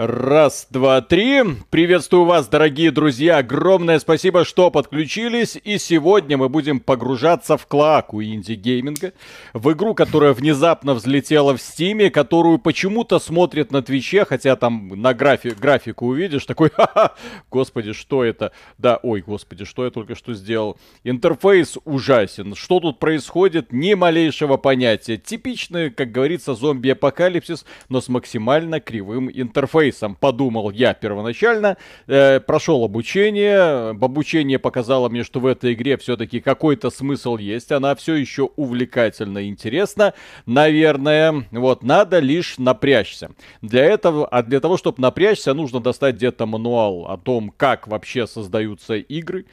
Раз, два, три. Приветствую вас, дорогие друзья. Огромное спасибо, что подключились. И сегодня мы будем погружаться в клоаку инди-гейминга. В игру, которая внезапно взлетела в стиме, которую почему-то смотрят на Твиче, хотя там на графи графику увидишь, такой, ха-ха, господи, что это? Да, ой, господи, что я только что сделал? Интерфейс ужасен. Что тут происходит? Ни малейшего понятия. Типичный, как говорится, зомби-апокалипсис, но с максимально кривым интерфейсом интерфейсом, подумал я первоначально. Э, прошел обучение. Обучение показало мне, что в этой игре все-таки какой-то смысл есть. Она все еще увлекательна и интересна. Наверное, вот, надо лишь напрячься. Для этого, а для того, чтобы напрячься, нужно достать где-то мануал о том, как вообще создаются игры.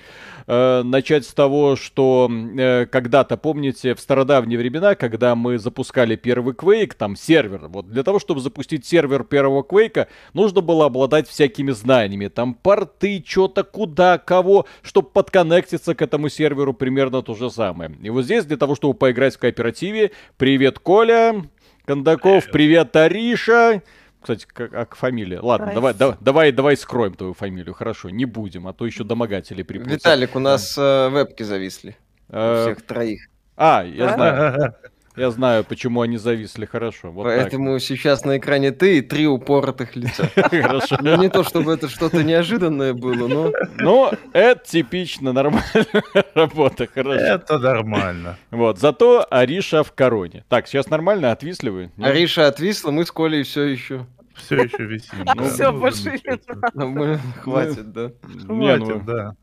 Э, начать с того, что э, когда-то, помните, в стародавние времена, когда мы запускали первый Quake, там сервер, вот для того, чтобы запустить сервер первого Quake, нужно было обладать всякими знаниями. Там порты, что-то, куда, кого, чтобы подконнектиться к этому серверу, примерно то же самое. И вот здесь для того, чтобы поиграть в кооперативе, привет, Коля, Кондаков, привет, Ариша. Кстати, как, как фамилия? Ладно, давай, давай, давай, давай скроем твою фамилию. Хорошо, не будем, а то еще домогатели припутят. Виталик, у нас э, вебки зависли. Э, У всех троих. А, я знаю. Я знаю, почему они зависли хорошо. Вот Поэтому сейчас на экране ты и три упоротых лица. так. Хорошо. Ну, не то, чтобы это что-то неожиданное было, но... Ну, это типично нормальная работа, хорошо. Это нормально. Вот, зато Ариша в короне. Так, сейчас нормально, отвисли вы? Нет? Ариша отвисла, мы с Колей все еще. Все еще висим. А ну, больше не Хватит, да. Ну, Хватит, да.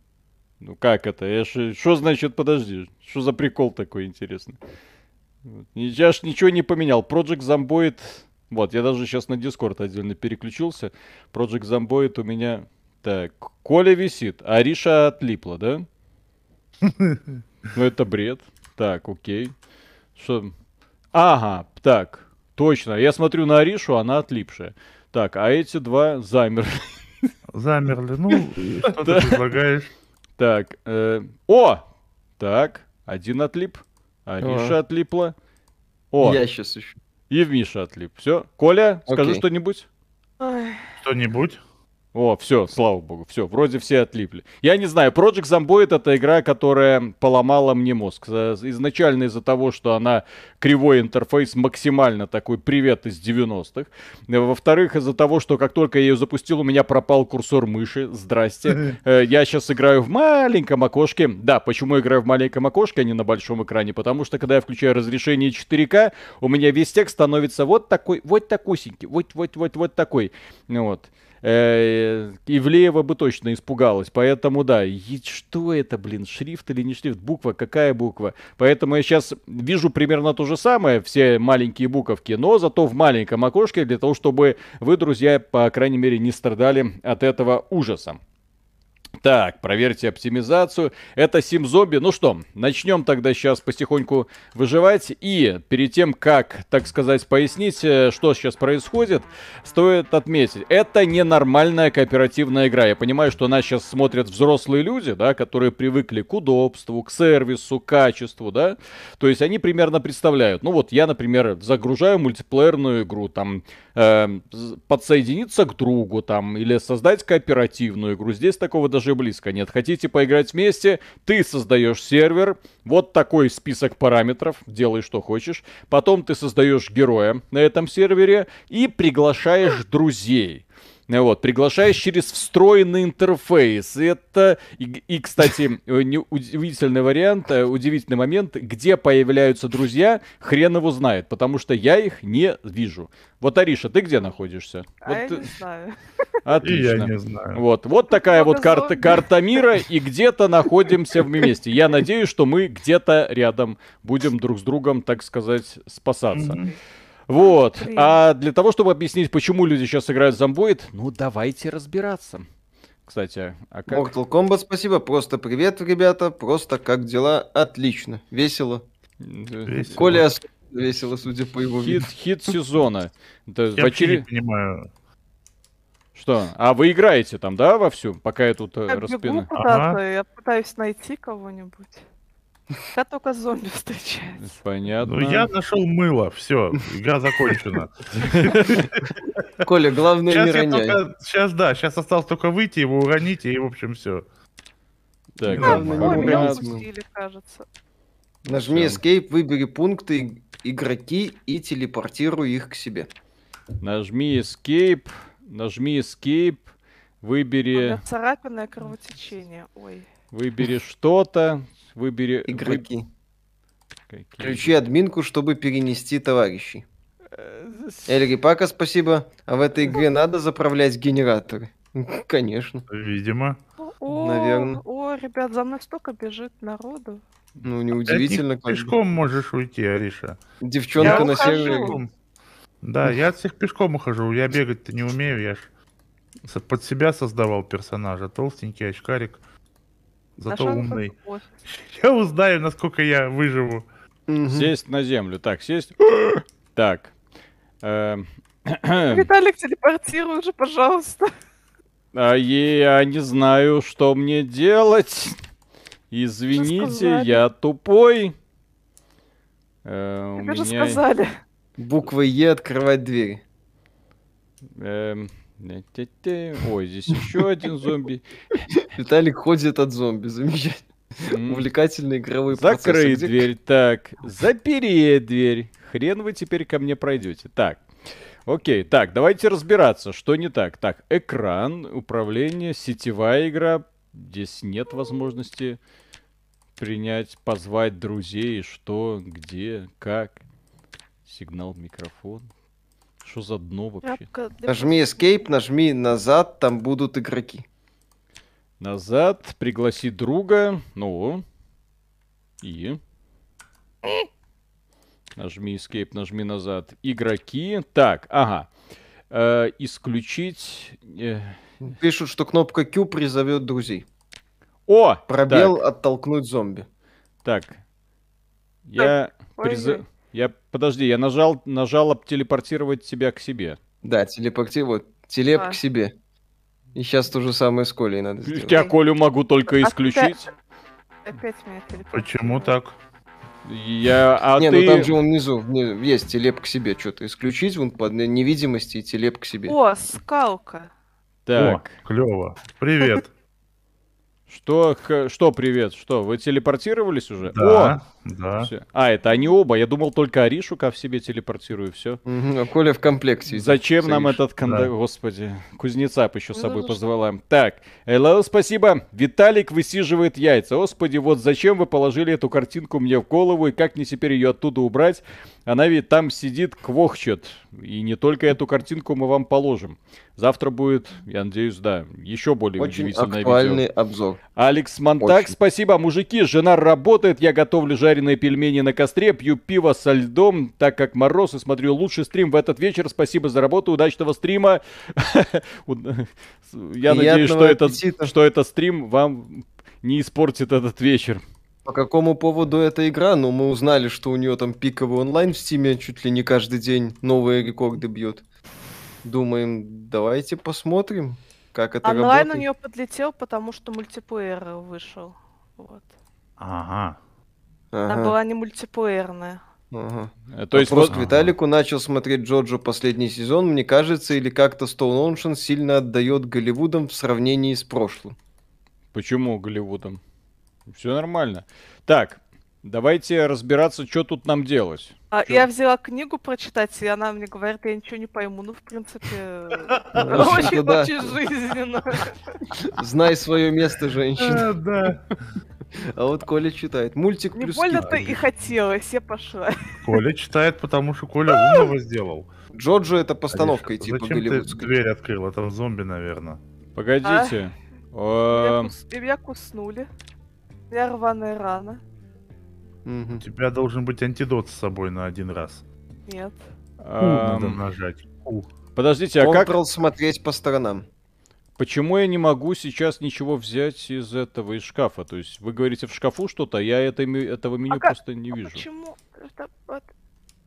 ну как это? Что значит, подожди, что за прикол такой интересный? Я ж ничего не поменял. Project Zomboid... Вот, я даже сейчас на Discord отдельно переключился. Project Zomboid у меня... Так, Коля висит, а Ариша отлипла, да? Ну это бред. Так, окей. Что? Ага, так, точно. Я смотрю на Аришу, она отлипшая. Так, а эти два замерли. Замерли. Ну, что ты предлагаешь? Так, э, о! Так, один отлип. Ариша отлипла. О, Я сейчас еще. и Миша отлип. Все, Коля, скажи Окей. что-нибудь. Ой, Что-нибудь? О, все, слава богу, все, вроде все отлипли. Я не знаю, Project Zomboid это игра, которая поломала мне мозг. За- Изначально из-за того, что она кривой интерфейс, максимально такой привет из 90-х. Э, Во-вторых, из-за того, что как только я ее запустил, у меня пропал курсор мыши. Здрасте. Э, Я сейчас играю в маленьком окошке. Да, почему играю в маленьком окошке, а не на большом экране? Потому что, когда я включаю разрешение 4К, у меня весь текст становится вот такой, вот такусенький, вот, вот, вот, вот такой. Вот. Э, Ивлеева бы точно испугалась. Поэтому, да, что это, блин, шрифт или не шрифт? Буква, какая буква? Поэтому я сейчас вижу примерно то же самое, все маленькие буковки, но зато в маленьком окошке, для того, чтобы вы, друзья, по крайней мере, не страдали от этого ужаса. Так, проверьте оптимизацию. Это Zombie. Ну что, начнем тогда сейчас потихоньку выживать. И перед тем, как, так сказать, пояснить, э, что сейчас происходит, стоит отметить, это ненормальная кооперативная игра. Я понимаю, что нас сейчас смотрят взрослые люди, да, которые привыкли к удобству, к сервису, к качеству, да. То есть они примерно представляют. Ну вот я, например, загружаю мультиплеерную игру, там, э, подсоединиться к другу, там, или создать кооперативную игру. Здесь такого даже близко нет. Хотите поиграть вместе, ты создаешь сервер, вот такой список параметров, делай что хочешь. Потом ты создаешь героя на этом сервере и приглашаешь друзей. Ну Вот, приглашаешь через встроенный интерфейс. Это, и, и, кстати, э, удивительный вариант, э, удивительный момент, где появляются друзья, хрен его знает, потому что я их не вижу. Вот, Ариша, ты где находишься? а Вот я не знаю. И Отлично. я не знаю. Вот, вот такая вот карта, зомби. карта мира, и где-то находимся вместе. Я надеюсь, что мы где-то рядом будем друг с другом, так сказать, спасаться. Мгм. Вот. А для того, чтобы объяснить, почему люди сейчас играют в зомбоид, ну давайте разбираться. Кстати, а как? Mortal Kombat, спасибо. Просто привет, ребята. Просто как дела? Отлично. Весело. Весело. Коля весело, судя по его Хит, виду. хит сезона. Это Я вообще не очеред- понимаю. Что? А вы играете там, да, вовсю? Пока я тут э, Я бегу распину. куда-то, Ага. я пытаюсь найти кого-нибудь. Когда только зомби встречается. Понятно. Ну, я нашел мыло, все, игра закончена. Коля, главное не Сейчас, роняй. только- сейчас, да, сейчас осталось только выйти, его уронить, и, в общем, все. Так, Главное, не упустили, кажется. Нажми. Escape, выбери пункты иг- игроки и телепортируй их к себе. Нажми Escape, нажми Escape, выбери, и кровотечение. Ой. выбери что-то, выбери... вы- Игроки. Какие? Включи админку, чтобы перенести товарищей. Эльри Пака, спасибо. А в этой игре надо заправлять генераторы? Конечно. Видимо. О, Наверно. О, ребят, за мной столько бежит народу. Ну, неудивительно. бы. пешком можешь уйти, Ариша. Девчонка Я на ухожу. сервере. Да, я от всех пешком ухожу. Я бегать-то не умею, я ж под себя создавал персонажа. Толстенький очкарик. Зато Нашел умный. Я узнаю, насколько я выживу. Сесть на землю. Так, сесть. Так. Эм, Виталик, телепортируй уже, пожалуйста. А я не знаю, что мне делать. Извините, я тупой. Э, у Тебе же меня... сказали. Буквой Е открывать двери. эм. Ой, здесь еще один зомби. Виталик ходит от зомби. Замечательно. Увлекательный игровой процесс. Дверь. Так, запереть дверь. Хрен вы теперь ко мне пройдете. Так. Окей, так, давайте разбираться, что не так. Так, экран, управление, сетевая игра. Здесь нет возможности принять, позвать друзей, что, где, как. Сигнал, микрофон. Что за дно вообще? Нажми Escape, нажми назад, там будут игроки. Назад, пригласи друга. Ну. И. Нажми Escape, нажми назад. Игроки. Так, ага. Э, исключить. э, Пишут, что кнопка Q призовет друзей. О! Пробел оттолкнуть зомби. Так. так. Я Ой-ой. Я. Подожди, я нажал, нажал телепортировать тебя к себе. Да, телепорти, вот, телеп А. к себе. И сейчас то же самое с Колей надо сделать. Я Колю могу только Опять- исключить. Опять меня. Почему так? Я. А не, ты. ну там же вон внизу вни- есть телеп к себе. Что-то исключить, вон под невидимости и телеп к себе. О, скалка. Так. О, клево. Привет. Что, что, привет? Что, вы телепортировались уже? О! Да, да. Всё. А, это они оба. Я думал, только Аришу ко в себе телепортирую, все. Мгм, а Коля в комплекте. Зачем нам Савиш. этот контакт? Да. Господи, Кузнецап еще с собой ну, позвала. Так, Элла, спасибо. Виталик высиживает яйца. Господи, вот зачем вы положили эту картинку мне в голову и как мне теперь ее оттуда убрать? Она ведь там сидит, квохчет. И не только эту картинку мы вам положим. Завтра будет, я надеюсь, да, еще более Очень удивительное актуальный видео. обзор. Алекс Монтак, Очень. спасибо. Мужики, жена работает, я готовлю жареные пельмени на костре, пью пиво со льдом, так как мороз, и смотрю лучший стрим в этот вечер. Спасибо за работу, удачного стрима. Я надеюсь, что этот, аппетита. что этот стрим вам не испортит этот вечер. По какому поводу эта игра? Ну, мы узнали, что у нее там пиковый онлайн в стиме чуть ли не каждый день новые рекорды бьет. Думаем, давайте посмотрим, как это Онлайн у работает. нее подлетел, потому что мультиплеер вышел. Вот. Ага. Она Ага, была не мультиплеерная. ага. Э, То есть Вопрос вот к Виталику начал смотреть Джоджо последний сезон, мне кажется, или как-то Stone Ocean сильно отдает Голливудом в сравнении с прошлым. почему Голливудом? Все нормально. Так, давайте разбираться, что тут нам делать. А, Чё? я взяла книгу прочитать, и она мне говорит, я ничего не пойму. Ну, в принципе, Ну, очень да. очень жизненно. Знай свое место, женщина. А, да. А вот Коля читает. Мультик Не плюс больно-то и хотелось, я пошла. Коля читает, потому что Коля умного сделал. Джоджо это постановкой типа Зачем ты голливудской. дверь открыл? Это зомби, наверное. Погодите. Меня Эм, Меня куснули. Меня рваная рана. У тебя должен быть антидот с собой на один раз. Нет. Надо эм, нажать. Q. Подождите, а как, смотреть по сторонам. Почему я не могу сейчас ничего взять из этого, из шкафа? То есть вы говорите в шкафу что-то, а я это, этого меню А как- просто не А вижу. почему? Это вот-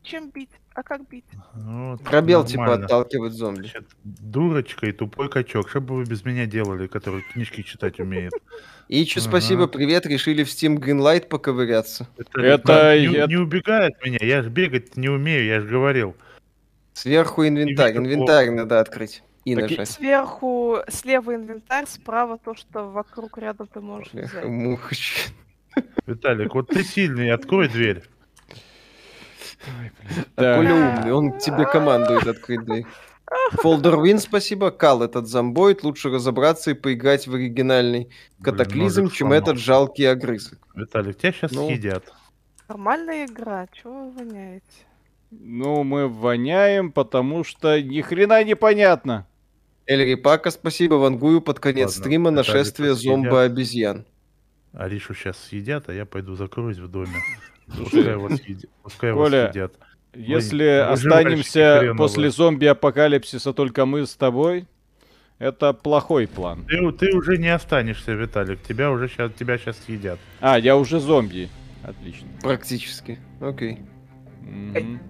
Чем бить? А как бить? Вот, Пробел типа отталкивать зомби. Значит, дурочка и тупой качок. Что бы вы без меня делали, который книжки читать умеет? Ичу, Ага. спасибо, привет, решили в Steam Greenlight поковыряться. Это не, я- не убегает меня, я ж бегать не умею, я же говорил. Сверху инвентарь. Инвентарь надо открыть. И Так нажать. Сверху, слева инвентарь, справа то, что вокруг рядом ты можешь Бляха, взять. муха. Виталик, вот ты сильный, открой дверь. А Так. Коля умный, он тебе командует открыть дверь. Folder Win, спасибо. Кал этот зомбоид. Лучше разобраться и поиграть в оригинальный катаклизм, чем этот жалкий огрызок. Виталик, тебя сейчас Ну. съедят. Нормальная игра, чего вы воняете? Ну, мы воняем, потому что ни хрена непонятно. Эльри Пака, спасибо. Вангую под конец Ладно, стрима нашествие зомбо-обезьян. Аришу сейчас съедят, а я пойду закроюсь в доме. Пускай его съедят. Пускай. Если останемся после зомби-апокалипсиса только мы с тобой, это плохой план. Ты, ты уже не останешься, Виталик. Тебя уже сейчас, тебя сейчас съедят. А, я уже зомби. Отлично. Практически. Окей. Мгм.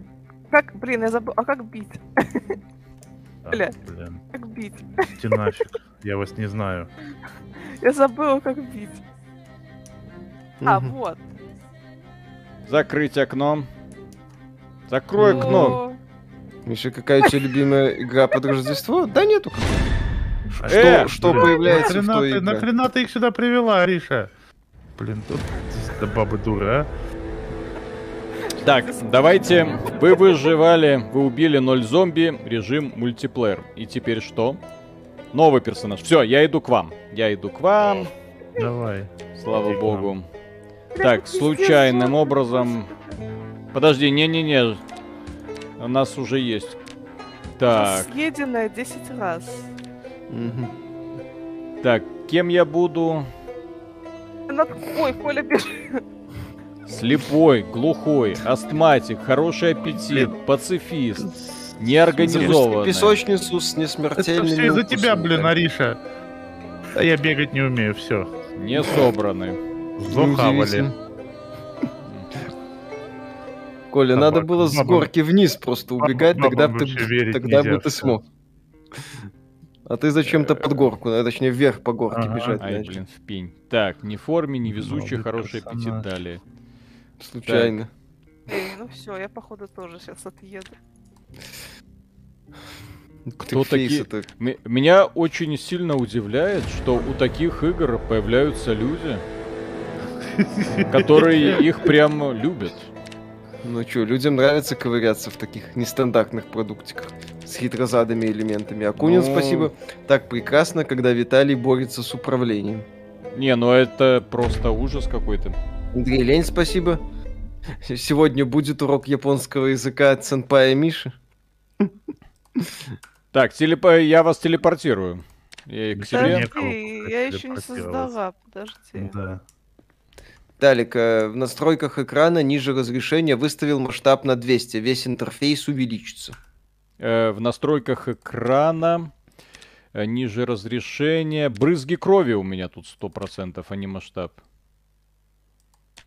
Как, блин, я забыл, а как бить? Бля. Блин, Как бить? идите нафиг. Я вас не знаю. Я забыла, как бить. А, Мгм. вот. Закрыть окно. Закрой окно. Миша, какая у тебя любимая игра под Рождество? Да нету. А Что, Э, что блин, появляется в нахрена той ты, игре? нахрена ты их сюда привела, Ариша? Блин, тут да бабы дура, а? Так, давайте. Вы выживали, вы убили 0 зомби, режим мультиплеер. И теперь что? Новый персонаж. Все, я иду к вам. Я иду к вам. Давай. Слава Иди богу. Так, случайным образом. Подожди, не-не-не. У нас уже есть. Так, Съеденное 10 раз. Так, кем я буду? Ой, Коля бежит. Слепой, глухой, астматик, хороший аппетит, пацифист, неорганизованный. Песочницу с Это несмертельными все из-за тебя, блин. Ариша. Да я бегать не умею, все. Не собранный. Захавали. Коля, Собака. надо было с горки вниз просто убегать, бабам тогда бы вообще ты, тогда бы ты смог. А ты зачем-то под горку, а, точнее вверх по горке Ага. бежать Ай, блин, в пень. Так, не форме, не везучий, Новый хороший аппетит далее. Случайно. Эй, ну все, я походу тоже сейчас отъеду. Кто Ты фейс такие- Меня очень сильно удивляет, что у таких игр появляются люди, которые их прям любят. Ну что, людям нравится ковыряться в таких нестандартных продуктиках с хитрозадыми элементами. Акунин, Ну. спасибо. Так прекрасно, когда Виталий борется с управлением. Не, ну это просто ужас какой-то. Андрей Лень, спасибо. Сегодня будет урок японского языка от сенпая Миши. Так, телепо- я вас телепортирую. И к Да себе. Подожди, я еще не создала, подожди. Да. Далек, э, в настройках экрана ниже разрешения выставил масштаб на 200. Весь интерфейс увеличится. Э, в настройках экрана э, ниже разрешения. Брызги крови у меня тут 100%, а не масштаб.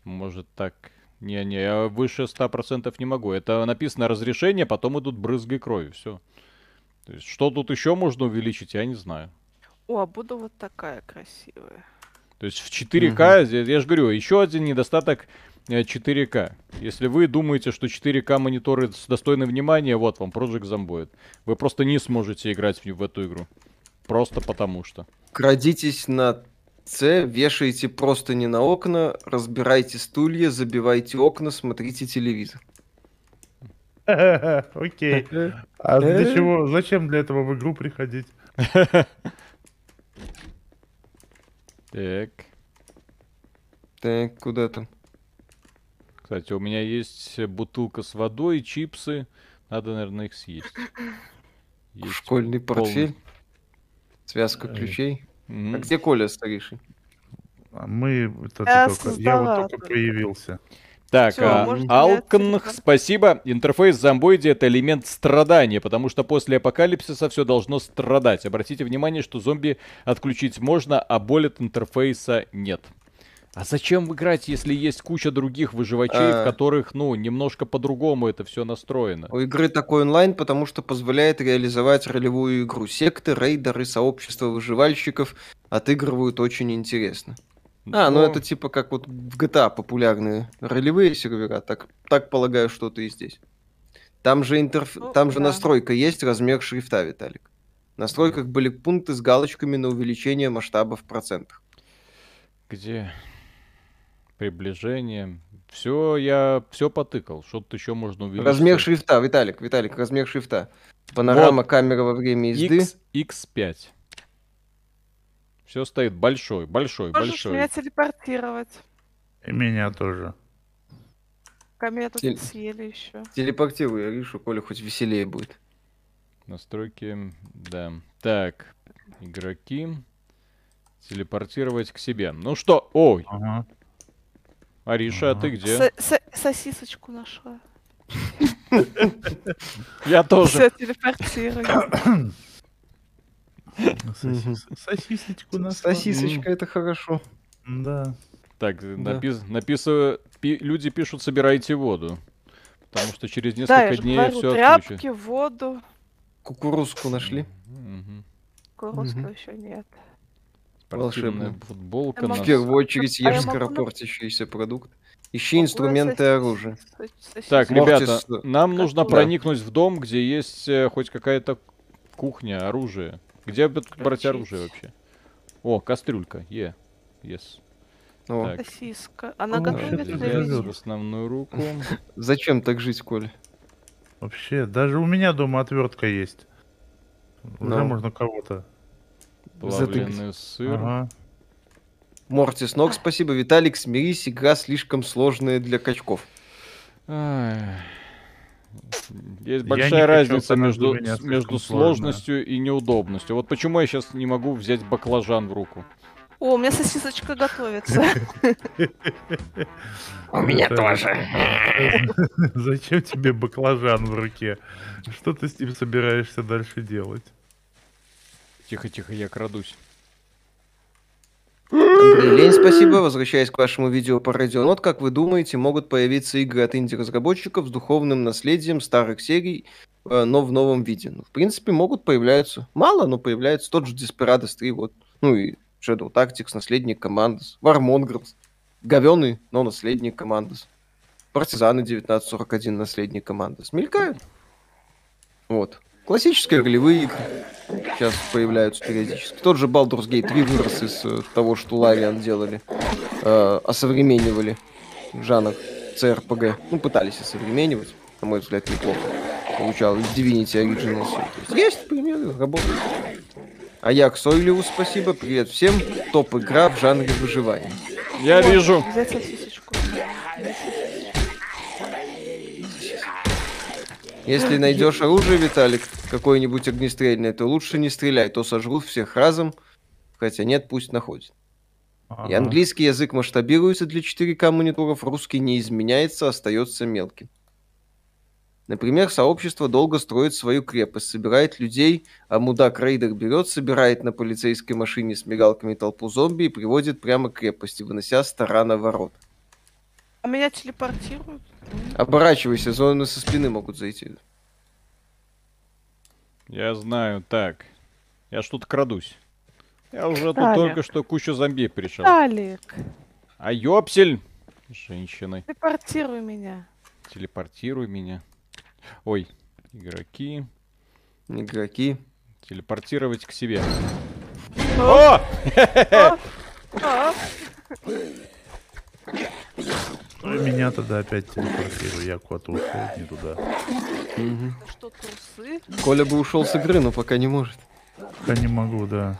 Может так. Не-не, я выше 100% не могу. Это написано разрешение, потом идут брызги крови. Все. То есть, что тут еще можно увеличить, я не знаю. О, а буду вот такая красивая. То есть в 4К, я- я же говорю, еще один недостаток э, 4К. Если вы думаете, что 4К мониторы с- достойны внимания, вот вам Project Zomboid. Вы просто не сможете играть в, в эту игру. Просто потому что. Крадитесь на С, вешаете просто не на окна, разбирайте стулья, забивайте окна, смотрите телевизор. Окей. А для Э? чего? Зачем для этого в игру приходить? Так. Так, куда там? Кстати, у меня есть э, бутылка с водой, чипсы. Надо, наверное, их съесть. Есть Школьный портфель? Связка Эй. ключей? А где Коля старейший? А Мы... это Я только- я вот только появился. Так, Всё, а, спасибо. Интерфейс зомбоиди это элемент страдания, потому что после апокалипсиса все должно страдать. Обратите внимание, что зомби отключить можно, а боль от интерфейса нет. А зачем играть, если есть куча других выживачей, А. в которых, ну, немножко по-другому это все настроено? У игры такой онлайн, потому что позволяет реализовать ролевую игру. Секты, рейдеры, сообщества выживальщиков отыгрывают очень интересно. А, ну Но- это типа как вот в GTA популярные ролевые сервера, так, так полагаю, что-то и здесь. Там же, интерф... Ну, Там же да. настройка есть, размер шрифта, Виталик. В настройках были пункты с галочками на увеличение масштаба в процентах. Где приближение? Все, я все потыкал. Что-то еще можно увеличить. Размер шрифта, Виталик, Виталик, размер шрифта. Панорама камеры во время езды. X, X5. Все стоит большой, большой, Можешь большой. меня телепортировать. И меня тоже. Тут Теле- съели еще. Телепортируй, Аришу, Коля хоть веселее будет. Настройки, да. Так, игроки. Телепортировать к себе. Ну что, ой, Ага. Ариша, а ты где? Со- со- сосисочку нашла. Я тоже. Все, телепортирую. Сосис- Сосисочку на Сосисочка, это хорошо. Да. Так, Да. напис... написано, пи- люди пишут, собирайте воду. Потому что через несколько дней все тряпки, воду. Кукурузку нашли. Кукурузку еще нет. Волшебно. футболка. На- В первую очередь А ешь могу на- скоропортящийся продукт. Ищи инструменты и оружие. Так, ребята, нам нужно проникнуть в дом, где есть э, хоть какая-то кухня, оружие. Где брать оружие вообще? О, кастрюлька, е. Yes. О, Так. Сосиска. Она Ну, готовит основную руку. Зачем так жить, Коля? Вообще, даже у меня дома отвертка есть. Уже можно кого-то. Плавленый сыр. Ага. Мортис Ног, спасибо. Виталик, смирись, игра слишком сложная для качков. Ай. Есть большая разница между, между сложностью и неудобностью. Вот почему я сейчас не могу взять баклажан в руку. О, у меня сосисочка готовится. У меня тоже. Зачем тебе баклажан в руке? Что ты с ним собираешься дальше делать? Тихо-тихо, я крадусь. Андрей Лень, спасибо. Возвращаясь к вашему видео по Радионот, как вы думаете, могут появиться игры от инди-разработчиков с духовным наследием старых серий, э, но в новом виде? Ну, в принципе, могут появляются. Мало, но появляются. Тот же Desperados 3, вот. Ну и Shadow Tactics, наследник Командос. War Mongrels. Говёный, но наследник Командос. Партизаны 1941, наследник Командос. Мелькают. Вот. Классические ролевые игры сейчас появляются периодически. Тот же Baldur's Gate 3 вырос из э, того, что Larian делали. Э, осовременивали жанр CRPG. Ну, пытались осовременивать. На мой взгляд, неплохо. Получалось Divinity Original Sin. Есть, есть примеры, работают. Аяк Сойлиус, спасибо. Привет всем. Топ-игра в жанре выживания. Я Вот, вижу. Если найдешь оружие, Виталик, какое-нибудь огнестрельное, то лучше не стреляй, то сожрут всех разом. Хотя нет, пусть находят. И английский язык масштабируется для 4К мониторов, русский не изменяется, остается мелким. Например, сообщество долго строит свою крепость, собирает людей, а мудак-рейдер берет, собирает на полицейской машине с мигалками толпу зомби и приводит прямо к крепости, вынося с тарана ворот. А меня телепортируют? Оборачивайся, зоны со спины могут зайти. Я знаю. Так. Я что-то крадусь. Я уже тут только что кучу зомби пришел. Алик, А ёпсель! Женщины. телепортируй меня. Телепортируй меня. Ой, игроки. Игроки. Телепортировать к себе. О! А, меня тогда опять телепортируй. Я куда-то ушел не туда. Мгм. что, трусы? Коля бы ушел с игры, но пока не может. Я не могу, да.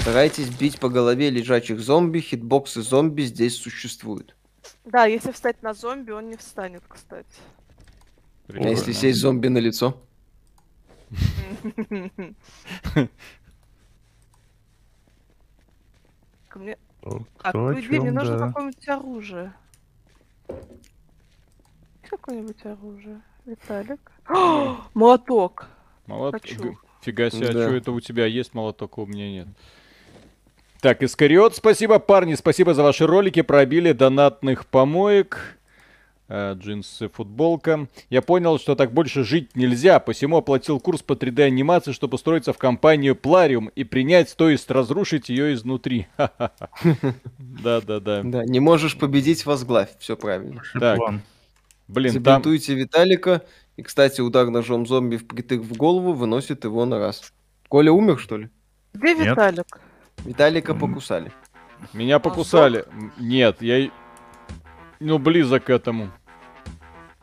Старайтесь бить по голове лежачих зомби, хитбоксы зомби здесь существуют. Да, если встать на зомби, он не встанет, кстати. А если Прикольно. сесть зомби на лицо? Ко мне... Кто, А, кто о идее, мне чем, нужно да. какое-нибудь оружие. Какое-нибудь оружие. Виталик. О, Молоток. Молот... Хочу. Фига себе, а Да. что это у тебя есть молоток, а у меня нет. Так, Искариот, спасибо, парни, спасибо за ваши ролики, пробили донатных помоек. Э, джинсы, футболка. Я понял, что так больше жить нельзя, посему оплатил курс по 3D анимации, чтобы устроиться в компанию Плариум и принять, то есть разрушить ее изнутри. Да-да-да. Да, не можешь победить, возглавь. Все правильно. Так. Блин, там... Забинтуйте Виталика. И, кстати, удар ножом зомби впритык в голову выносит его на раз. Коля умер, что ли? Где Нет. Виталик? Виталика покусали. Меня покусали. Нет, я... Ну, близок к этому.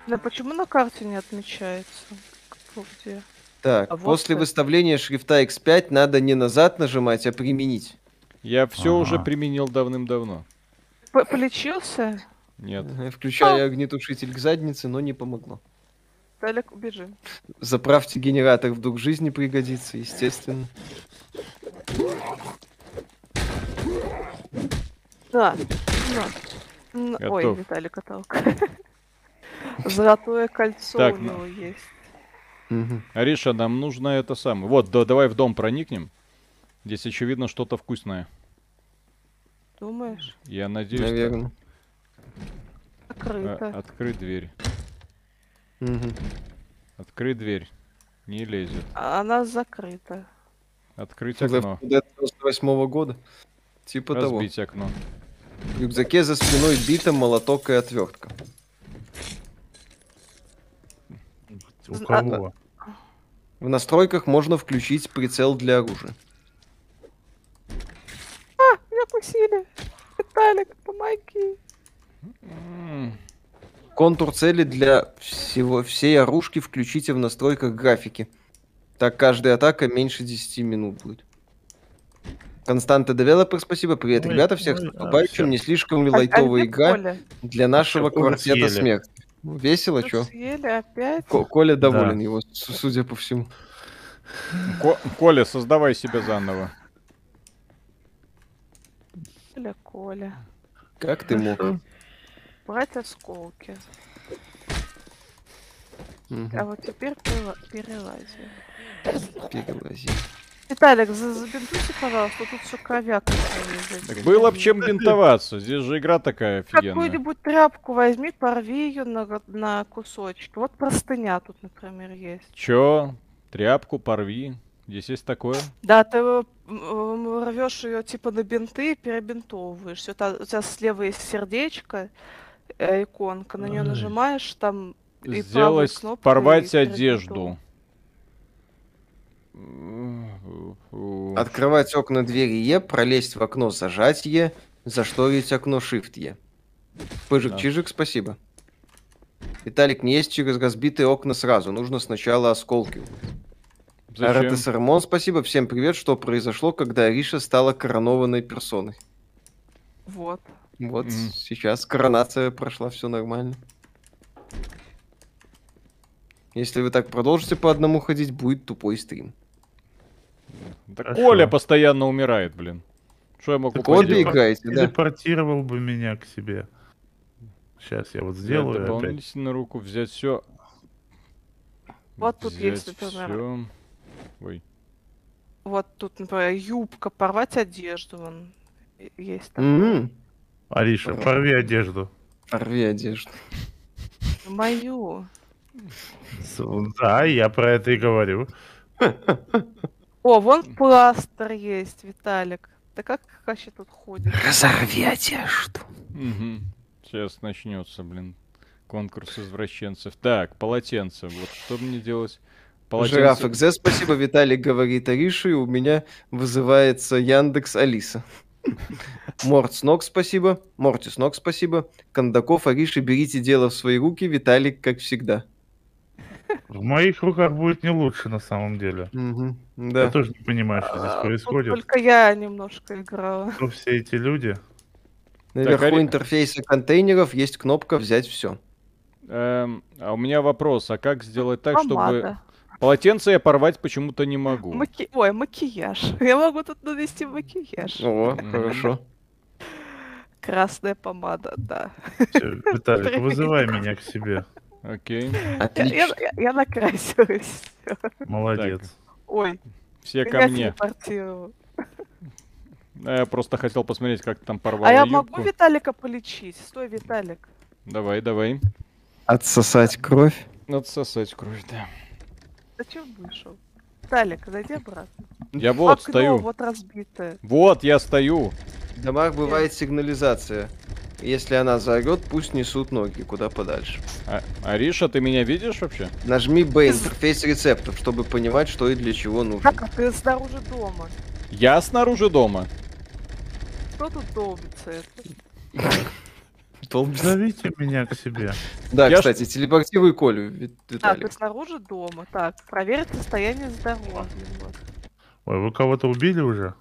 Да почему на карте не отмечается? Кто где? Так, А вот после как. выставления шрифта X5 надо не назад нажимать, а применить. Я все уже Ага. применил давным-давно. П- Полечился? Нет. Ага, Включая огнетушитель к заднице, но не помогло. Виталик, убежи. Заправьте генератор, вдруг жизни пригодится, естественно. Да. На. Н- Ой. Виталик оттолк. Золотое кольцо Так, у ну. него есть. Мгм. Ариша, нам нужно это самое. Вот, да- давай в дом проникнем. Здесь очевидно что-то вкусное. Думаешь? Я надеюсь. Наверное. А, Закрыто. открой дверь. Открой дверь. Не лезет. А Она закрыта. Открыть окно. 4 Dead 98 года. Типа того. Разбить окно. В рюкзаке за спиной бита, молоток и отвертка. У З- кого? В настройках можно включить прицел для оружия. Меня кусили. Виталик, помоги. М, Контур цели для всего, всей оружки включите в настройках графики. Так каждая атака меньше 10 минут будет. Константа Девелопер, спасибо. Привет, Ой, ребята. Всех с ой, а, наступающим. Не слишком ли А- а лайтовая где игра для нашего квартета съели. смерти? Ну, Весело, чё? Съели опять? Ко- Коля доволен Да. его, судя по всему. Ко- Коля, создавай себя заново. Коля, Коля. Как ты мог? Брать осколки. Мгм. А вот теперь перела- перелази. Перелази. Виталик, за- забинтуйте, пожалуйста, тут все кровяк. Так было б чем бинтоваться. Здесь же игра такая офигенная. Какую-нибудь тряпку возьми, порви ее на, на кусочки. Вот простыня тут, например, есть. Чё? Тряпку порви. Здесь есть такое? Да, ты рвешь ее типа на бинты и перебинтовываешь. Та- у тебя слева есть сердечко, э, иконка, на нее нажимаешь, там и Сделать, порвать и одежду. Открывать окна двери Е, пролезть в окно, зажать Е, зашторить окно Shift Е. Пыжик, Да. чижик, спасибо. Виталик, не есть через разбитые окна сразу, нужно сначала осколки. РТСРМОН, спасибо. Всем привет. Что произошло, когда Ариша стала коронованной персоной? Вот. Вот Мгм. сейчас коронация прошла, все нормально. Если вы так продолжите по одному ходить, будет тупой стрим. Да Хорошо. Коля постоянно умирает, блин. Что я могу Так обе поделать? играете, да? Телепортировал бы меня к себе. Сейчас я вот Взять сделаю опять. дополнительную руку, взять все. Вот тут есть, например. Всё. Ой. Вот тут, например, юбка, порвать одежду. Вон. Есть такое. Мгм. Ариша, порви одежду. Порви одежду. Мою. С- Да, я про это и говорю. О, вон пластырь есть, Виталик. Да как вообще тут ходит? Разорви одежду. Мгм. Сейчас начнется, блин, конкурс извращенцев. Так, полотенце. Вот что мне делать? Жираф Полотенце. XZ, спасибо. Виталик говорит Арише, и у меня вызывается Яндекс Алиса. Морт с ног, спасибо. Морти с ног, спасибо. Кондаков, Ариша, берите дело в свои руки. Виталик, как всегда. В моих руках будет не лучше на самом деле. Я Да. тоже не понимаю, что А, здесь тут происходит. Только я немножко играла. Кто все эти люди? Наверху Ари- интерфейса контейнеров есть кнопка «Взять все». Эм, а у меня вопрос, а как сделать так, чтобы... Помада. Полотенце я порвать почему-то не могу. Маки- Ой, макияж. Я могу тут нанести макияж. О, хорошо. Красная помада, да. Всё, Виталик, вызывай меня к себе. Окей. Я, я- я- я накрасилась. Молодец. Ой, Все ко мне. телепортировало. Я просто хотел посмотреть, как ты там порвала А я юбку. могу Виталика полечить? Стой, Виталик. Давай, давай. Отсосать кровь. Отсосать кровь, да. Зачем вышел? Виталик, зайди обратно. Я вот Окно стою. вот разбитое. Вот, я стою. В домах бывает сигнализация. Если она заорет, пусть несут ноги куда подальше. А, Ариша, ты меня видишь вообще? Нажми Б интерфейс рецептов, чтобы понимать, что и для чего нужно. Как ты снаружи дома? Я снаружи дома. Кто тут долбится это? Долбится. Зовите меня к себе. Да, Я ж- кстати, телепортируй Колю, Ви- А, ты Виталик. снаружи дома. Так, проверить состояние здоровья. Ой, вы кого-то убили уже?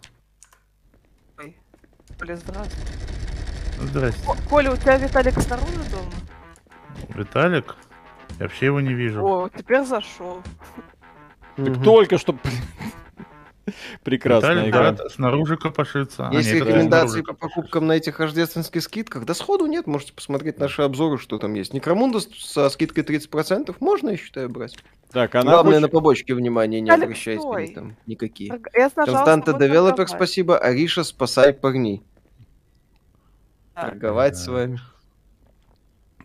Коля, здравствуй. Здрасте. О, Коля, у тебя Виталик снаружи дома? Виталик? Я вообще его не вижу. О, теперь зашел. Так только что... Виталик, игра. да, снаружи копошится. А, Есть нет, рекомендации по покупкам на этих рождественских скидках? Да сходу нет, можете посмотреть наши обзоры, что там есть. Некромундус со скидкой 30%, можно, я считаю, брать. Так, она Главное, хочет- на побочки внимания не Виталик, обращайте, там никакие. Я Константа Девелопер, спасибо. Ариша, спасай парней. Торговать Да. с вами.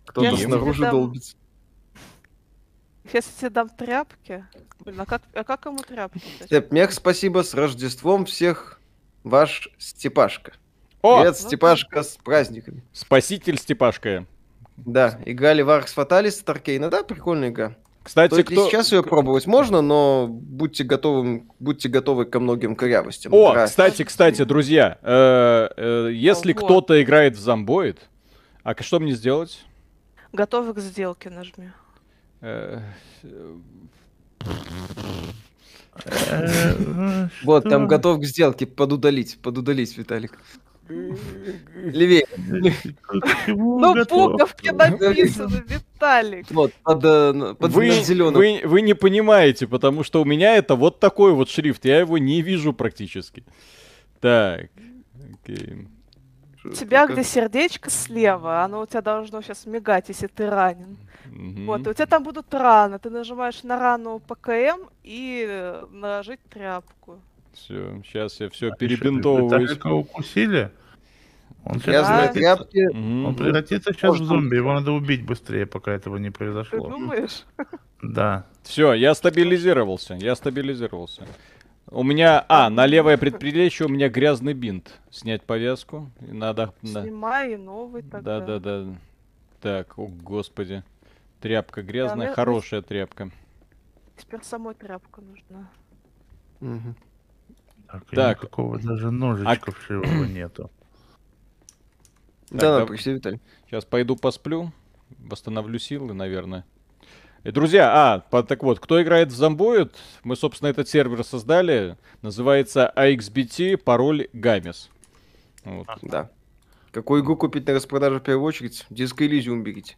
Кто-то снаружи дам- долбится. Я тебе дам тряпки. Блин, а как, а как ему тряпки? дать? Степмех, спасибо. С Рождеством всех. Ваш Степашка. О, Привет, Степашка, с праздниками. спаситель Степашка. Да, играли в Arx Fatalis от Аркейна. Да, прикольная игра. Кстати, Стоит кто... сейчас ее пробовать можно, но будьте готовы, будьте готовы ко многим корявостям. О, Игра- кстати, кстати, друзья, э, э, если Вот. кто-то играет в зомбоид, а что мне сделать? Готовы к сделке нажми. Э, э, Э, Вот, там готов к сделке. Подудалить, подудалить, Виталик. Левее. Ну, буковки написано, Виталик. Вот, под, э, под Вы, зеленым. вы, вы не понимаете, потому что у меня это вот такой вот шрифт, я его не вижу практически. Так, окей. У тебя где сердечко слева, оно у тебя должно сейчас мигать, если ты ранен. Мгм. Вот, и у тебя там будут раны. Ты нажимаешь на рану ПКМ и э, наложить тряпку. Все, сейчас я все А ещё перебинтовываюсь. Виталика укусили? Он Да. превратится- тряпки. Мгм. Он превратится сейчас в зомби, его надо убить быстрее, пока этого не Ты произошло. думаешь? Да. Все, я стабилизировался, я стабилизировался. У меня, а, на левое предплечье у меня грязный бинт. Снять повязку. И Надо, да, Снимай и новый тогда. да, да, да. Так, о господи. Тряпка грязная, мне- хорошая тряпка. Теперь самой тряпка нужна. Мгм. Так, Так. никакого даже ножичка вшивого нету. Да, да. да, пришли, Виталий. Сейчас пойду посплю, восстановлю силы, наверное. И, друзья, а, по- так вот, кто играет в Зомбоид, мы, собственно, этот сервер создали, называется AXBT, пароль Гамес. Вот. Да. Какую игру купить на распродаже в первую очередь? Диско Elysium берите.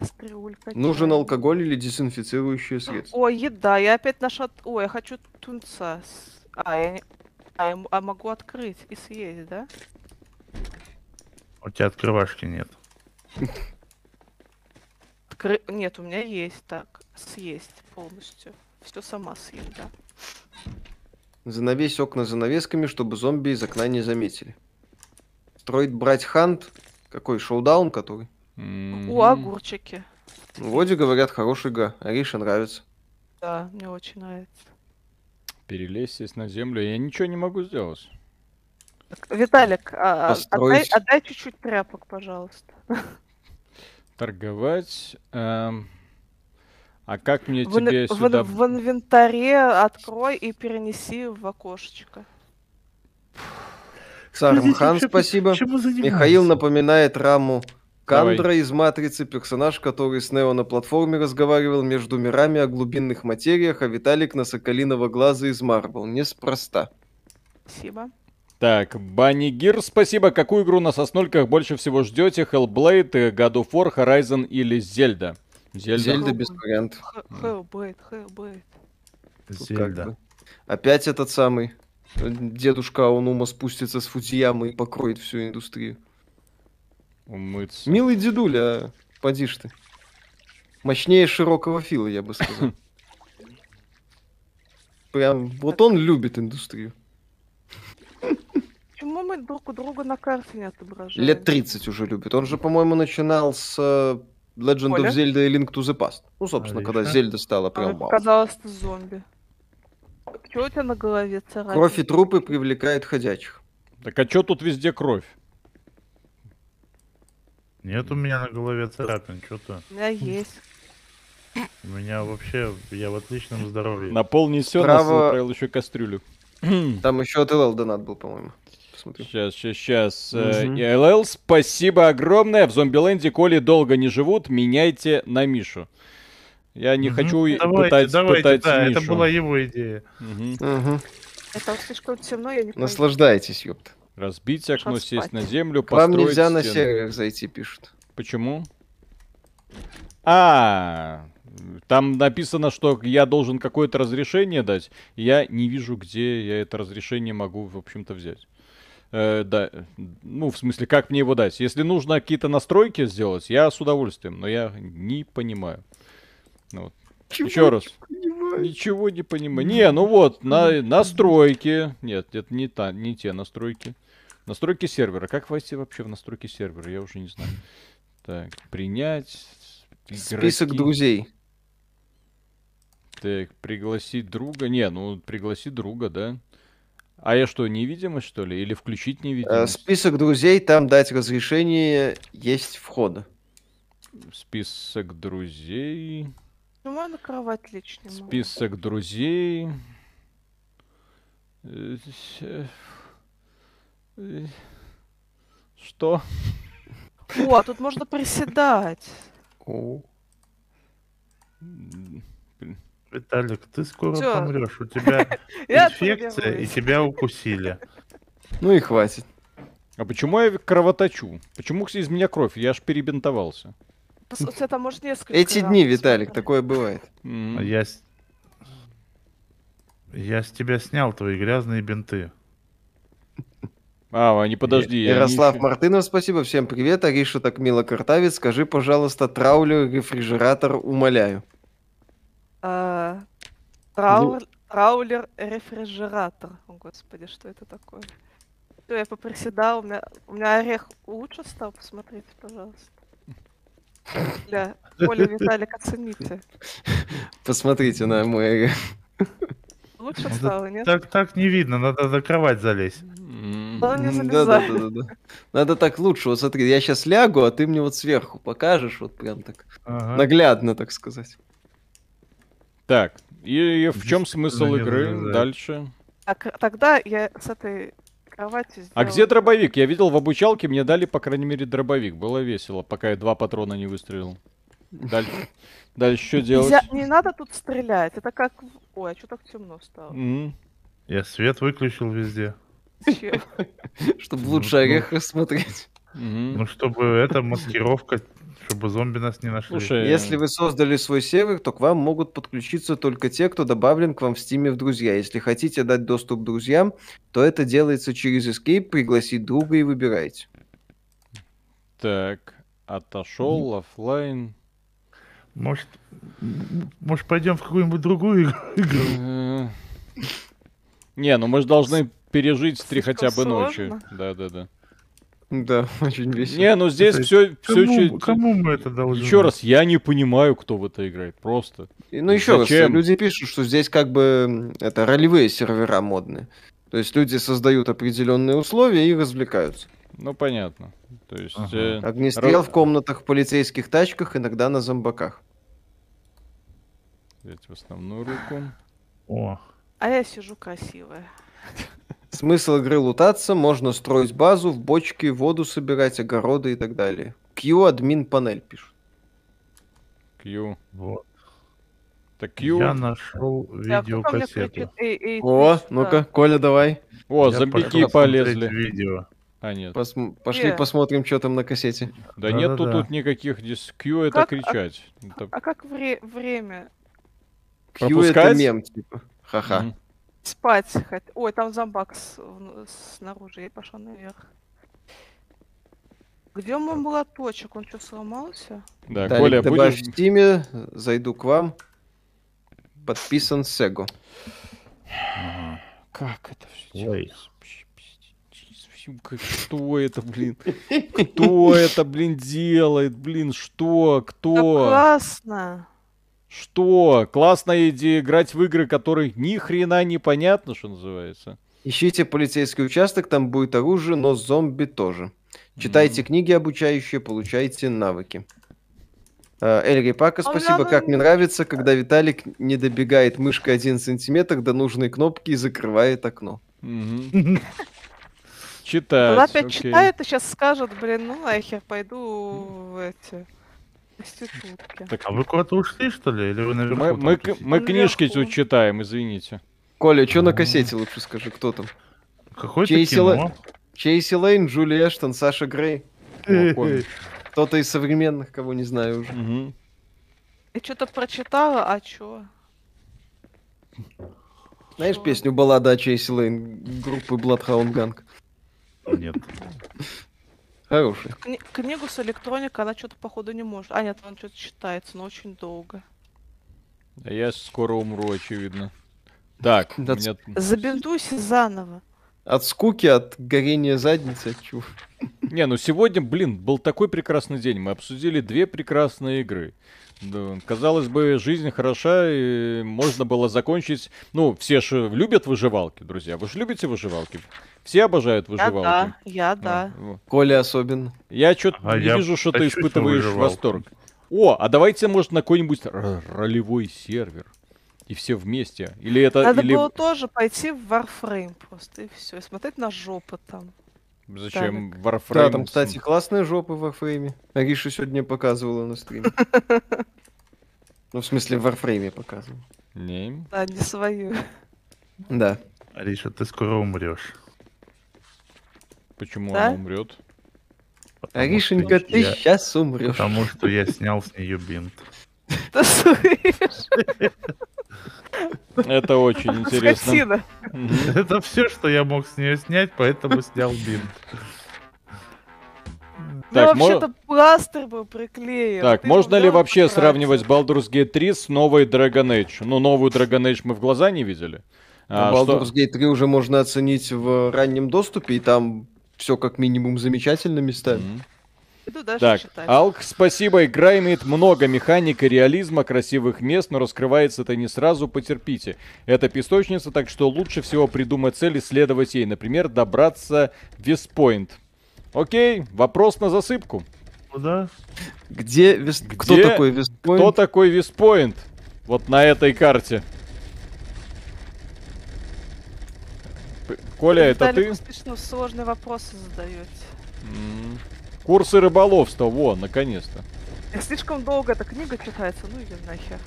Стрелька. Нужен алкоголь или дезинфицирующее средство? Ой, еда, я опять нашла... Ой, я хочу тунца. А, я не... А, я а могу открыть и съесть, да? У тебя открывашки нет. Откры... Нет, у меня есть так. Съесть полностью. Все сама съем, да. Занавесь окна занавесками, чтобы зомби из окна не заметили. Строить брать хант. Какой? Шоудаун который? Мгм. О, огурчики. Вроде говорят, хорошая игра. Ариша нравится. Да, мне очень нравится. Перелезть сесть на землю, я ничего не могу сделать. Виталик, а, а, отдай, Построить. отдай чуть-чуть тряпок, пожалуйста. Торговать. эм, А как мне В, тебе в сюда... в инвентаре открой и перенеси в окошечко. Сармхан, спасибо. Михаил напоминает раму Давай. Кандра из Матрицы, персонаж, который с Нео на платформе разговаривал между мирами о глубинных материях, а Виталик на Соколиного глаза из Марвел. Неспроста. Спасибо. Так, Банни Гир, спасибо. Какую игру на соснольках больше всего ждете? Hellblade, God of War, Horizon или Зельда? Зельда. Зельда без вариантов. Hellblade, Hellblade. Как Зельда. Опять этот самый дедушка Аонума спустится с Фудзиямы и покроет всю индустрию. Умыться. Милый дедуля, а поди ж ты. Мощнее широкого фила, я бы сказал. Прям, вот он любит индустрию. мы друг у друга на карте не отображаем? Лет 30 уже любит. Он же, по-моему, начинал с э, Legend Коля? of Zelda и Link to the Past. Ну, собственно, когда. Зельда стала А прям мне вау. показалось, ты зомби. Чего у тебя на голове царапина? Кровь и трупы привлекают ходячих. Так а чё тут везде кровь? Нет у меня на голове царапин, что-то. У меня есть. У меня вообще, я в отличном здоровье. На пол несет, Право- отправил еще кастрюлю. Там еще от ЛЛ донат был, по-моему. Посмотри. Сейчас, сейчас, сейчас. Мгм. ЛЛ, спасибо огромное. В Зомбиленде, коли долго не живут, меняйте на Мишу. Я не Мгм. хочу давайте, пытать, давайте, пытать да, Мишу. это была его идея. Мгм. Мгм. Это слишком темно, я не. Наслаждайтесь, ёпта. Разбить окно, Пошла сесть спать. на землю, К вам построить нельзя на стену. сервер зайти, пишут. Почему? А, там написано, что я должен какое-то разрешение дать. Я не вижу, где я это разрешение могу, в общем-то, взять. Э, да, ну, в смысле, как мне его дать? Если нужно какие-то настройки сделать, я с удовольствием, но я не понимаю. Ну вот. Еще раз. Ничего не понимаю. Не, ну вот, на, настройки. Нет, это не, та, не те настройки. Настройки сервера. Как войти вообще в настройки сервера? Я уже не знаю. Так, принять. Список игроки. друзей. Так, пригласить друга. Не, ну пригласить друга, да. А я что, невидимость, что ли? Или включить Э, невидимость? Список друзей, там дать разрешение есть входа. Список друзей. Я на кровать могу? Список друзей. Что? О, а тут можно приседать. О. Виталик, ты скоро Всё. помрешь. У тебя инфекция, и тебя укусили. Ну и хватит. А почему я кровоточу? Почему из меня кровь? Я аж перебинтовался. У тебя там может несколько Эти дни, Виталик, такое бывает. А Я. Я с тебя снял твои грязные бинты. А, не подожди. Ярослав ещё- Мартынов, спасибо, всем привет. Ариша так мило картавит. Скажи, пожалуйста, траулер, рефрижератор, умоляю. А, Ну. Траулер, рефрижератор. О, господи, что это такое? Всё, я поприседал, у меня, у меня орех лучше стал, посмотрите, пожалуйста. Бля, Оля, Виталик, оцените. Посмотрите на мой... Лучше Ну, стало, нет? Так, так не видно, надо за кровать залезть. Да, Да, да. Надо так лучше. Вот смотри, я сейчас лягу, а ты мне вот сверху покажешь, вот прям так Ага. наглядно, так сказать. Так, и, и в чем смысл игры? Дальше. Так, тогда я с этой кровати сделаю. А где дробовик? Я видел в обучалке, мне дали, по крайней мере, дробовик. Было весело, пока я два патрона не выстрелил. Дальше, дальше что делать? Нельзя- не надо тут стрелять, это как... Ой, а что так темно стало? М. Я свет выключил везде. Чтобы Ну, лучше ну. орех рассмотреть. Мгм. Ну, чтобы это маскировка, чтобы зомби нас не нашли. Слушай, Если вы создали свой сервер, то к вам могут подключиться только те, кто добавлен к вам в стиме в друзья. Если хотите дать доступ друзьям, то это делается через Escape, пригласить друга и выбирайте. Так, отошел, оффлайн. Может, м, может пойдем в какую-нибудь другую игру? Не, ну мы же должны пережить три хотя бы ночи. Да, да, да. Да, очень весело. Не, ну здесь все, все Кому, кому мы это должны? Еще раз, я не понимаю, кто в это играет. Просто. И, Ну, еще раз, Зачем? люди пишут, что здесь как бы это ролевые сервера модные. То есть люди создают определенные условия и развлекаются. Ну, понятно. То есть... Ага. э, Огнестрел Ро- в комнатах, в полицейских тачках, иногда на зомбаках. взять в основную руку. О, А я сижу красивая. Смысл игры лутаться, можно строить базу, в бочке воду собирать, огороды и так далее. Q админ панель пишет. Q. вот. Так Q. Я нашел Да, мне видеокассету. О, ну-ка. Коля, давай. О, зомбики пошел полезли. Видео. А, нет. Посм- пошли Где? посмотрим, что там на кассете. Да нету Да-да-да. тут никаких дис... Q это Как- а- кричать. Это- А как вре- время? Q это Пропускать? мем, типа. Ха-ха. Мгм. Спать хот- Ой, там зомбак с- снаружи, я пошла наверх. Где мой молоточек? Он что, сломался? Да, Далее, Коля, добавь будешь... в стиме, зайду к вам. Подписан Сего. Ага. Как это все Ой. Что это, блин? Кто это, блин, делает? Блин, что? Да Кто? классно. Что? Классная идея играть в игры, которые ни хрена не понятно, что называется. Ищите полицейский участок, там будет оружие, но зомби тоже. Читайте книги обучающие, получайте навыки. А, Эльри Пака, спасибо. Как мне нравится, когда Виталик не добегает мышкой один сантиметр до нужной кнопки и закрывает окно. Читать. опять читает и сейчас скажет, блин, ну нахер, пойду в эти. Так А вы куда-то ушли, что ли? Или вы наверху мы, там мы, к- мы книжки Наверху. тут читаем, извините. Коля, что на кассете лучше скажи, кто там? Какое-то Чейси кино. Чейси Лейн, Джули Эштон, Саша Грей. О. Кто-то из современных, кого не знаю уже. Мгм. Я что-то прочитала, а чё? Знаешь Чё? песню баллада о Чейси Лейн группы Bloodhound Gang? Нет. Хорошая. Кни- книгу с электроникой она что-то походу не может. А нет, он что-то читается, но очень долго. А я скоро умру, очевидно. Так, Да меня- Забинтуйся заново. От скуки, от горения задницы, от чего? Не, ну сегодня, блин, был такой прекрасный день. Мы обсудили две прекрасные игры. Да, казалось бы, жизнь хороша, и можно было закончить... Ну, все же любят выживалки, друзья. Вы же любите выживалки? Все обожают Я выживалки. да, я А, да. вот. Коля особенно. Я что-то А не я вижу, что ты испытываешь выживалку. восторг. О, а давайте, может, на какой-нибудь ролевой сервер. И все вместе. Или это... Надо или... было тоже пойти в Warframe просто, и все. И смотреть на жопы там. Зачем Да, Warframe? там, кстати, классные жопы в Warframe. Ариша сегодня показывала на стриме. Ну, в смысле, в Warframe показывала. Не. Да, не свою. Да. Ариша, ты скоро умрешь. Почему Да? она умрет? Потому Аришенька, ты я- сейчас умрешь. Потому что я снял с нее бинт. Ты слышишь? Это очень интересно. Это все, что я мог с нее снять, поэтому снял бинт. Ну, вообще-то пластырь был приклеен. Так, можно ли вообще сравнивать Baldur's Gate 3 с новой Dragon Age? Ну, новую Dragon Age мы в глаза не видели. А, что- Baldur's Gate 3 уже можно оценить в раннем доступе, и там все как минимум замечательно местами. Дальше Так. Алк, спасибо. Игра имеет много механик и реализма, красивых мест, но раскрывается это не сразу, потерпите. Это песочница, так что лучше всего придумать цель и следовать ей. Например, добраться в Вестпойнт. Окей, вопрос на засыпку. Куда? Где, Вест- Где- Кто такой Вестпойнт? Кто такой Вестпойнт? Вот на этой карте. Коля, это ты? Слишком сложные вопросы задаете. М. Курсы рыболовства, во, наконец-то. Слишком долго эта книга читается, ну ее нахер.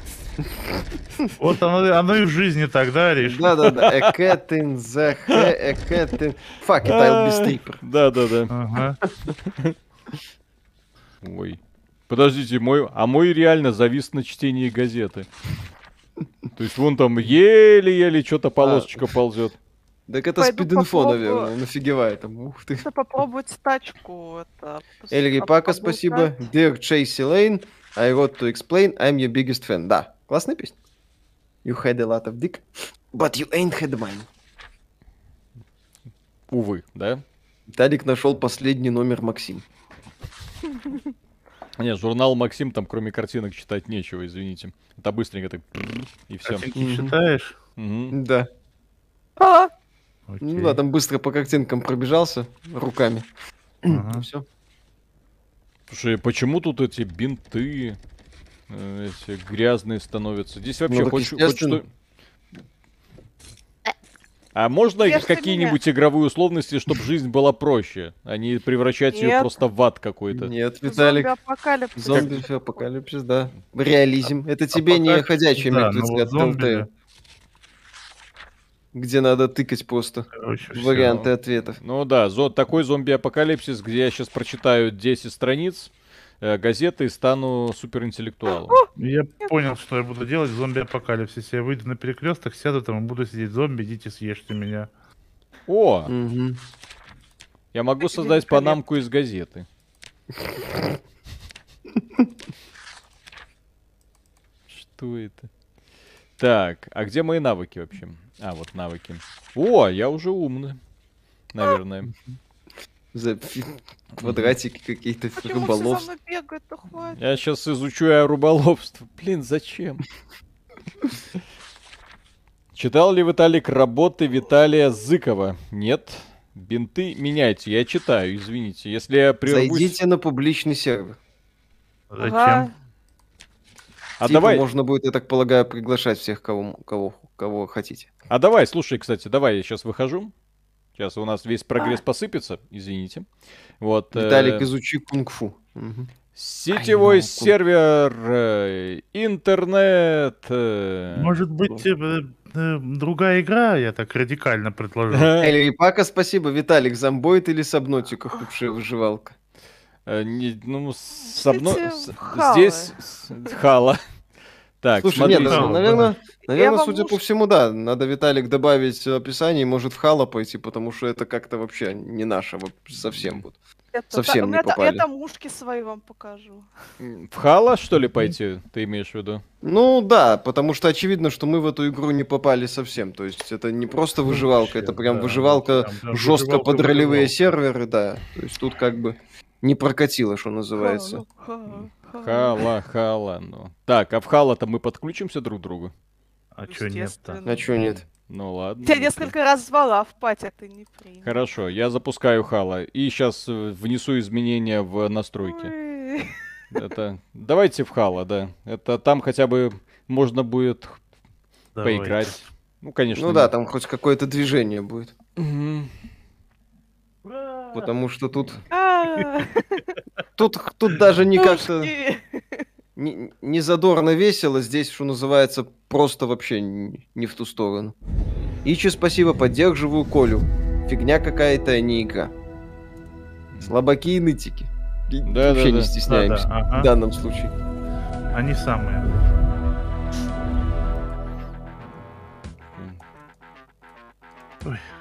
Вот оно, оно и в жизни тогда, Ариш. Да-да-да. A cat in the a cat in... Fuck it, I'll be stripper. Да-да-да. Ой. Подождите, мой, а мой реально завис на чтении газеты. То есть вон там еле-еле что-то полосочка ползет. Так это Пойду спид-инфо, попробую. наверное. Нафигевай там. Ух ты. Надо попробовать тачку. Это, Эльри об- Пака, спасибо. Dear Chasey Lane, I wrote to explain, I'm your biggest fan. Да, классная песня. You had a lot of dick, but you ain't had mine. Увы, да? Виталик нашел последний номер Максим. Нет, журнал Максим, там кроме картинок читать нечего, извините. Это быстренько так и все. Картинки читаешь? Да. А, Окей. Ну да, там быстро по картинкам пробежался руками. Ага. Все. Слушай, почему тут эти бинты э, эти грязные становятся? Здесь вообще Ну, хоть, хоть что... А можно Ешьте какие-нибудь игровые условности, чтобы жизнь была проще, а не превращать ее просто в ад какой-то? Нет, Виталик. Зомби-апокалипсис. Зомби апокалипсис, да. Реализм. Это тебе не Апокалипсис, ходячие да, мертвецы но вот от зомби, где надо тыкать просто короче, варианты ответов. Ну да, зо- такой зомби-апокалипсис, где я сейчас прочитаю 10 страниц э, газеты и стану суперинтеллектуалом. Я понял, что я буду делать в зомби-апокалипсисе. Я выйду на перекресток, сяду там и буду сидеть зомби, идите съешьте меня. О, Мгм. я могу создать панамку из газеты. Что это? Так, а где мои навыки вообще? А, вот навыки. О, я уже умный. Наверное. За квадратики какие-то Почему все за рыболов. мной бегают, да хватит? Я сейчас изучу рыболовство. Блин, зачем? Читал ли Виталик работы Виталия Зыкова? Нет. Бинты меняйте. Я читаю, извините. Если я прервусь... Зайдите на публичный сервер. Зачем? Ага. А Типа давай, можно будет, я так полагаю, приглашать всех, кого, кого, кого хотите. а давай, слушай, кстати, давай, я сейчас выхожу. Сейчас у нас весь прогресс посыпется, извините. Вот. э, Виталик, изучи кунг-фу. Сетевой Ай, ну, сервер, э, интернет. э, Может быть, э, э, другая игра, я так радикально предложил. Эльри Пака, спасибо. Виталик, зомбоид или сабнотика худшая выживалка? Э, не- ну, с одно- Идите с- в халы. здесь хала. Так, Слушай, смотри. нет, да, наверное, наверное, судя по всему, да, надо Виталик добавить в описание, может в Хала пойти, потому что это как-то вообще не наше совсем вот. Это- Совсем у не та- Я попали. там ушки свои вам покажу. В хала, что ли, пойти, ты имеешь в виду? Ну да, потому что очевидно, что мы в эту игру не попали совсем. То есть это не просто выживалка, это прям Да, выживалка прям, прям жестко выживалка, под ролевые выживалка. серверы, да. То есть тут как бы не прокатило, что называется. Ха. Хала, хала, ну. Так, а в хала-то мы подключимся друг к другу? А чё нет-то? А чё нет? Ну ладно. Тебя окей. несколько раз звала в пати, а ты не принял. Хорошо, я запускаю хала и сейчас внесу изменения в настройки. Ой. Это давайте в хала, да. Это там хотя бы можно будет Давай. поиграть. Ну, конечно. Ну да, там хоть какое-то движение будет. Мгм. Потому что тут, А, тут, тут даже не как-то не, не задорно весело, здесь, что называется, просто вообще н- не в ту сторону. Ичи, спасибо, поддерживаю Колю. Фигня какая-то, а не игра. Слабаки и нытики. Да, Вообще да, не да. стесняемся Да-да, ага. в данном случае. Они самые.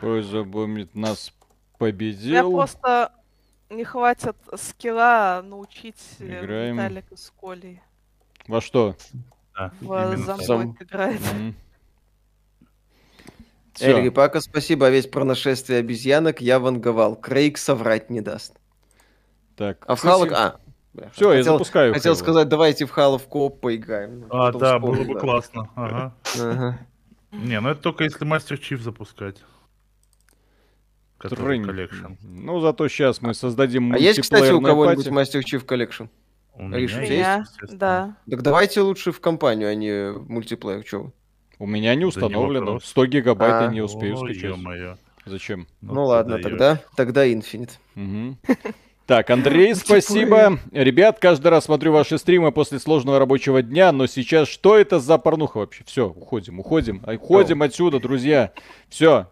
Ой, запомнит, нас У меня победил. просто не хватит скилла научить Играем. Виталика с Колей Во что? Да, в зомбоид играть. Мгм. Эльри. Пака, спасибо, а весь про нашествие обезьянок я ванговал. Крейг соврать не даст. Так. А в Халок... А, бля, Все, я хотел, запускаю. хотел Хало. сказать, давайте в Хало в кооп поиграем. А, да, вспомнил, было бы да. классно. Ага. Ага. Не, ну это только если Master Chief запускать. Который collection. Ну, зато сейчас мы создадим А есть, кстати, у кого-нибудь. Master Chief Collection? У меня есть, да. Так давайте лучше в компанию, а не в мультиплеер. Вы? У меня не установлено. вопрос. 100 гигабайт я А. не успею Ой, скачать. ё-моё. Зачем? Ну, ладно, ты тогда, тогда Infinite. Мгм. Так, Андрей, спасибо. Ребят, каждый раз смотрю ваши стримы после сложного рабочего дня, но сейчас что это за порнуха вообще? Все, уходим, уходим. А, Уходим отсюда, друзья. Все,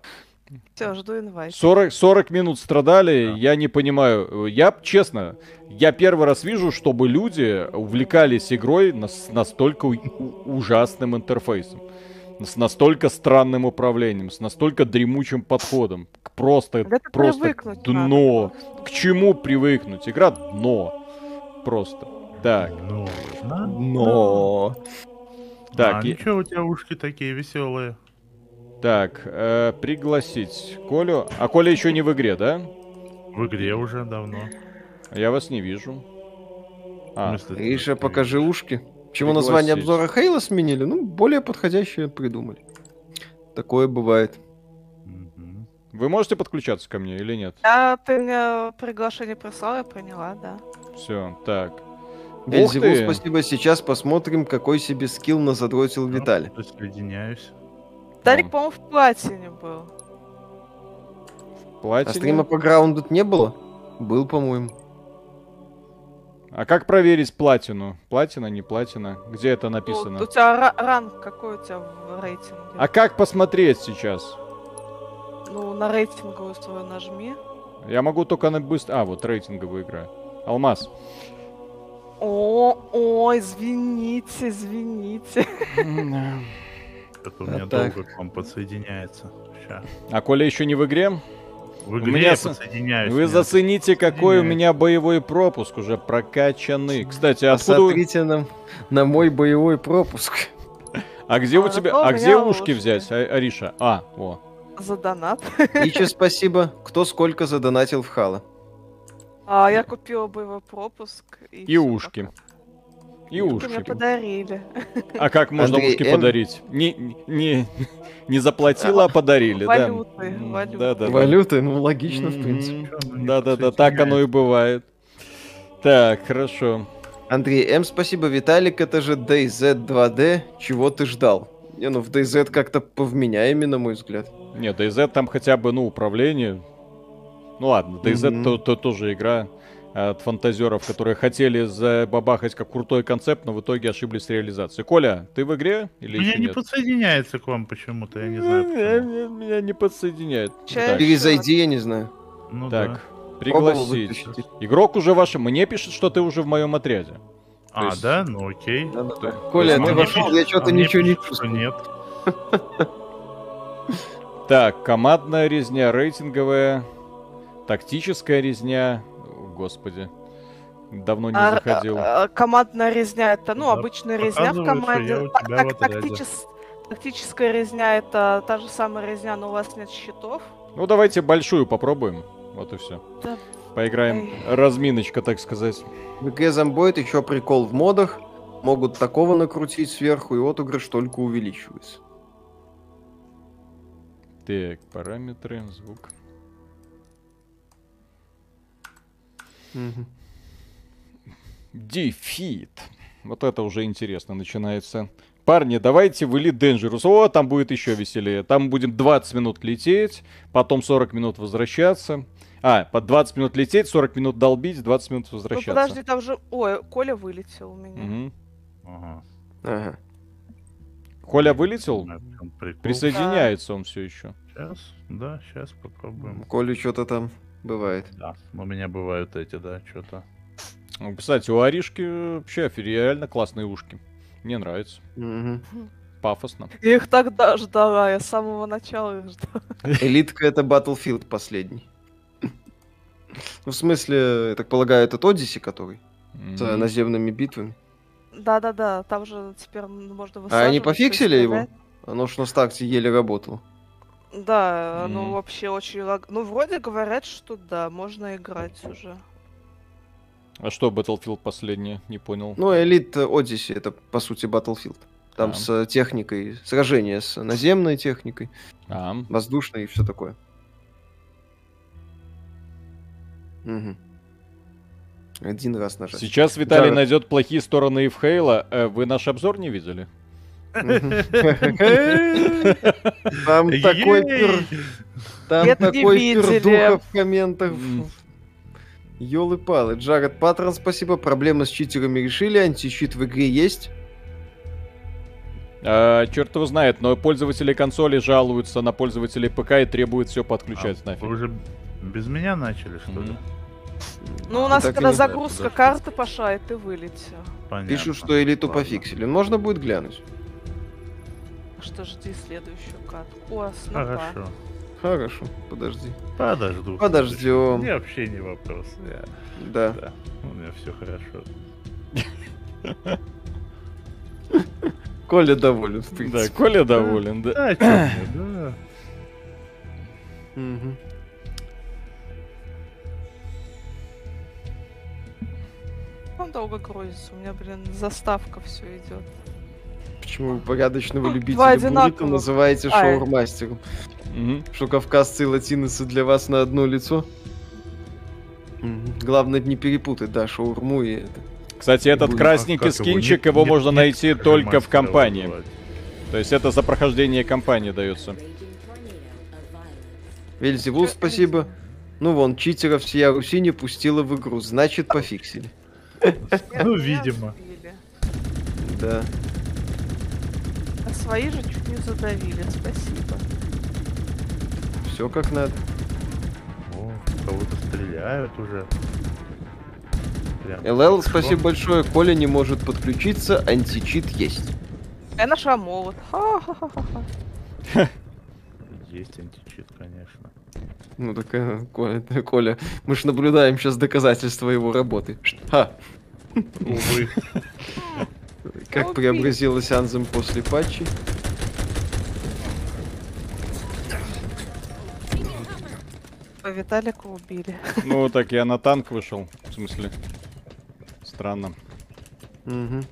Все, жду инвайт. 40, 40 минут страдали, я не понимаю. Я, честно, я первый раз вижу, чтобы люди увлекались игрой нас- настолько ужасным интерфейсом. С настолько странным управлением, с настолько дремучим подходом. Просто, Да просто дно. надо К чему привыкнуть? Игра дно. Просто. Так, ладно. Но... так, а, и- ничего, у тебя ушки такие веселые. Так, э, пригласить Колю. А Коля еще не в игре, да? В игре уже давно. Я вас не вижу. А, так покажи ушки. Чего название Пригласить. обзора Хейла сменили? Ну, более подходящее придумали. Такое бывает. Вы можете подключаться ко мне или нет? А ты мне приглашение прислал, я приняла, да. Все, так. Ты! спасибо. Сейчас посмотрим, какой себе скилл назадротил Ну, Виталий. Присоединяюсь. Дарик, по-моему, в платине был. А Платина. стрима по граунду не было? Был, по-моему. А как проверить платину? Платина, не платина? Где это Ну, написано? у тебя ра- ранг какой у тебя в рейтинге? А как посмотреть сейчас? Ну, на рейтинговую свою нажми. Я могу только на быстро... А, вот рейтинговая игра. Алмаз. О, о, извините, извините. Это у А меня так. долго к вам подсоединяется. Ща. А Коля еще не в игре? В У игре меня я с- подсоединяюсь. Вы нет. зацените, какой у меня боевой пропуск уже прокачанный. Кстати, откуда... вы- Посмотрите на, на мой боевой пропуск. А где у А, тебя... у А меня где ушки ушки. взять, А- Ариша? А, о. За донат. Ичи, спасибо. Кто сколько задонатил в Хала? А я купила боевой пропуск. И, И ушки. пока. И Ушки мне подарили. А как можно Андрей, ушки М- подарить? Не, не, не заплатила, а подарили, да? Валюты, М, валюты. Да-да-да. Валюты, ну логично, в принципе. Чё, ну, не Да-да-да, так оно и бывает. Так, хорошо. Андрей М, спасибо. Виталик, это же DayZ 2D. Чего ты ждал? Не, ну в DayZ как-то повменяемее, на мой взгляд. Нет, DayZ там хотя бы, ну, управление. Ну ладно, DayZ Мгм. то, то- тоже игра от фантазеров, которые хотели забабахать как крутой концепт, но в итоге ошиблись с реализацией. Коля, ты в игре или Меня еще не нет? подсоединяется к вам почему-то, я не знаю Меня, почему. меня- меня не подсоединяет. Так, Перезайди, я не знаю. Ну так, да. Пригласить. Игрок уже ваш. Мне пишет, что ты уже в моем отряде. А, есть- да? Ну окей. Да-да-да. То Коля, есть ты вошел, пишет- я что-то а ничего не чувствую. Нет. Так, командная резня, рейтинговая, тактическая резня. Господи. Давно не А, заходил. а, а, командная резня это, ну, Да, обычная резня в команде. так- в отряде. тактичес- Тактическая резня это та же самая резня, но у вас нет щитов. Ну, давайте большую попробуем. Вот и все. Да. Поиграем. Эй. Разминочка, так сказать. В игре Зомбоид еще прикол в модах. Могут такого накрутить сверху, и отыгрыш только увеличивается. Так, параметры, звук. Мгм. Дефит. Вот это уже интересно начинается. Парни, давайте в Elite Dangerous. О, там будет еще веселее. Там будем 20 минут лететь, потом 40 минут возвращаться. А, по 20 минут лететь, 40 минут долбить, 20 минут Ну возвращаться. подожди, там же. Ой, Коля вылетел у меня. Мгм. Ага. Ага. Коля вылетел? Присоединяется он все еще. Сейчас, да, сейчас попробуем. Коля что-то там бывает. Да, у меня бывают эти, да, что-то. Ну, Кстати, у Аришки вообще реально классные ушки. Мне нравится. Мгм. Пафосно. Я их тогда ждала, я с самого начала их ждала. Элитка это Battlefield последний. Ну, в смысле, я так полагаю, этот Одиссе, который с Мгм. наземными битвами. Да-да-да, там же теперь можно А они пофиксили его? Оно ж на старте еле работало. Да, ну вообще очень лаг... Ну, вроде говорят, что да, можно играть уже. А что Battlefield последнее? Не понял. Ну, Элит Одиссе это, по сути, Battlefield. Там А. с э, техникой, сражение с наземной техникой, А, воздушной и все такое. Мгм. Один раз нажать. Сейчас Виталий Джаред. найдет плохие стороны Ивхейла. Э, Вы наш обзор не видели? Там такой пир, там такой пердуха в комментах. Ёлы-палы. Джаред Паттерн, спасибо. Проблемы с читерами решили. Античит в игре есть. А, черт его знает, но пользователи консоли жалуются на пользователей ПК и требуют все подключать А, нафиг. Вы уже без меня начали, что ли? Мгм. Ну, у нас Так когда загрузка карты пошла, и ты вылетел. Понятно. Пишут, что элиту Ладно. пофиксили. Можно будет глянуть. Что жди следующую катку. О. Хорошо. Хорошо, подожди. Подожду. Подождем. Мне вообще не вопрос. Я- Да. Да, у меня все хорошо. Коля доволен, в Да, принципе. Коля доволен, да. Да, чё мне, да. Мгм. Он долго грузится. У меня, блин, заставка все идет. Почему вы порядочного любителя буррито называете Ай. шаурмастером? Мгм. Что кавказцы и латиносы для вас на одно лицо? Главное не перепутать, да, шаурму и это. Кстати, этот Будет, красненький его? скинчик, его нет- можно нет найти только в компании. То есть это за прохождение кампании дается. Вельзевул, спасибо. Ну вон, читеров всея Руси не пустила в игру, значит пофиксили. Ну, видимо. Да. Свои же чуть не задавили, спасибо. Все как надо. О, кого-то стреляют уже. Прям ЛЛ, хорошо. спасибо большое. Коля не может подключиться, античит есть. Я нашла молот. Есть античит, конечно. Ну так, э, Коля, Коля, мы же наблюдаем сейчас доказательства его работы. Ха! Увы. Как преобразилась Анзем после патчей? Типа Виталика убили. Ну, так я на танк вышел. В смысле? Странно. Мгм.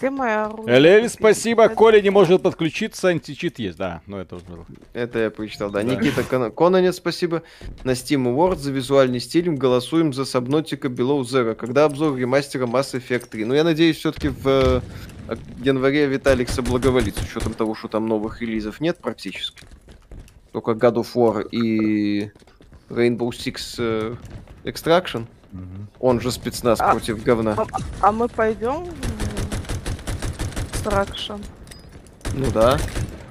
Где моя оружие? Лели, спасибо. Это- Коля не может подключиться, античит есть. Да, ну это уже было. Это я прочитал, да. Да. Никита Кон- Кононец, спасибо. На Steam Awards за визуальный стиль голосуем за Subnautica Below Zero. Когда обзор ремастера Mass Effect 3? Ну, я надеюсь, все-таки в э, январе Виталик соблаговолит, с учетом того, что там новых релизов нет практически. Только God of War и Rainbow Six э, Extraction. Мгм. Он же спецназ А- против говна. А, а мы пойдем в Extraction? Ну да.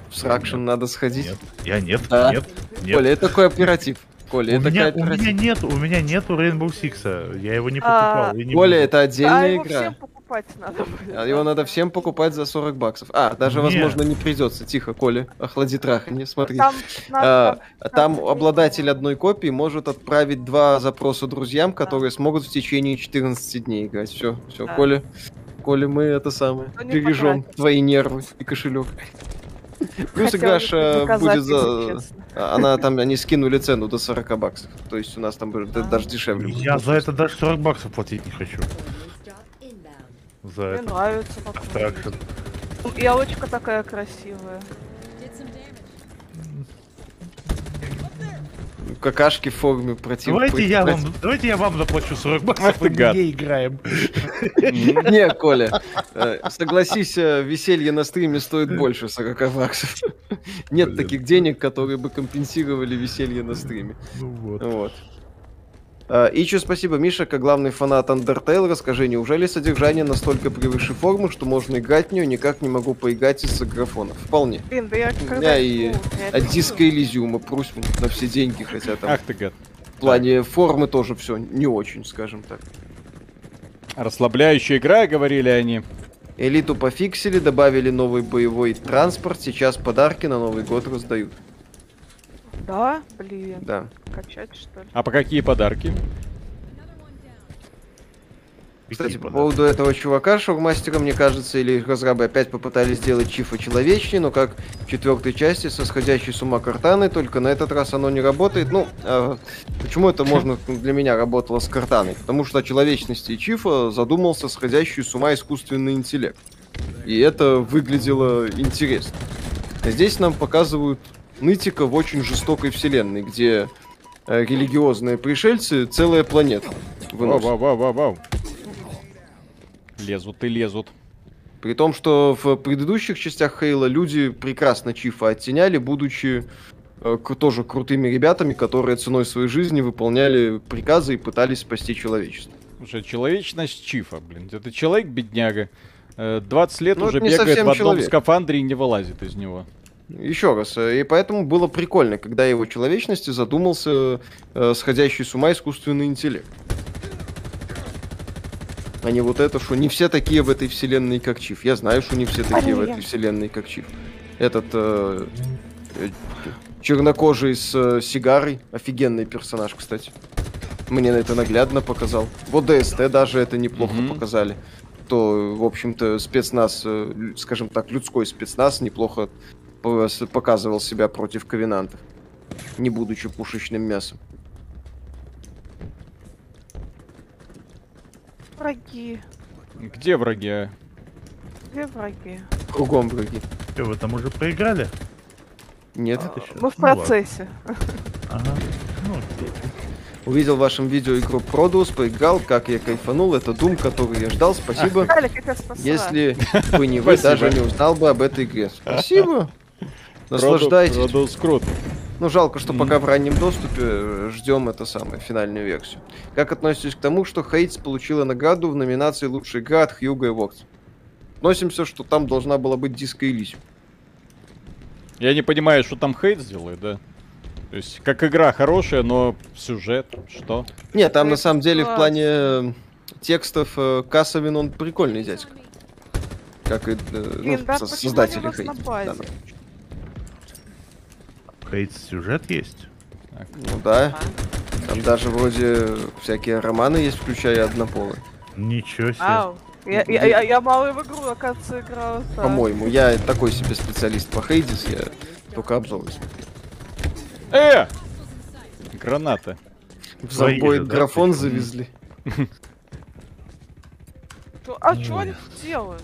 В Сракшн надо сходить. Нет, я нет, Да. нет, нет. Коля, это такой оператив. Коля, у, это меня, такой у оператив. меня нет, у меня нету Rainbow Six. Я его не А, покупал. и не Коля, буду. это А отдельная его игра. всем покупать надо. А Его надо всем покупать за 40 баксов. А, даже, Не. возможно, не придется. Тихо, Коля, охлади траханье, смотри. Там А, там- Там там обладатель одной копии может отправить два запроса друзьям, которые смогут в течение 14 дней играть. Все, все, Да. Коля. Коля, мы это самое. Ну, не Бережем твои нервы и кошелек. Плюс доказать, будет за... Она там, они скинули цену до 40 баксов. То есть у нас там будет А. даже дешевле. будет. Я за это даже 40 баксов платить не хочу. За Мне это. нравится. Абстракшн. И такая красивая. Какашки в форме против... Давайте я против- вам, давайте я вам заплачу 40 Ах баксов, гад. мы не играем. Не, Коля, э, согласись, э, веселье на стриме стоит больше 40 баксов. Нет таких денег, которые бы компенсировали веселье на стриме. Ну вот. Вот. А, И еще спасибо, Миша, как главный фанат Undertale, расскажи, неужели содержание настолько превыше формы, что можно играть в нее, никак не могу поиграть из-за графонов? Вполне. Блин, да я У меня и от диска Элизиума прусь на все деньги, хотя там Ах ты гад. в плане формы тоже все не очень, скажем так. Расслабляющая игра, говорили они. Элиту пофиксили, добавили новый боевой транспорт, сейчас подарки на Новый год раздают. Да, блин, Да. качать что ли? А по какие подарки? Кстати, по поводу этого чувака, шоурмастера, мне кажется, или разрабы опять попытались сделать Чифа человечнее, но как в четвертой части со сходящей с ума картаной, только на этот раз оно не работает. Ну, а, почему это можно для меня работало с картаной? Потому что о человечности Чифа задумался сходящий с ума искусственный интеллект. И это выглядело интересно. А здесь нам показывают нытика в очень жестокой вселенной, где э, религиозные пришельцы целая планета. Вау, выносят. вау, вау, вау, вау. Лезут и лезут. При том, что в предыдущих частях Хейла люди прекрасно Чифа оттеняли, будучи э, к- тоже крутыми ребятами, которые ценой своей жизни выполняли приказы и пытались спасти человечество. Слушай, человечность Чифа, блин. Это человек-бедняга. Э, 20 лет Ну, уже бегает в одном человек. скафандре и не вылазит из него. Еще раз, э, и поэтому было прикольно, когда его человечности задумался э, сходящий с ума искусственный интеллект. А не вот это, что не все такие в этой вселенной, как Чиф. Я знаю, что не все такие в этой вселенной, как Чиф. Этот э, э, чернокожий с э, сигарой, офигенный персонаж, кстати. Мне это наглядно показал. Вот ДСТ даже это неплохо Мгм. показали. То, в общем-то, спецназ, э, скажем так, людской спецназ неплохо показывал себя против ковенантов, не будучи пушечным мясом. Враги. Где враги? а? Где враги? Кругом враги. Что, вы там уже проиграли? Нет. Щас. Мы в Ну процессе. Ага. Ну, окей. Увидел в вашем видео игру Продус, поиграл, как я кайфанул. Это Дум, который я ждал. Спасибо. Если бы не вы, даже не узнал бы об этой игре. Спасибо. Наслаждайтесь. Продус круто. Ну, жалко, что Мгм. пока в раннем доступе э, ждем это самое, финальную версию. Как относитесь к тому, что Хейтс получила награду в номинации «Лучшая игра» от Хьюга и Вокс? Относимся, что там должна была быть Диско Элизиум. Я не понимаю, что там хейт сделает, да? То есть, как игра хорошая, но сюжет, что? Нет, там на самом деле в плане э, текстов э, Касовин, он прикольный дядька. Как и ну, Блин, да создатели они у нас Хейт. на базе? Да, Хейт сюжет есть? Ну да, там даже вроде всякие романы есть, включая однополые. Ничего себе. Ау. Я, я, я, я мало в игру, оказывается, играла. так. По-моему, я такой себе специалист по Хейдис, я только обзоры смотрю. Э! Граната. В забой графон завезли. А что они делают?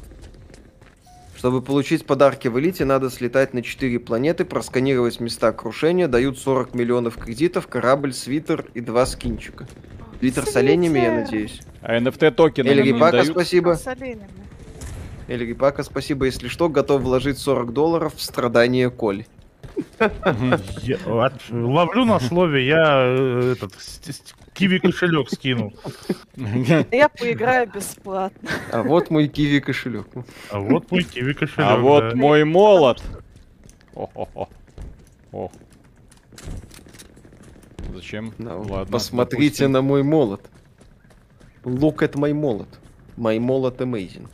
Чтобы получить подарки в элите, надо слетать на 4 планеты, просканировать места крушения, дают 40 миллионов кредитов, корабль, свитер и два скинчика. Свитер с оленями, я надеюсь. А NFT токены Эль Рипака, дают? спасибо. Эль Рипака, спасибо. Если что, готов вложить 40 долларов в. Я- от- ловлю на слове, я э, этот киви кошелек скинул. Я поиграю бесплатно. А вот мой киви кошелек. А вот мой киви кошелек. А вот мой молот. О-хо-хо. О. Зачем? Ладно, Посмотрите допустим. на мой молот. Look at my молот. My молот amazing.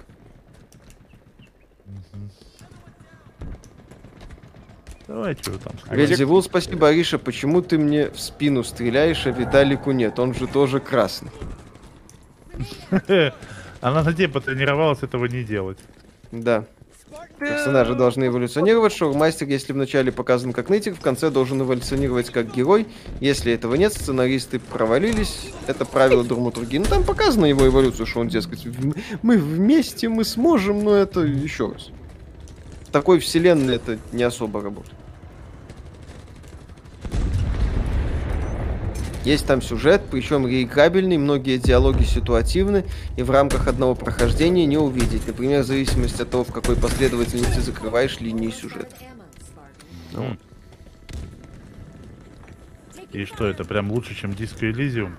Давайте вы там. Вельзевул, спасибо, Ариша. Почему ты мне в спину стреляешь, а Виталику нет? Он же тоже красный. Она на тебе потренировалась этого не делать. Да. Персонажи должны эволюционировать. Шоу-мастер, если вначале показан как нытик, в конце должен эволюционировать как герой. Если этого нет, сценаристы провалились. Это правило драматургии. Ну там показана его эволюцию, что он, дескать, «В- мы вместе, мы сможем, но это еще раз. В такой вселенной это не особо работает. Есть там сюжет, причем реиграбельный, многие диалоги ситуативны, и в рамках одного прохождения не увидеть. Например, в зависимости от того, в какой последовательности закрываешь линии сюжета. Ну, И что, это прям лучше, чем Disco Elysium?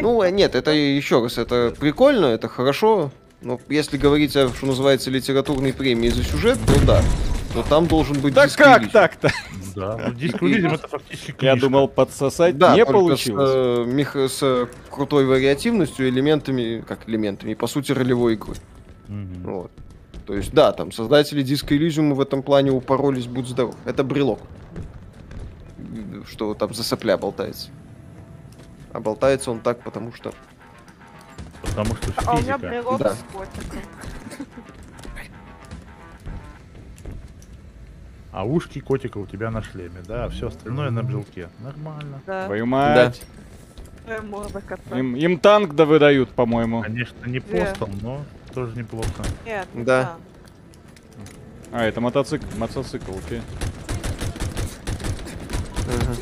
Ну, э, нет, это еще раз, это прикольно, это хорошо. Но если говорить о, что называется, литературной премии за сюжет, то да. Но там должен быть Да как так-то? Да, ну, Disco Elysium это фактически Я думал подсосать, Да, не получилось. С, э, мех- с э, крутой вариативностью, элементами, как элементами, по сути, ролевой игры. Мгм. Вот. То есть, да, там создатели диска Elysium в этом плане упоролись, будь здоров. Это брелок. Что там за сопля болтается. А болтается он так, потому что... Потому что А у меня физика. брелок Да. с котиком. А ушки котика у тебя на шлеме, да, а все остальное на брелке. Нормально. Да. Твою мать. Кота. Им, им танк да выдают, по-моему. Конечно, не постом, но тоже неплохо. Нет, не Да. А, это мотоцикл, мотоцикл, окей. Ага,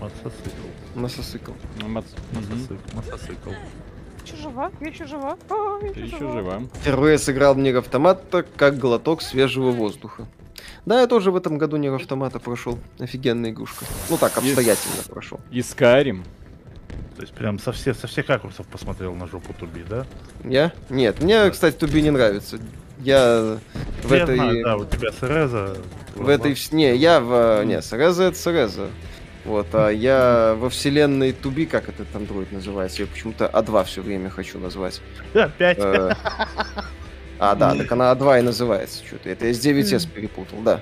Мотоцикл. Мотоцикл. Ну. Мотоцикл. Мотоцикл. Еще жива? Я еще жива? А, я Ты еще еще жива. жива. Впервые сыграл в Нир Автомата как глоток свежего воздуха. Да, я тоже в этом году Нир Автомата прошел. Офигенная игрушка. Ну так, обстоятельно прошел. И Скарим. То есть прям со, все, со всех ракурсов посмотрел на жопу Туби, да? Я? Нет, мне, кстати, Туби не нравится. Я в Я этой... знаю, да, у тебя Среза. В этой... вс- Не, я в... Не, Среза это Среза. Вот, а я во вселенной Туби, как этот андроид называется, я почему-то А2 все время хочу назвать. Опять. А, да, так она А2 и называется. Что-то это я с 9S перепутал, да.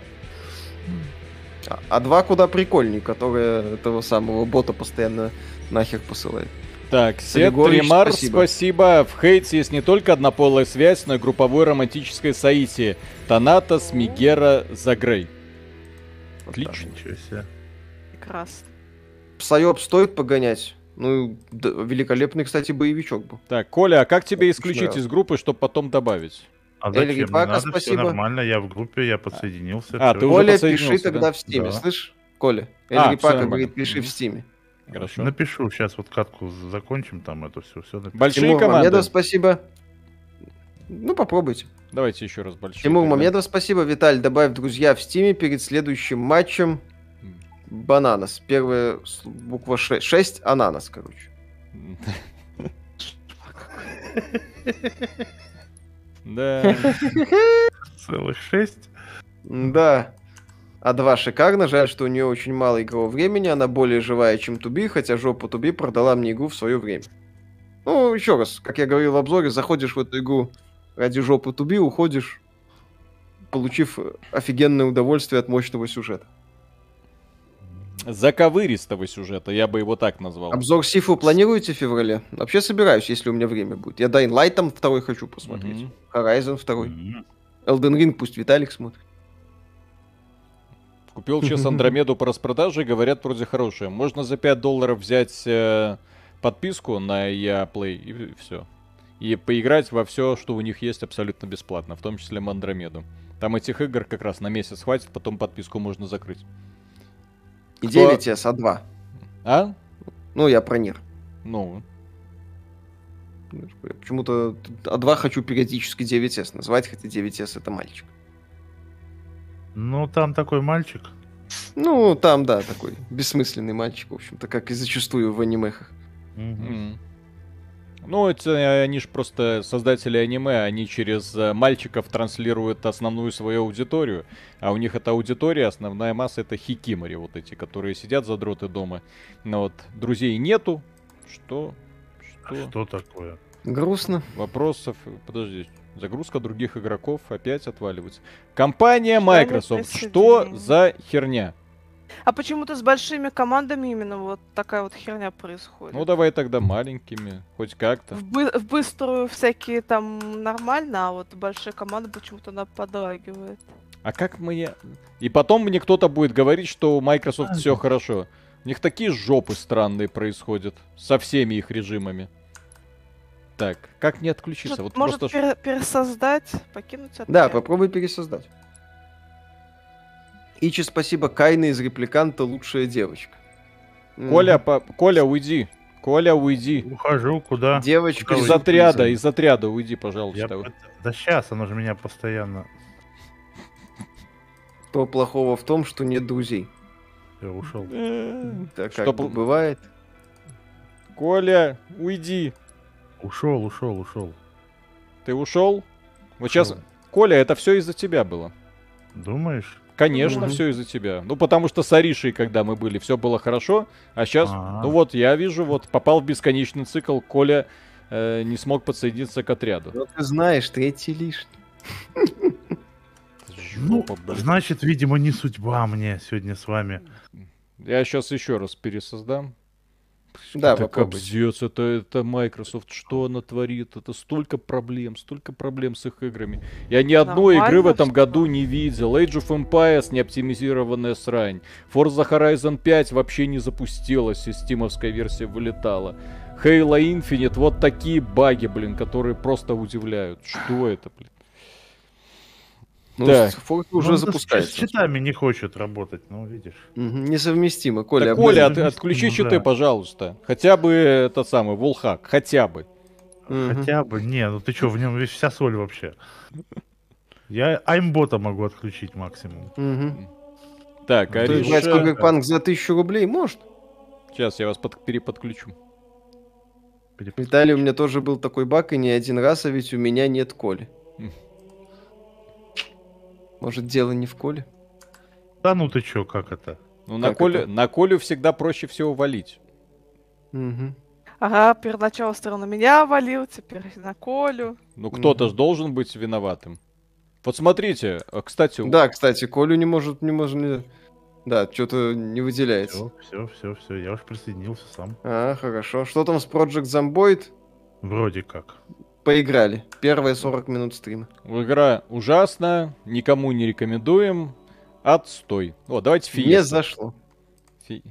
А А2 куда прикольней, которая этого самого бота постоянно нахер посылает. Так, Сет Солигорич, Римар, спасибо. спасибо. В хейте есть не только однополая связь, но и групповое романтическое соитие. Танатос, Мигера, Загрей. Вот Отлично. Ничего себе. Прекрасно. Psi-Ops стоит погонять. Ну, да, великолепный, кстати, боевичок был. Так, Коля, а как тебе исключить из группы, чтобы потом добавить? А зачем? Не Рипака, надо, спасибо. все нормально, я в группе, я подсоединился. А, всё. ты Коля, пиши да? тогда в стиме, Да. слышь? Коля, А, Эль всё Рипака нормально. говорит, пиши в стиме. Хорошо. Напишу, сейчас вот катку закончим, там это все, все напишу. Большие Тимур команды. Мамедов, спасибо. Ну, попробуйте. Давайте еще раз большие. Тимур тогда. Мамедов, спасибо. Виталь, добавь друзья в стиме перед следующим матчем. Бананас. Первая буква 6. 6 ананас, короче. Да. Целых шесть. Да. А 2 шикарно. Жаль, что у нее очень мало игрового времени. Она более живая, чем Туби, хотя жопа Туби продала мне игру в свое время. Ну, еще раз, как я говорил в обзоре, заходишь в эту игру ради жопы Туби, уходишь, получив офигенное удовольствие от мощного сюжета. Заковыристого сюжета, я бы его так назвал. Обзор Сифу планируете в феврале? Вообще собираюсь, если у меня время будет. Я Dying Light там второй хочу посмотреть. Мгм. Horizon второй. М. Elden Ring пусть Виталик смотрит. Купил сейчас Андромеду по распродаже, говорят, вроде хорошая. Можно за 5 долларов взять э, подписку на EA Play и все. И поиграть во все, что у них есть абсолютно бесплатно, в том числе в Андромеду. Там этих игр как раз на месяц хватит, потом подписку можно закрыть. И Кто- 9S, А2. А? Ну, я про Нир. Ну, Почему-то А2 хочу периодически 9S назвать, хотя 9S это мальчик. Ну, там такой мальчик. Ну, там, да, такой бессмысленный мальчик, в общем-то, как и зачастую в анимехах. Мгм. Ну, это э, они же просто создатели аниме, они через э, мальчиков транслируют основную свою аудиторию, а у них эта аудитория, основная масса это хикимори вот эти, которые сидят задроты дома. Но вот друзей нету, что... А Что? Что такое? Грустно. Вопросов... Подожди, загрузка других игроков опять отваливается. Компания Что Microsoft, что за херня? А почему-то с большими командами именно вот такая вот херня происходит. Ну давай тогда маленькими, хоть как-то. В, бы- в быструю всякие там нормально, а вот большие команды почему-то она подрагивает. А как мне... И потом мне кто-то будет говорить, что у Microsoft все хорошо. У них такие жопы странные происходят со всеми их режимами. Так, как не отключиться? Может, Вот может просто... пере- пересоздать, покинуть отряд? Да, попробуй пересоздать. Ичи, спасибо, Кайна из репликанта лучшая девочка. Коля, по- Коля, уйди. Коля, уйди. Ухожу, куда? Девочка Из отряда, из отряда уйди, Я... пожалуйста. Да сейчас, оно же меня постоянно... Что плохого в том, что нет друзей? Всё, ушел. Так Что как бы бывает. Коля, уйди. Ушел, ушел, ушел. Ты ушел? Вот сейчас... Ушел. Коля, это все из-за тебя было. Думаешь? Конечно, Мгм. все из-за тебя. Ну, потому что с Аришей, когда мы были, все было хорошо, а сейчас, А. ну вот, я вижу, вот, попал в бесконечный цикл, Коля э, не смог подсоединиться к отряду. Ну, ты знаешь, третий лишний. Ну, значит, видимо, не судьба мне сегодня с вами. Я сейчас еще раз пересоздам. Да, это кобздец, это, это Microsoft, что она творит? Это столько проблем, столько проблем с их играми. Я ни одной игры в Нормально этом всё. году не видел. Age of Empires не оптимизированная срань. Forza Horizon 5 вообще не запустилась, и стимовская версия вылетала. Halo Infinite, вот такие баги, блин, которые просто удивляют. Что это, блин? Ну, Так. с- Forza Ну, уже да с- запускается. С читами не хочет работать, ну, видишь. Мгм, Несовместимо, Коля. Так, Коля, от- отключи Ну, щиты, да. пожалуйста. Хотя бы этот самый, Волхак, хотя бы. Хотя бы, не, ну ты что, в нем весь вся соль вообще. Я аймбота могу отключить максимум. Мгм. Так, Ну, То есть брать Ариша... Киберпанк за тысячу рублей может? Сейчас я вас под- переподключу. Переп- Виталий, у меня тоже был такой баг, и не один раз, а ведь у меня нет Коли. Может, дело не в Коле? Да ну ты чё, как это? Ну, на, Колю, это? на Колю всегда проще всего валить. Мгм. Ага, перед началом стрела на меня валил, теперь на Колю. Ну, кто-то Мгм. же должен быть виноватым. Вот смотрите, а, кстати, у- Да, кстати, Колю не может, не может, не- Да, что-то не выделяется. Все, все, все, все, я уж присоединился сам. А, хорошо. Что там с Project Zomboid? Вроде как. Поиграли. Первые 40 минут стрима. игра ужасная, никому не рекомендуем. Отстой. О, давайте Не Фиеста. зашло. Фи-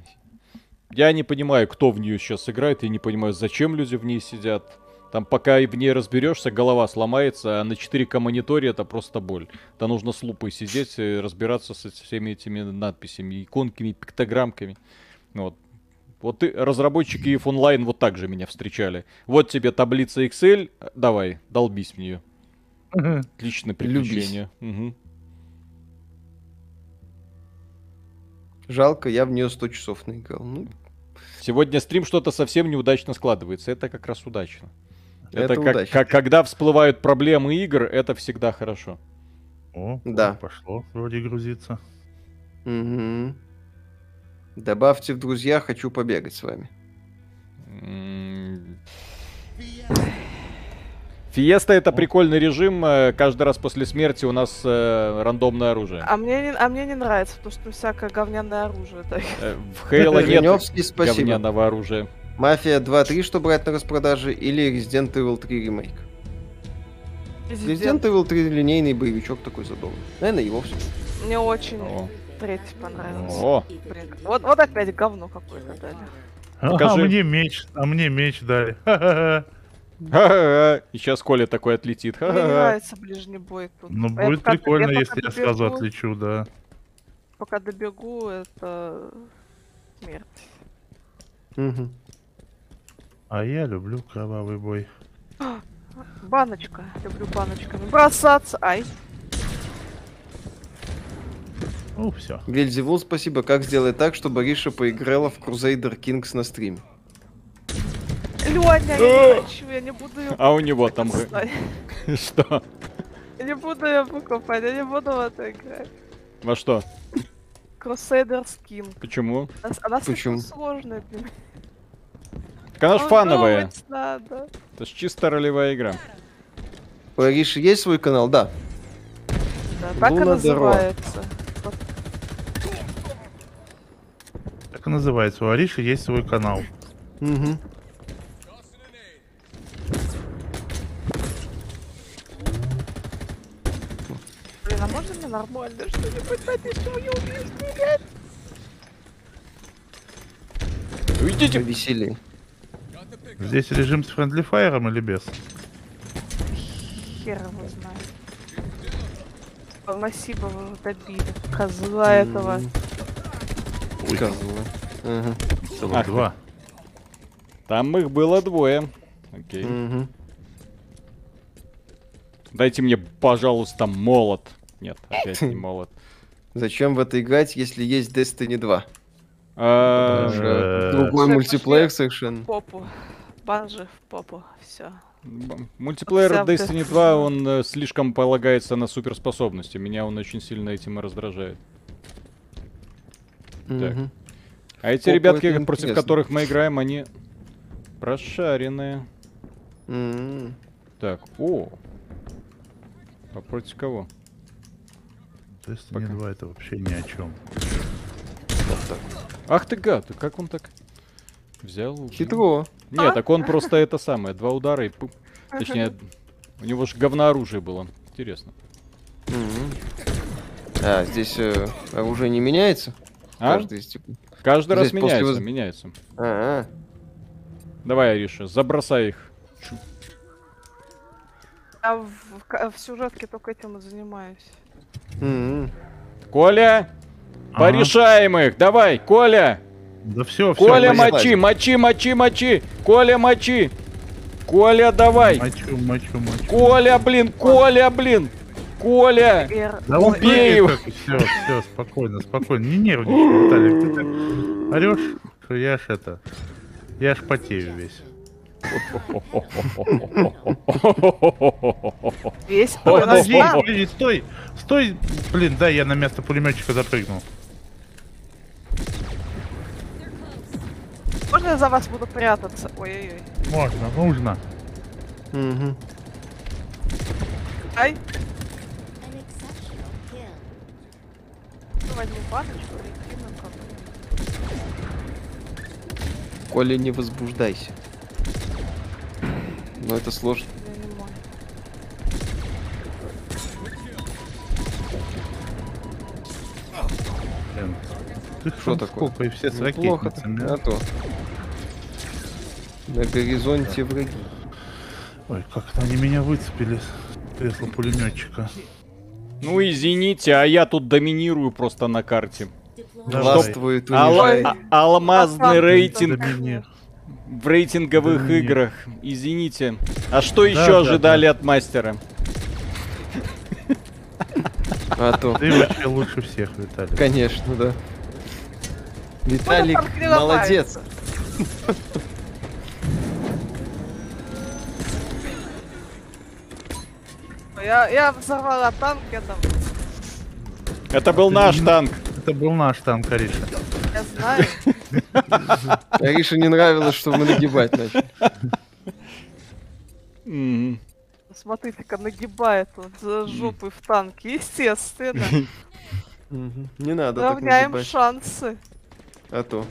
Я не понимаю, кто в нее сейчас играет, и не понимаю, зачем люди в ней сидят. Там пока и в ней разберешься, голова сломается, а на 4К мониторе это просто боль. Да нужно с лупой сидеть и разбираться со всеми этими надписями, иконками, пиктограммками. Вот. Вот и разработчики EVE Online вот так же меня встречали. Вот тебе таблица Excel, давай, долбись в нее. Отличное приключение. Мгм. Жалко, я в нее 100 часов наиграл. Ну, Сегодня стрим что-то совсем неудачно складывается. Это как раз удачно. Это, Это как, удачно. как- когда всплывают проблемы игр, это всегда хорошо. О, Да. пошло вроде грузиться. мгм. Добавьте в друзья, хочу побегать с вами. Фиеста это прикольный режим. э, Каждый раз после смерти у нас э, рандомное оружие. А мне, не, а мне не нравится, потому что всякое говняное оружие. дают. Э, В Хейла нет спасибо. говняного оружия. Мафия 2.3, что брать на распродаже, или Resident Evil 3 ремейк? Resident Президент. Evil 3 линейный боевичок такой задорный. Наверное, его все. Мне очень О. третий понравился. О, Блин, вот, вот опять говно какое-то дали. А Покажи. мне меч, а мне меч дали. И сейчас Коля такой отлетит. Мне нравится ближний бой тут. Ну, Я будет пока- прикольно, пока если я сразу отлечу, да. Пока добегу, это смерть. Мгм. А я люблю кровавый бой. Баночка. Люблю баночками бросаться. Ай. Ну, все. Вельзевул, спасибо. Как сделать так, чтобы Риша поиграла в Crusader Kings на стриме? Леня, я не хочу, я не буду ее А у него там... Что? Я не буду ее покупать, я не буду в это играть. Во что? Crusader Skin. Почему? Она, Почему? слишком сложная для меня. Она ж фановая. надо. Это ж чисто ролевая игра. У Риши есть свой канал? Да. Да, так и Луна называется. Так и называется. У Ариши есть свой канал. Мгм. Блин, а можно мне нормально что-нибудь дать, если я не стрелять? Уйдите! Повеселее. Здесь режим с friendly fire ом или без? Хер его знает. Спасибо, вы его добили. Козла этого. Козла. Ага. Целых Ах два. Там их было двое. Окей. Мгм. Дайте мне, пожалуйста, молот. Нет, опять не молот. Зачем в это играть, если есть Destiny 2? А, Э, другой мультиплеер совершенно. В попу. Банжи в попу. Все. Мультиплеер Destiny вот 2, эта- он э, слишком полагается на суперспособности. Меня он очень сильно этим и раздражает. Мгм. А эти Попу ребятки, это против интересно. которых мы играем, они прошаренные. Так, о. А против кого? Destiny Пока. 2 это вообще ни о чем. Ах ты гад, как он так взял? убил? Хитро. Нет, А? так он просто это самое, два удара и пуп. Точнее, у него же говнооружие было. Интересно. А, здесь э, оружие не меняется? А? Типа. Каждый раз Здесь после меняется, воз- меняется. А, Давай, Ариша, забросай их. Я в, в сюжетке только этим и занимаюсь. М. Коля, Ага. порешаем их. Давай, Коля. Да все, все. Коля, мочи, мочи, мочи, мочи. Коля, мочи. Коля, давай. Мочу, мочу, мочу. Коля, блин, Коля, блин. Коля. Да Убей его. Все, все, спокойно, спокойно. Не нервничай, Виталик. Ты так орешь, что я ж это... Я ж потею весь. Весь Подожди, подожди, стой! Стой! Блин, дай я на место пулеметчика запрыгнул. Можно я за вас буду прятаться? Ой-ой-ой. Можно, нужно. Мгм. Ай, возьму баночку и кину как Коля, не возбуждайся. Но это сложно. Что такое? Сколько и все с ракетницами. А то. На горизонте враги. Ой, как-то они меня выцепили с кресла пулеметчика. Ну извините, а я тут доминирую просто на карте. Властвует, Ал- а- алмазный рейтинг в рейтинговых Домини- играх. Извините. А что Да, еще да, ожидали от мастера? А то. Ты вообще лучше всех, Виталий. Конечно, да. Виталик, молодец. Я, я взорвала танк, я там, Это был наш танк. Это был наш танк, Ариша. я знаю. Арише не нравилось, что мы нагибать начали. Мгм. Смотрите-ка, нагибает вот за жопой в танке, естественно. Не надо Равняем шансы. А то.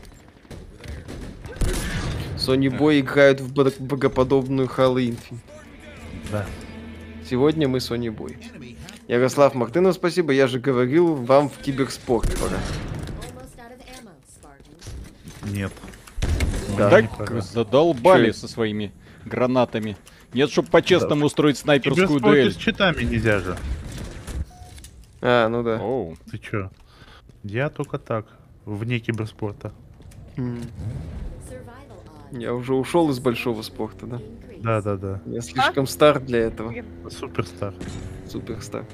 Sony Boy играют в бог- богоподобную Infinite. Да. Сегодня мы Sony Boy. Ярослав Мартынов, спасибо. Я же говорил, вам в киберспорт пора. Нет. Да. Так задолбали Чё со своими гранатами. Нет, чтобы по-честному устроить снайперскую Киберспорте дуэль. с читами нельзя же. А, ну да. Оу. Ты чё? Я только так. Вне киберспорта. Odds Я уже ушел из большого спорта, да? Да, да, да. Я слишком стар для этого. Суперстар. Суперстар.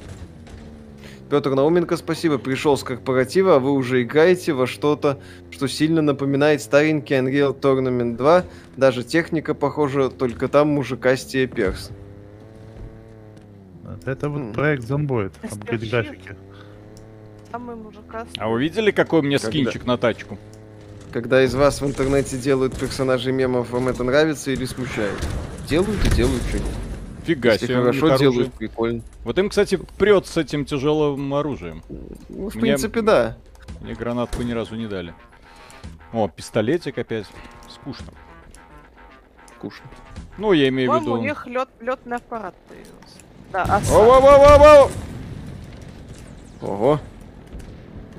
Петр Науменко, спасибо. Пришел с корпоратива, а вы уже играете во что-то, что сильно напоминает старенький Unreal Tournament 2. Даже техника похожа, только там мужикастие перс. Это вот проект. Апгрейд Сперщит. графики. Самый мужика. А вы видели, какой у меня Когда? скинчик на тачку? Когда из вас в интернете делают персонажей мемов, вам это нравится или смущает? Делают и делают что-нибудь. Фига Если себе, хорошо делают, прикольно. Вот им, кстати, прет с этим тяжелым оружием. Ну, в Мне- принципе, да. Мне гранатку ни разу не дали. О, пистолетик опять. Скучно. Скучно. Ну, я имею в По-моему, у виду... них лед, летный аппарат появился. Да, а аса. Воу-воу-воу-воу! Ого.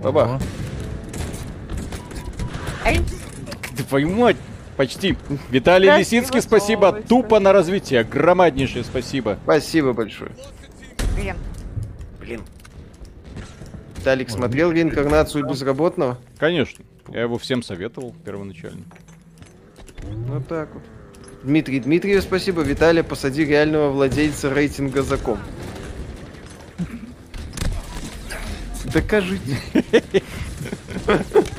Баба. Ого. Эй, Твою мать! Почти. Виталий Красиво Лисицкий, спасибо. солнечно. Тупо на развитие. Громаднейшее спасибо. Спасибо большое. блин. Блин. Талик смотрел реинкарнацию безработного? Конечно. Я его всем советовал первоначально. Вот так вот. Дмитрий Дмитриев, спасибо. Виталий, посади реального владельца рейтинга за ком. Докажите.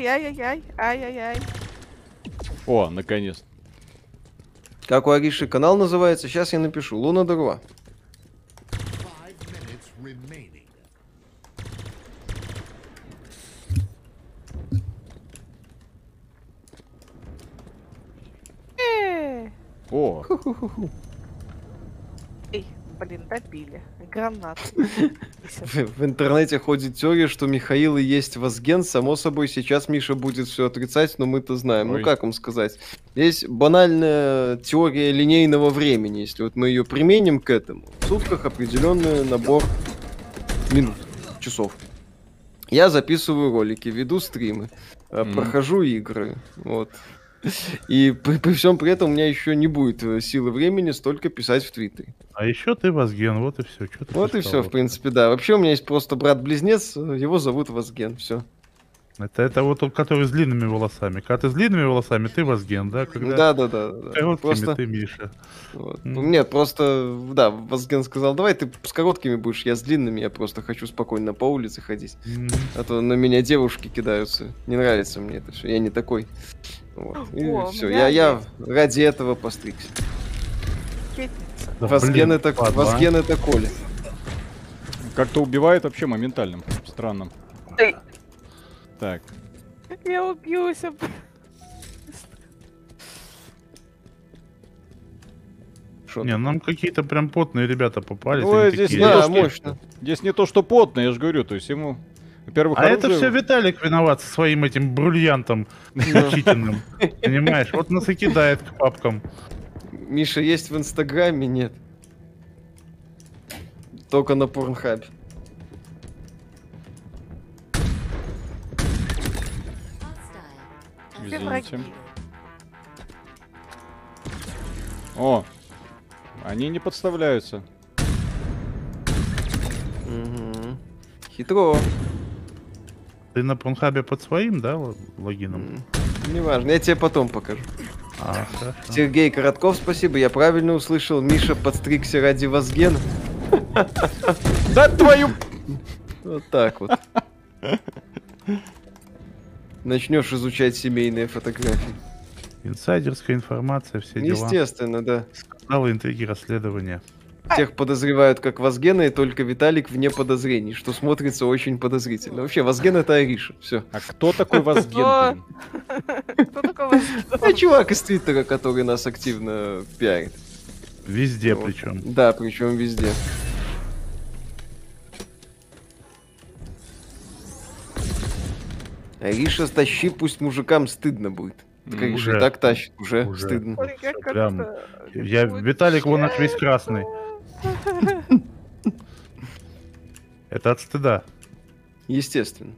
Ай-яй-яй-яй-яй, ай-яй-яй. О, наконец. Как у Ариши канал называется? Сейчас я напишу. Луна Дурва. Five minutes remaining. Эй, О, Эй, блин, добили. Гранат. В, интернете ходит теория, что Михаил и есть Возген. Само собой, сейчас Миша будет все отрицать, но мы-то знаем. Ой. Ну как вам сказать? Есть банальная теория линейного времени. Если вот мы ее применим к этому, в сутках определенный набор минут, часов. Я записываю ролики, веду стримы, Мгм. прохожу игры. Вот. И при, при всем при этом у меня еще не будет э, силы времени столько писать в Твиттере. А еще ты Возген, вот и все. Что Вот и все, в принципе, да. Вообще у меня есть просто брат-близнец, э, его зовут Возген, все. Это, это вот тот, который с длинными волосами. Когда ты с длинными волосами, ты Возген, да? Когда Да, да, да. да. с короткими, Просто, ты Миша. вот. М. Нет, просто, да, Возген сказал, давай ты с короткими будешь, я с длинными, я просто хочу спокойно по улице ходить. М. А то на меня девушки кидаются. Не нравится мне это все, я не такой. Вот. И О, все, я, я ради этого постригся. Да Возген блин, это, падла, а. Возген это Коля. как-то убивает вообще моментальным. Странно. Эй, Так. я убьюсь. об- Шо Не, нам какие-то прям потные ребята попались. Ой, они здесь такие, Да, мощно. Здесь не то, что потно, я же говорю, то есть ему, во-первых, А это оружие- все Виталик виноват со своим этим бриллиантом читерным. Понимаешь? Вот нас и кидает к папкам. Миша есть в Инстаграме? Нет. Только на Порнхабе. Извините. враги. О, они не подставляются. Мгм. Хитро. Ты на Порнхабе под своим, да, логином? Неважно, я тебе потом покажу. А. Сергей Коротков, спасибо, я правильно услышал. Миша подстригся ради Возгена. Да твою... Вот так вот. Начнешь изучать семейные фотографии. Инсайдерская информация, все дела. Естественно, да. Скандалы, интриги, расследования. Тех подозревают как Возгена, и только Виталик вне подозрений, что смотрится очень подозрительно. Вообще, Возген это Ариша. Все. А кто такой Возген? блин? Кто такой Возген? Это чувак из Твиттера, который нас активно пиарит. Везде причем. Да, причем везде. Ариша, стащи, пусть мужикам стыдно будет. Конечно, Уже. и так тащит, уже, Уже. стыдно. Ой, как Прям Я, Виталик, вон аж весь красный. Это от стыда. Естественно.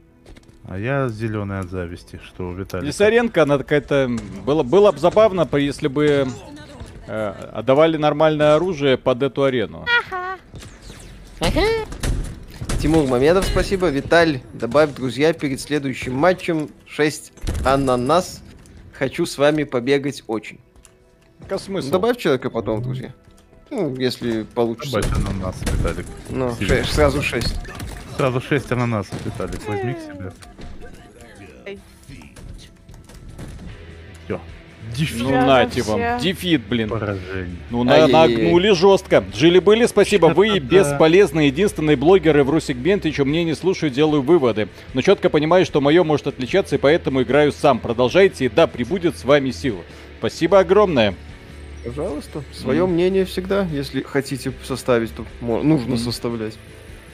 А я зеленый от зависти, что у Виталика. Лисаренко, она какая-то... Было, было бы забавно, если бы э, отдавали нормальное оружие под эту арену. Тимур Мамедов, спасибо. Виталь, добавь, друзья, перед следующим матчем 6 ананас. Хочу с вами побегать очень. Какой смысл? Добавь человека потом, друзья. Ну, если получится. Добавь ананасов, Виталик. Ну, ше- сразу 6. Сразу 6 ананасов, Виталик, возьми к себе. Дефи. Ну нате вам, дефит, блин. Поражение. Ну на, нагнули жестко. Жили-были, спасибо. Вы бесполезные, единственные блогеры в Русигменте, что мне не слушаю, делаю выводы. Но четко понимаю, что мое может отличаться, и поэтому играю сам. Продолжайте, и да, прибудет с вами сила. Спасибо огромное. Пожалуйста. Свое мнение всегда, если хотите составить, то нужно Мгм. составлять.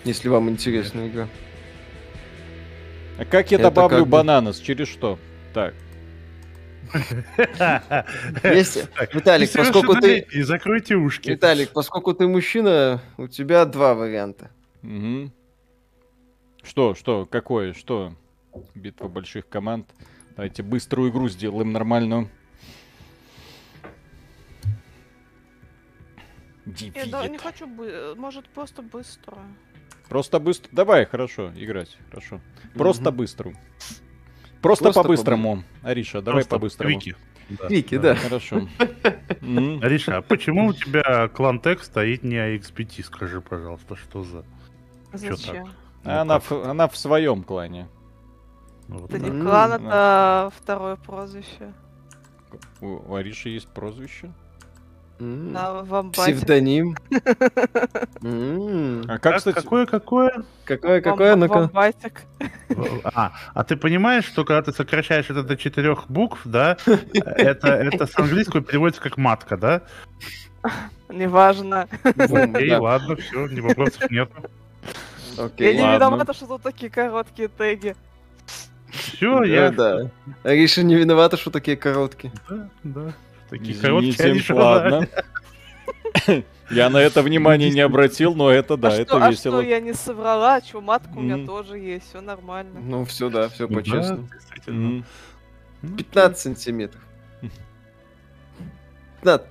Если вам интересна игра. А как я Это добавлю как бы- бананас? Через что? Так. Есть, Виталик, поскольку ты, закройте ушки. Виталик, поскольку ты мужчина, у тебя два варианта. Что, что, какое, что? Битва больших команд. Давайте быструю игру сделаем нормальную. Я да, не хочу, бы- может, просто быстро. Просто быстро. Давай, хорошо, играть. Хорошо. Просто Мгм. Просто, Просто по-быстрому. Ариша, давай Просто по-быстрому. Вики. Да, Вики, да. Хорошо. М. Ариша, а почему у тебя клан Тек стоит не AXPT, скажи, пожалуйста, что за... Чё Зачем? А Она, в, она в своем клане. Ну, вот Это не клан, да. это второе прозвище. У Ариши есть прозвище. Вамбате. Псевдоним. А как, Как- кстати, Какое, какое? Какое, какое, ну-ка. Вамбатик. А, а ты понимаешь, что когда ты сокращаешь это до четырех букв, да, это, это с английского переводится как матка, да? Неважно. Окей, ладно, все, не вопросов нет. Я не виновата, что тут такие короткие теги. Все, я... да. Ариша не виновата, что такие короткие. Да, да. Такие короткие извините, они же ладно. Я на это внимание не обратил, но это да, а это что, а весело. что, я не соврала? Чё, матка у меня тоже есть, все нормально. Ну, все, да, все Ну по-честному. действительно. М. Ну, 15 сантиметров. 15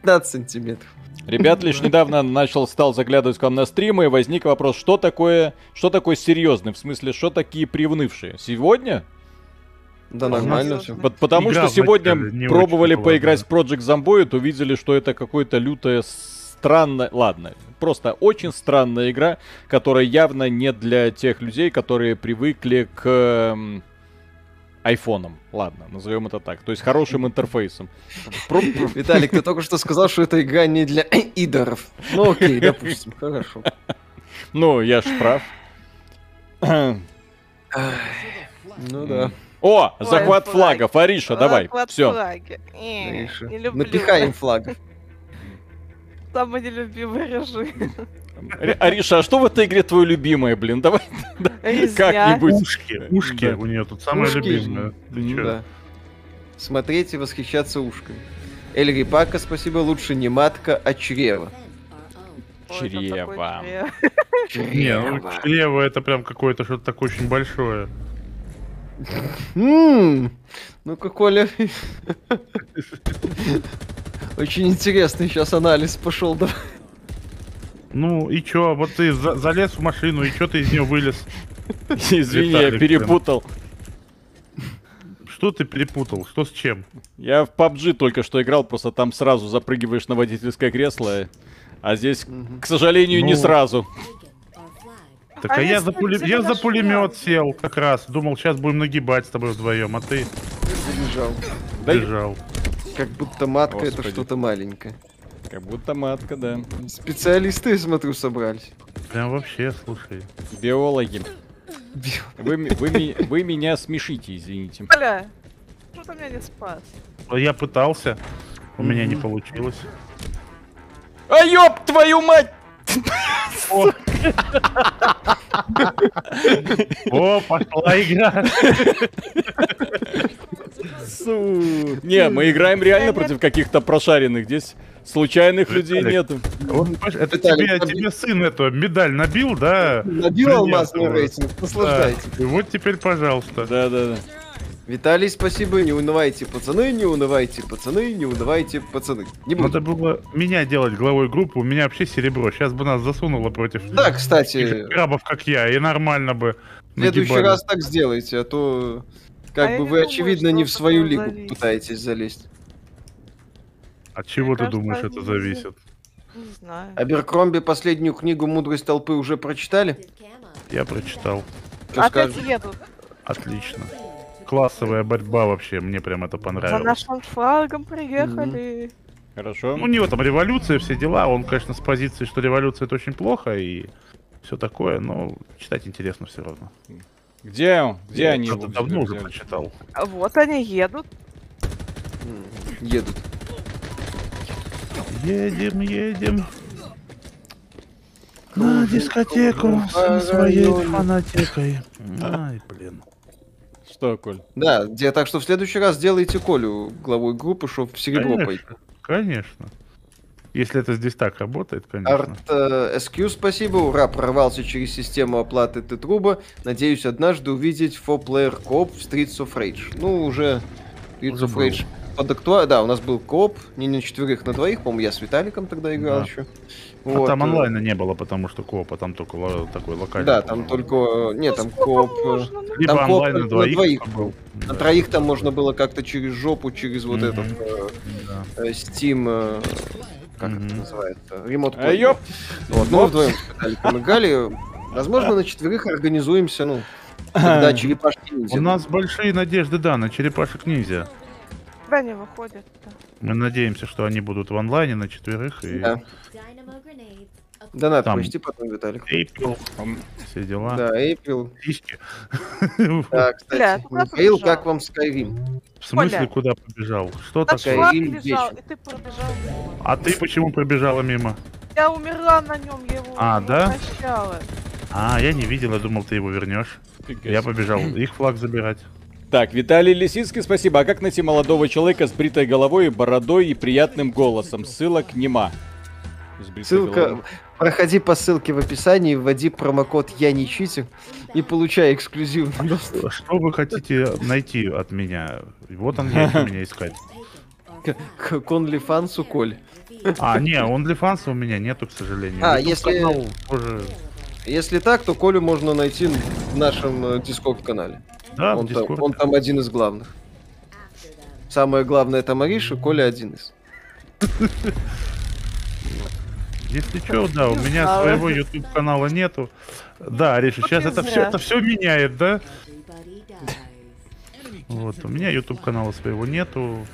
15 сантиметров. Ребят, лишь недавно начал, стал заглядывать к вам на стримы, и возник вопрос, что такое, что такое серьезный, в смысле, что такие привнывшие? Сегодня? Да, нормально все. По- Потому Игра что сегодня пробовали поиграть в Project Zomboid, увидели, что это какое-то лютое странное... Ладно, просто очень странная игра, которая явно не для тех людей, которые привыкли к айфонам. Ладно, назовем это так. То есть хорошим интерфейсом. Виталик, ты только что сказал, что эта игра не для идоров. Ну окей, допустим, хорошо. Ну, я ж прав. Ну да. О, Ой, захват флаг. флагов. Ариша, давай. Захват Все. флаги. Э, Ариша, Не люблю. Напихаем флагов. Самый нелюбимый режим. Ариша, а что в этой игре твое любимое, блин? Давай как-нибудь. Ушки, ушки Да. у нее тут самое Ушки. любимое. Чё? Да. Смотреть и восхищаться ушками. Эль Рипака, спасибо, лучше не матка, а чрево. Чрево. чрев. Не, ну чрево это прям какое-то что-то такое очень большое. Ну-ка, Коля. Очень интересный сейчас анализ пошел. Да. Ну и чё, вот ты за- залез в машину, и чё ты из нее вылез? Извини, я перепутал. Что ты перепутал? Что с чем? Я в PUBG только что играл, просто там сразу запрыгиваешь на водительское кресло. А здесь, к сожалению, не Ну. сразу. Так А а я, за, пуле- я за пулемет сел как раз. Думал, сейчас будем нагибать с тобой вдвоем, а ты Забежал. Да, бежал. Как будто матка это Господи. что-то маленькое. Как будто матка, да. Специалисты, я смотрю, собрались. Прям вообще, слушай. Биологи. Вы, вы, вы меня смешите, извините. Коля, что ты меня не спас? А Я пытался, у меня не получилось. А ёб твою мать! О, пошла игра. Су. Не, мы играем реально против каких-то прошаренных. Здесь случайных людей нету. Это тебе, тебе сын эту медаль набил, да? Набил алмазный рейтинг, наслаждайтесь. Да. И вот теперь, пожалуйста. Да, да, да. Виталий, спасибо, не унывайте, пацаны, не унывайте, пацаны, не унывайте, пацаны. Не Надо буду. было меня делать главой группы, у меня вообще серебро. Сейчас бы нас засунуло против Да, кстати, крабов, как я, и нормально бы в следующий нагибали. раз так сделайте, а то как А бы вы, думаю, очевидно, не в свою лигу зависит. пытаетесь залезть. От чего Мне ты кажется, думаешь, это зависит? Не знаю. Аберкромби последнюю книгу «Мудрость толпы» уже прочитали? Я прочитал. Что Опять скажешь? Отлично. Классовая борьба вообще, мне прям это За понравилось. нашим флагом приехали. Хорошо. Ну, у него там революция, все дела. Он, конечно, с позиции, что революция это очень плохо и все такое, но читать интересно все равно. Где он? Где Я они его давно уже прочитал. А Вот они едут. Едут. Едем, едем. На дискотеку со своей районе. фанатекой. Ай, блин. Что, Коль? Да, где, так что в следующий раз делайте Колю главой группы, чтобы в серебро пойти. Конечно, конечно. Если это здесь так работает, конечно. Арт э, SQ, спасибо. Ура, прорвался через систему оплаты Т-труба. Надеюсь, однажды увидеть 4-player кооп в Streets of Rage. Ну, уже Streets Уже of был. Rage под актуа- Да, у нас был кооп, не на четверых, на двоих. По-моему, я с Виталиком тогда играл Да. еще. А там э, онлайна не было, потому что коопа там только ло- такой локальный. Да, там только... Нет, там кооп... э, Можно, ну, Либо там коп онлайн на на двоих, двоих был. На Да, троих там можно было как-то через жопу, через вот Мгм. этот э, да. э, Steam... э, Как это Мгм. называется? Ремонт. А, ёп! Вот, ну, мы вдвоем играли. Возможно, на четверых организуемся, ну, когда черепашки ниндзя. У нас большие надежды, да, на черепашек ниндзя. Да не выходит. Мы надеемся, что они будут в онлайне на четверых и Да. Донат Там. почти потом, Виталик. Ам, все дела. Да, Эйприл. Сиськи. Да, кстати, Бля, Михаил, как вам Skyrim? В смысле, Коля. куда побежал? Что Наш такое? Skyrim вечен. и ты пробежал мимо. А ты почему пробежала мимо? Я умерла на нем, я его А, да? прощала. А, я не видел, я думал, ты его вернешь. Я побежал их флаг забирать. Так, Виталий Лисицкий, спасибо. А как найти молодого человека с бритой головой, бородой и приятным голосом? Ссылок нема. Ссылка... головой. Проходи по ссылке в описании, вводи промокод «Я не читер» и получай эксклюзивный доступ Что вы хотите найти от меня? Вот он есть у меня искать. к, OnlyFans Коль. А, не, фанса у меня нету, к сожалению. А, если- канал тоже... Если так, то Колю можно найти в нашем Дискорд-канале. Да, в Он, там, он там один из главных. Самое главное это Мариша, Коля один из. Если что, да, у меня своего YouTube канала нету. Да, Ариша, сейчас это все, это все меняет, да? Вот, у меня YouTube канала своего нету.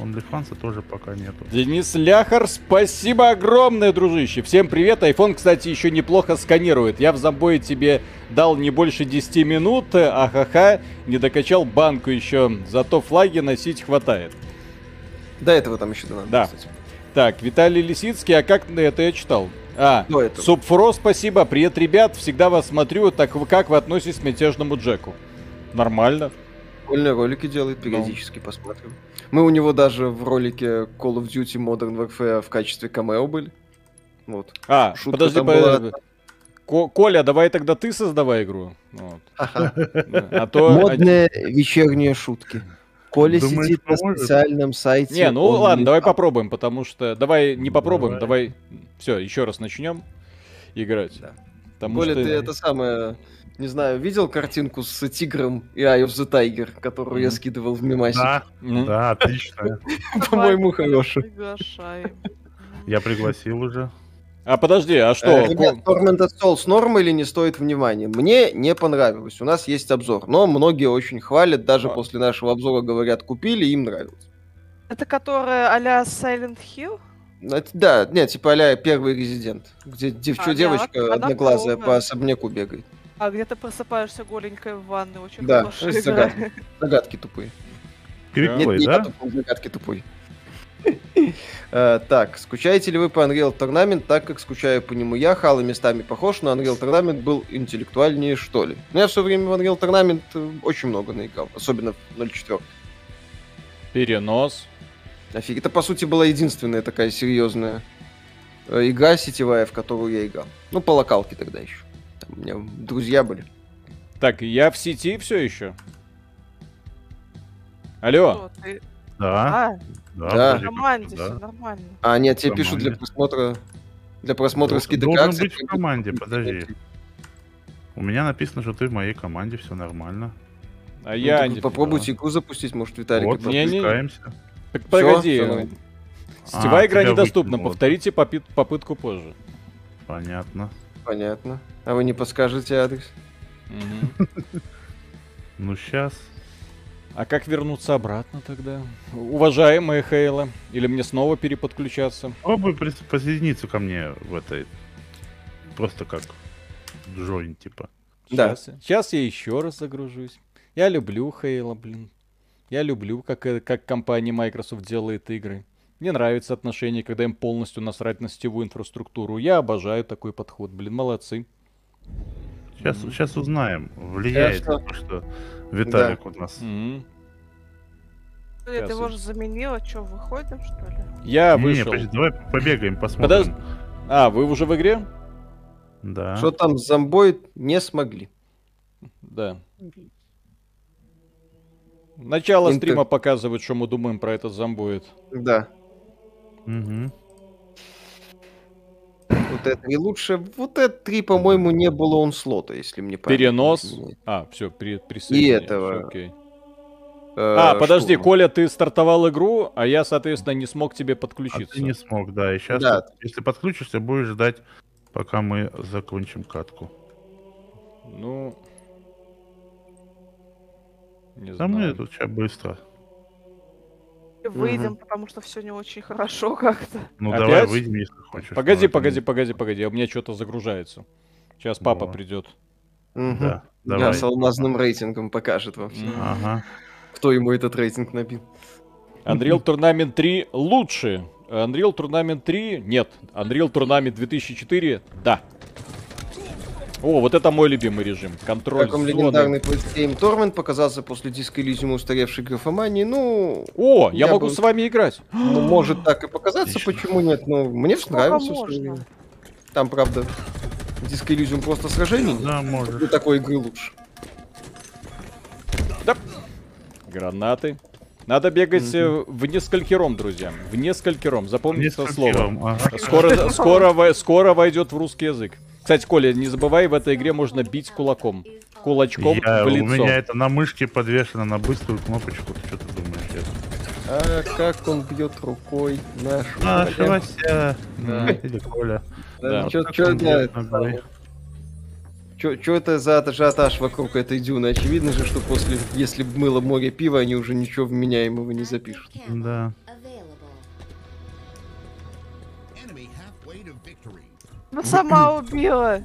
OnlyFans тоже пока нету. Денис Ляхар, спасибо огромное, дружище. Всем привет. Айфон, кстати, еще неплохо сканирует. Я в забое тебе дал не больше 10 минут, ахаха, не докачал банку еще. Зато флаги носить хватает. До этого там еще надо. Да. Так, Виталий Лисицкий, а как это я читал? А, этого. Субфро, спасибо. Привет, ребят. Всегда вас смотрю. Так вы как вы относитесь к мятежному Джеку? Нормально. Прикольные ролики делает, периодически посмотрим. Мы у него даже в ролике Call of Duty Modern Warfare в качестве камео были. Вот. А, Шутка подожди, там по- была. Ко- Коля, давай тогда ты создавай игру. Вот. А то... Модные вечерние шутки. Коля Думаешь, сидит на поможет? специальном сайте. Не, ну ладно, не- давай попробуем, потому что... Давай не попробуем, Давай. давай... Все, еще раз начнем играть. Да. Потому Коля, что... ты это самое... Не знаю, видел картинку с тигром и Eye of the Tiger, которую я Мгм. скидывал в мемасик? Да, М. да, отлично. По-моему, хороший. Приглашаем. Я пригласил уже. А подожди, а что? Э, Ребят, Ко- Tormented Souls норм или не стоит внимания? Мне не понравилось. У нас есть обзор, но многие очень хвалят, даже А. после нашего обзора говорят, купили, им нравилось. Это которая а-ля Silent Hill? Ну, это- Да, нет, типа а первый резидент, где девчо- А, девочка она- она одноглазая по особняку бегает. А где ты просыпаешься голенькой в ванной? Очень Да, хорошая загадка. Загадки тупые. Нет, Квикплей, не я да? тупой, загадки тупой. Э, Так, скучаете ли вы по Unreal Tournament, так как скучаю по нему я? Хало местами похож, но Unreal Tournament был интеллектуальнее, что ли? Ну, я все время в Unreal Tournament э, очень много наиграл, особенно в 0.4. Перенос. Офиг, это по сути была единственная такая серьезная э, игра сетевая, в которую я играл. Ну, по локалке тогда еще. Там у меня друзья были. Так, я в сети все еще. Алло. Что, ты- Да, А, да, Да. команде да. все нормально. А, нет, тебе пишут для просмотра... Для просмотра Должен- скидок должен акций. быть в команде, подожди. У меня написано, что ты в моей команде, все нормально. А Ну, я не... попробуйте игру запустить, может, Виталик. вот, не- не-. Так погоди. всё нормально. Сетевая А, игра недоступна. выкинуло, Повторите попит- попытку позже. Понятно. Понятно. А вы не подскажете адрес? Ну, сейчас. А как вернуться обратно тогда? Уважаемые Хейла, или мне снова переподключаться? Прис- присоединиться ко мне в этой... Просто как джойн, типа. Да. Сейчас, сейчас я еще раз загружусь. Я люблю Хейла, блин. Я люблю, как, э, как компания Microsoft делает игры. Мне нравится отношение, когда им полностью насрать на сетевую инфраструктуру. Я обожаю такой подход, блин, молодцы. Сейчас, сейчас узнаем, влияет Хорошо. ли то, что Виталик у нас. Мгм. Нет, Сейчас его я- же заменила, что, выходим, что ли? Я Не, вышел. подожди, давай побегаем, посмотрим. Подожди. А, вы уже в игре? Да. Что там с зомбоид не смогли. Да. Начало Интер- стрима показывает, что мы думаем про этот зомбоид. Да. Мгм. Вот это и лучше. Вот это три, по-моему, не было он слота, если мне правильно Перенос. А, все, при, присоединяюсь, этого. окей. Э, А, подожди, штурма. Коля, ты стартовал игру, а я, соответственно, не смог тебе А подключиться. ты не смог, да. И сейчас, Да. если подключишься, будешь ждать, пока мы закончим катку. Ну... Не Да мы знаю. тут сейчас быстро. Выйдем, потому что все не очень хорошо как-то. Ну Опять? давай выйдем, если хочешь. Погоди, Ну, это погоди, погоди, погоди, у меня что-то загружается. Сейчас папа Во. придет. Мгм. Да, Да, давай. с алмазным рейтингом покажет вам всё. М. Ага. Кто ему этот рейтинг набил. Unreal Tournament 3 лучше. Unreal Tournament 3 нет. Unreal Tournament 2004 да. О, вот это мой любимый режим. Контроль Как вам зоны. легендарный Game Torment показался после диска Elysium устаревшей графомании, ну, О, я, Я могу бы- с вами играть. ну, может так и показаться, Отлично. почему нет, но мне Сколько нравился. в можно? своё время. Там, правда, диск Elysium просто сражений нет. Да, можешь. Для такой игры лучше. Гранаты. Надо бегать э, в несколькером, друзья. В несколькером. Запомните это слово. ага. Скоро, скоро, скоро войдет в русский язык. Кстати, Коля, не забывай, в этой игре можно бить кулаком. Кулачком Я- в у лицо. меня это на мышке подвешено на быструю кнопочку. Ты что ты думаешь? Я- А как он бьет рукой нашу. Вася. Да. Или Коля. Да. Чё, Как чё, да, бьет ногой? чё- чё это за ажиотаж вокруг этой дюны? Очевидно же, что после, если б мыло море пива, они уже ничего вменяемого не запишут. Да. Ну сама убила.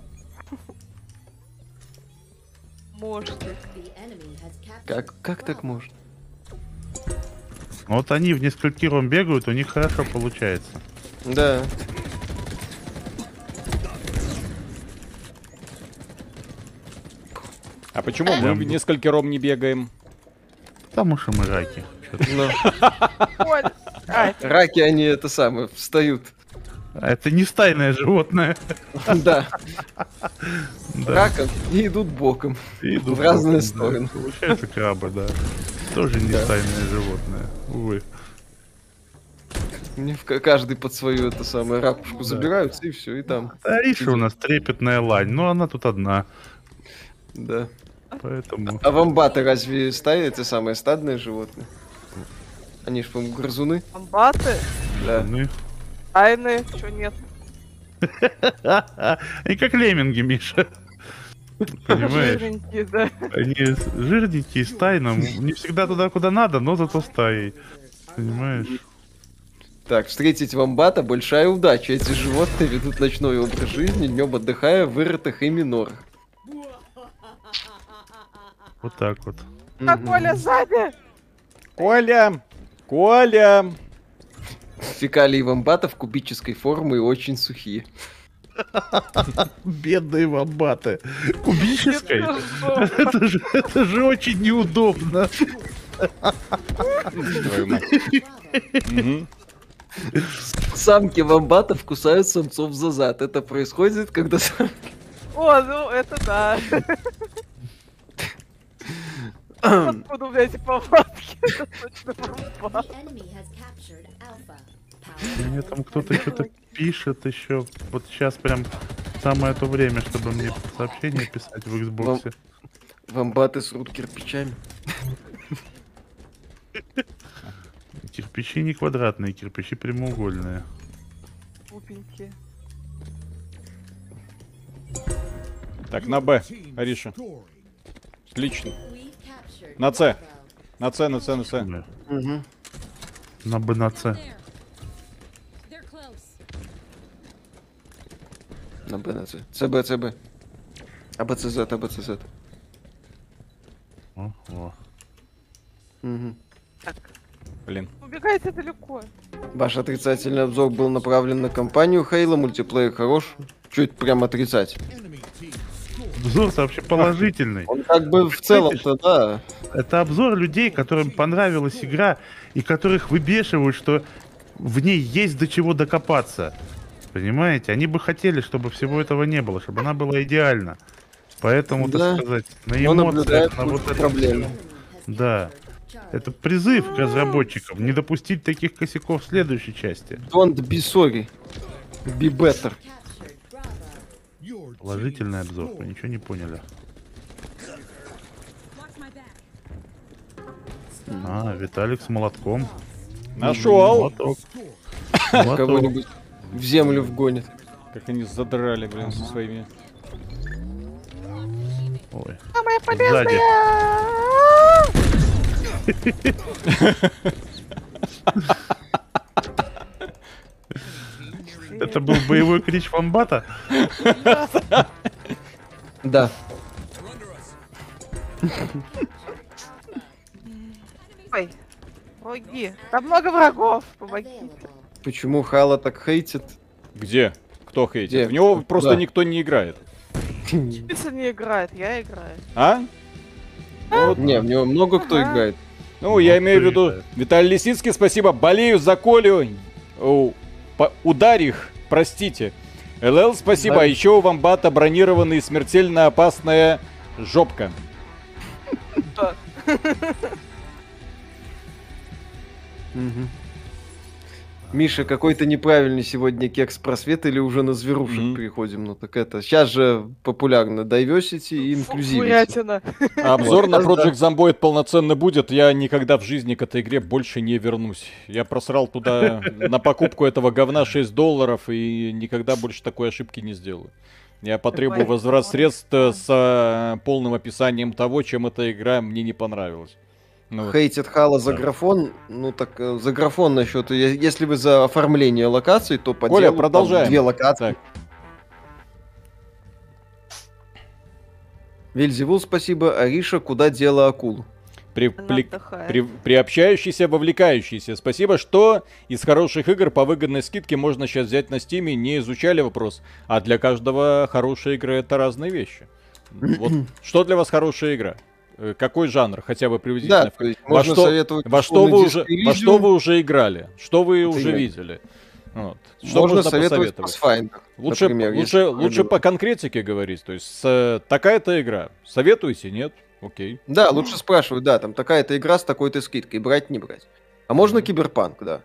Может. Как, как так можно? Ну Вот они в несколькиром бегают, у них хорошо получается. Да. А почему мы в несколькером не бегаем? Потому что мы раки. Ай, раки, они это самое, встают. А Это не стайное животное. Да, Да. раком и идут боком. Идут в разные да. стороны. Получается крабы, да. Тоже не Да. стайное животное. Увы. Мне в ка- каждый под свою это самое ракушку забираются и все, и там. Ариша у нас трепетная лань, но она тут одна. Да. Поэтому... А вамбаты разве стаи это самое стадное животное? Они ж, по-моему, грызуны. комбаты, Да. Ну, тайны, чё нет. Они как лемминги, Миша. Понимаешь? Жирненькие, да. Они жирненькие, стайно. Не всегда туда, куда надо, но зато стаей. Понимаешь? Так, встретить вамбата большая удача. Эти животные ведут ночной образ жизни, днем отдыхая в вырытых ими норах. Вот так вот. А. Коля сзади! Коля! Коля! Фекалии вамбатов кубической формы и очень сухие. Бедные вамбаты. Кубической? Это же, это же очень неудобно. Самки вамбатов кусают самцов за зад. Это происходит, когда сам- О, ну это да. Откуда у меня эти повадки? Это точно бомба. Мне там кто-то что-то пишет еще. Вот сейчас прям самое то время, чтобы мне сообщение писать в Xbox. вамбаты срут кирпичами. Кирпичи не квадратные, кирпичи прямоугольные. Глупенькие. Так, на Б, Ариша. Отлично. На С. На С, на С, на С. Мгм. На Б на С. На Б, на С. ЦБ, ЦБ. АБЦЗ, АБЦЗ. О, о. Мгм. Так, Блин. убегайте далеко. Ваш отрицательный обзор был направлен на компанию Хейла, мультиплеер хорош. Чуть прям отрицать. Обзор вообще положительный. Он как бы в целом-то, да. Это обзор людей, которым понравилась игра и которых выбешивают, что в ней есть до чего докопаться. Понимаете? Они бы хотели, чтобы всего этого не было, чтобы она была идеальна. Поэтому, Да. так сказать, на Он эмоциях, наблюдает на вот этом проблем. всем. Да. Это призыв к разработчикам не допустить таких косяков в следующей части. Don't be sorry. Be better. Положительный обзор, вы scored. ничего не поняли. А, Виталик с молотком. Нашел. Молоток. Молоток. Кого-нибудь в землю вгонит. Как они задрали, блин, со своими. Ой. Самое Сзади. полезное! Это был боевой клич вамбата? Да. Ой, помоги. Там много врагов. Помогите. Почему Хала так хейтит? Где? Кто хейтит? Где? В него просто Да. никто не играет. Пицца не играет, я играю. А? Ну, вот, Не, в него много кто Ага. играет. ну, я Ну, имею в виду, играет? Виталий Лисицкий, спасибо. Болею за Колю. О, по- ударь их, простите. ЛЛ, спасибо. Да. А еще у Вамбата бронированный смертельно опасная жопка. Да. Миша, какой-то неправильный сегодня кекс просвет или уже на зверушек Мгм. переходим? Ну так это, сейчас же популярно diversity и инклюзивность. А обзор на. Project Zomboid полноценно будет. Я никогда в жизни к этой игре больше не вернусь. Я просрал туда на покупку этого говна 6 долларов и никогда больше такой ошибки не сделаю. Я потребую возврат средств э, с э, полным описанием того, чем эта игра мне не понравилась. Ну вот. Хейтит Halo за Да. графон. Ну так, э, за графон насчет... Если вы за оформление локаций, то по Коля, делу там продолжаем. две локации. Так. Вельзевул, спасибо. Ариша, куда дело акул? При, пли- при- приобщающийся, вовлекающийся. Спасибо, что из хороших игр по выгодной скидке можно сейчас взять на стиме. Не изучали вопрос. А для каждого хорошая игра это разные вещи. Вот что для вас хорошая игра? Э, Какой жанр, хотя бы приблизительно? Да, то есть Во можно что- советовать... Во что, вы уже, во что вы уже играли? Что вы Это уже я. видели? Вот. Что можно можно советовать? Pathfinder, Лучше, например, лучше, лучше по конкретике говорить. То есть э, такая-то игра. Советуете? Нет? Окей. Да, лучше спрашивать, да, там такая-то игра с такой-то скидкой, брать, не брать. А можно киберпанк, да.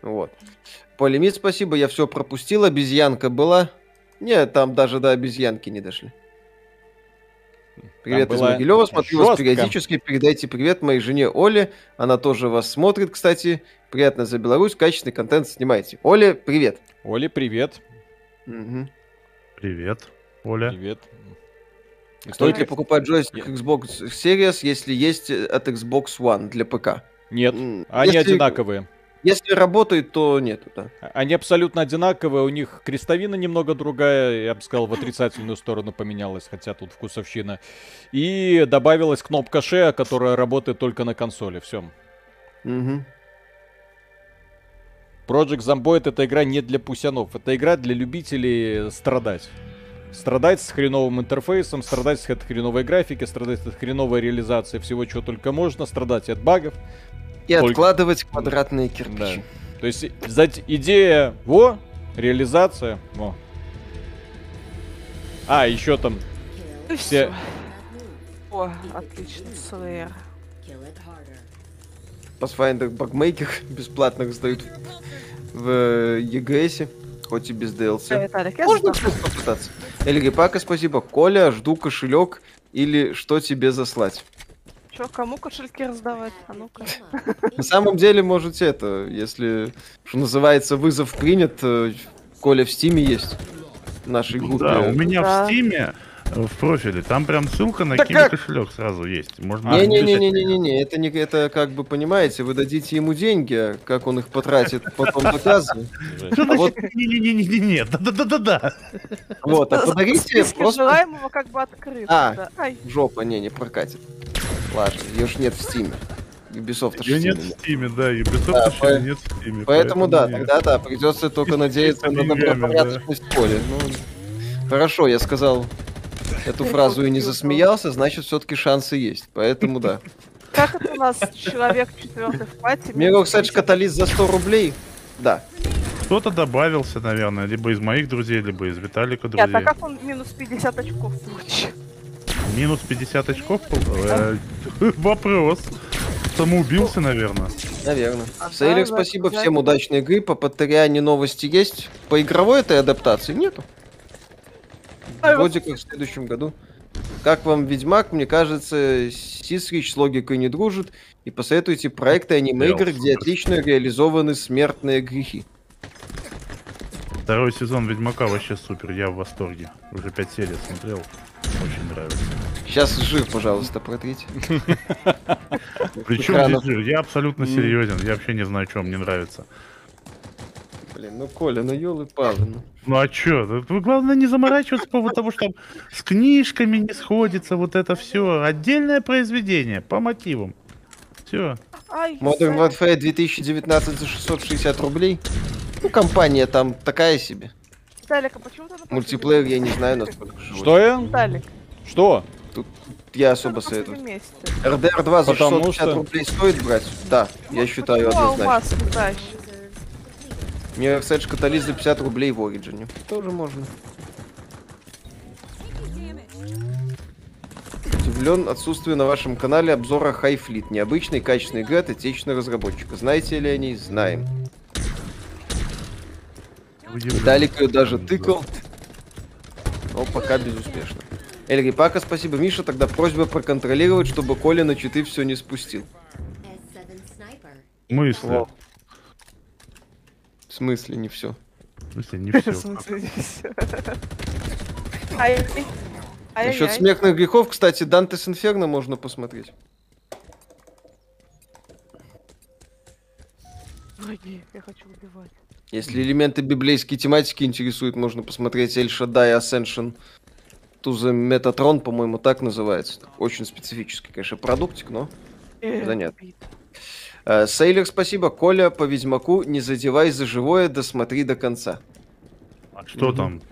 Вот. Полимит, спасибо, я все пропустил, обезьянка была. Нет, там даже до обезьянки не дошли. Привет из Могилева, смотрю вас жестко. периодически, передайте привет моей жене Оле, она тоже вас смотрит, кстати. Приятно за Беларусь, качественный контент снимаете. Оля, привет. Оля, привет. Мгм. Привет, Оля. Привет. И Стоит ли покупать джойстик Xbox Series, если есть э, от Xbox One для ПК? Нет, М, они если- одинаковые. Если работает, то нет, да. Они абсолютно одинаковые, у них крестовина немного другая, я бы сказал, в отрицательную сторону поменялась, хотя тут вкусовщина. И добавилась кнопка Share, которая работает только на консоли, все. Мгм. Project Zomboid это игра не для пусянов, это игра для любителей страдать. страдать с хреновым интерфейсом, страдать с хреновой графики, страдать от хреновой реализации всего, чего только можно, страдать от багов. И Только- откладывать квадратные кирпичи. То есть идея, во, реализация, во. А, еще там И все... всё. О, отлично, harder. Pathfinder Bugmaker бесплатно раздают в э, EGS, хоть и без DLC. Виталик, я Можно что-то попытаться? Эльги Пака, спасибо. Коля, жду кошелек или что тебе заслать? Чё, кому кошельки раздавать? А ну-ка. На самом деле, можете это, если, что называется, вызов принят, э, Коля в Стиме есть. В нашей группе. Да, у меня Да. в стиме э, в профиле, там прям ссылка на Да Киви как? кошелек сразу есть. Можно Не-не-не-не-не-не, это не это как бы понимаете, вы дадите ему деньги, а как он их потратит, потом доказывает. Что А вот- значит не-не-не-не-не? Да-да-да-да-да. Вот, а подарите просто желаемого как бы открыты. А. да. Жопа, не, не прокатит. Ладно, ее ж нет в Стиме. Ubisoft Ее нет в. Стиме, да, Ubisoft Да, еще по- нет в Стиме. Поэтому да, нет. тогда да, придется только надеяться на добропорядочность Коли. Ну, хорошо, я сказал эту фразу и не засмеялся, значит, все-таки шансы есть. Поэтому да. как это у нас человек четвертый в пати? Мирок Сэдж Каталист за 100 рублей? Да. Кто-то добавился, наверное, либо из моих друзей, либо из Виталика Нет, а друзей. как он минус 50 очков получил? Минус 50 очков? Э, Вопрос. Самоубился, наверное. Наверное. А, Сейлер, спасибо. Всем удачной игры. По Патриане новости есть? По игровой этой адаптации нету. Ай, Вроде как в следующем году. Как вам Ведьмак? Мне кажется, Сисрич с логикой не дружит. И посоветуйте проекты аниме-игр, где отлично реализованы смертные грехи. Второй сезон Ведьмака вообще супер, я в восторге. Уже 5 серий смотрел. Очень нравится. Сейчас жир, пожалуйста, протрите. Причем здесь жир? Я абсолютно серьезен. Я вообще не знаю, что мне нравится. Блин, ну Коля, ну елы палы ну. Ну а чё? Вы главное не заморачиваться по поводу того, что там с книжками не сходится, вот это все. Отдельное произведение по мотивам. Все. Modern Warfare 2019 за 660 рублей. Ну, компания там такая себе. Виталик, а почему ты Мультиплеер я не знаю насколько. Что я? Виталик, Что? Я что особо советую. месте? RDR 2 за Потому 650 что- рублей стоит брать? Да, я считаю однозначно. алмаз не тащит? Mirror Edge Catalyst за 50 рублей в Ориджине. Тоже можно. Удивлен отсутствию на вашем канале обзора High Fleet. Необычный, качественный игры от отечественного разработчика. Знаете ли о ней? Знаем. Виталик ее даже тыкал. Но пока безуспешно. Эльри Пака, спасибо. Миша, тогда просьба проконтролировать, чтобы Коля на читы все не спустил. S7 sniper. Мысли. Во. В смысле не все? В смысле, не В все. смысле, не ай, Насчет смертных грехов, кстати, Дантес Инферно можно посмотреть. Враги, я хочу убивать. Если элементы библейской тематики интересуют, можно посмотреть Эль Шаддай Ascension to the Metatron, по-моему, так называется. Очень специфический, конечно, продуктик, но... Э, Занятно. Э, Сейлер, спасибо. Коля, по Ведьмаку, не задевай за живое, досмотри до конца. А что там?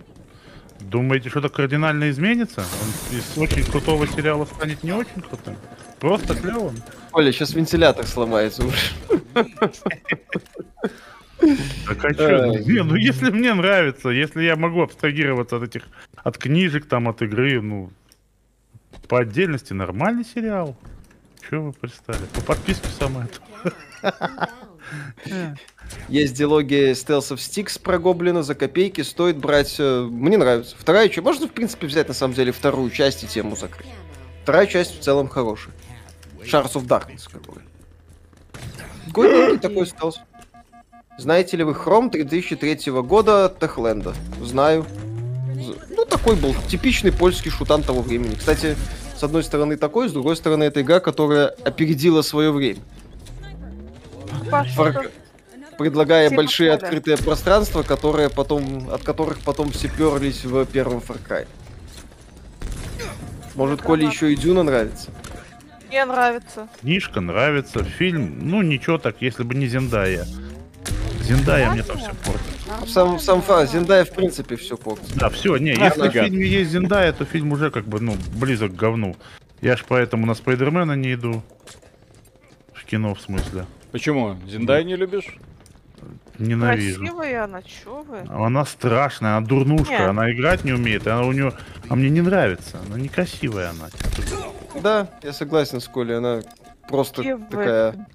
Думаете, что-то кардинально изменится? Он из очень крутого сериала станет не очень крутым? Просто клевым? Коля, сейчас вентилятор сломается уже. Так а? Ай. Не, ну если мне нравится, если я могу абстрагироваться от этих, от книжек, там, от игры, ну, по отдельности нормальный сериал. Чё вы пристали? По подписке самое то. Inbound. Есть диалоги Stealth of Sticks про Гоблина за копейки, стоит брать... э, Мне нравится. Вторая часть... Можно, в принципе, взять, на самом деле, вторую часть и тему закрыть. Вторая часть в целом хорошая. Shards of Darkness какой. Годненький такой стелс. Знаете ли вы Хром 2003 года Техленда? Знаю. Ну, такой был типичный польский шутан того времени. Кстати, с одной стороны такой, с другой стороны это игра, которая опередила свое время. Фар- Предлагая Типа большие открытые пространства, которые потом, от которых потом все перлись в первом Far Cry. Может, Коле еще и Дюна нравится? Мне нравится. Книжка нравится, фильм, ну ничего так, если бы не Зендая. Зендая мне там все портит. сам, сам фа, Зиндая в принципе все портит. Да, все, не, Ах, если в нафига. фильме есть Зиндая, то фильм уже как бы, ну, близок к говну. Я ж поэтому на Спайдермена не иду. В кино, в смысле. Почему? Зиндай не любишь? Ненавижу. Красивая она, чё вы? Она страшная, она дурнушка, Не. она играть не умеет, она у нее... А мне не нравится, она некрасивая она. Да, я согласен с Колей, она просто вы такая.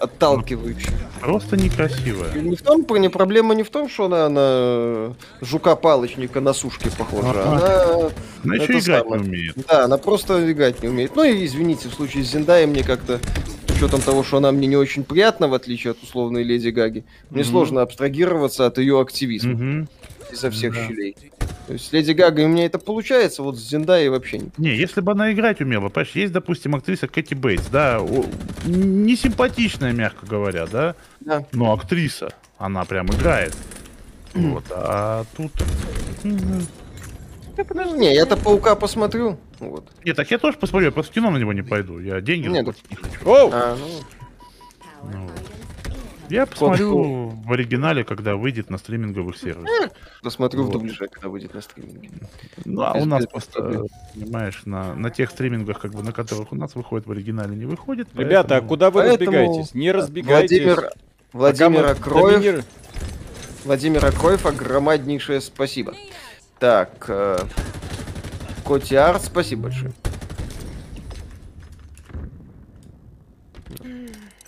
Отталкивающая. Просто некрасивая. И не в том, проблема не в том, что она на жука-палочника на сушке похожа. Ага. Она, Она еще играть самое. не умеет. да, она просто играть не умеет. Ну и извините, в случае с Зиндай мне как-то с учетом того, что она мне не очень приятна, в отличие от условной Леди Гаги, мне Мгм. сложно абстрагироваться от ее активизма Мгм. Изо всех Да. щелей. То есть с Леди Гагой у меня это получается, вот с Зиндай вообще не. Не, если бы она играть умела, понимаешь, есть, допустим, актриса Кэти Бейтс, да, не симпатичная, мягко говоря, да, Да. но актриса, она прям играет. Вот, а тут... Мгм. Не, я-то паука посмотрю. Вот. Не, так я тоже посмотрю, я просто в кино на него не пойду, я деньги Нет, заплатить не хочу. Оу! А, ну, Ну, incoming. Я посмотрю в оригинале, когда выйдет на стриминговых сервисах. посмотрю в Вот. дубляже, когда выйдет на стриминге. Ну, а без- у нас просто, понимаешь, на, на тех стримингах, как бы, на которых у нас выходит в оригинале, не выходит. Ребята, а куда вы Поэтому разбегаетесь? Не разбегайтесь. Владимир, Владимир Акроев, доминир- Владимир Акроев, огромнейшее спасибо. Так, э, Коти Арт, спасибо большое.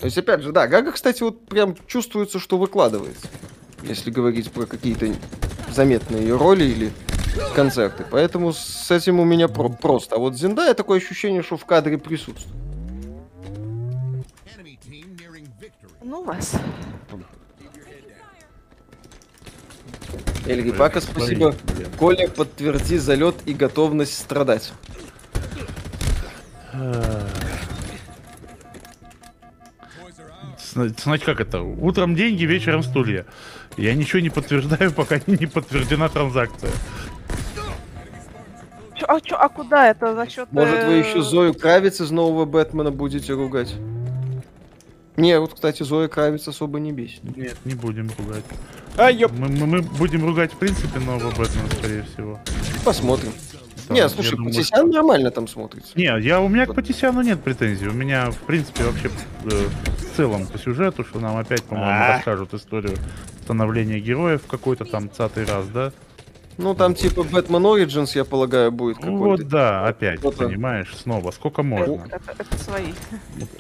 То есть, опять же, да, Гага, кстати, вот прям чувствуется, что выкладывается. Если говорить про какие-то заметные ее роли или концерты. Поэтому с этим у меня про- просто. А вот Зиндая такое ощущение, что в кадре присутствует. Ну вас. Эльги Пака, спасибо. Блин. Коля, подтверди залет и готовность страдать. Зна- Значит, как это? Утром деньги, вечером стулья. Я ничего не подтверждаю, пока не подтверждена транзакция. Чё, а, чё, а куда это за счет? Может, вы э, еще Зою Кравиц из нового Бэтмена будете ругать? Не, вот, кстати, Зоя Кравиц особо не бесит. Нет, не будем ругать. А, ёп. Мы, мы- мы будем ругать, в принципе, нового Бэтмена, скорее всего. Посмотрим. Там, не, слушай, думаю, Патисян нормально там смотрится. Не, я, у меня к Патисяну нет претензий. У меня, в принципе, вообще э, в целом по сюжету, что нам опять, по-моему, А. расскажут историю становления героев в какой-то там цатый раз, да? Ну, там типа Бэтмен Origins, я полагаю, будет Ну какой-то. вот да, опять, понимаешь, снова. Сколько можно? это- это свои.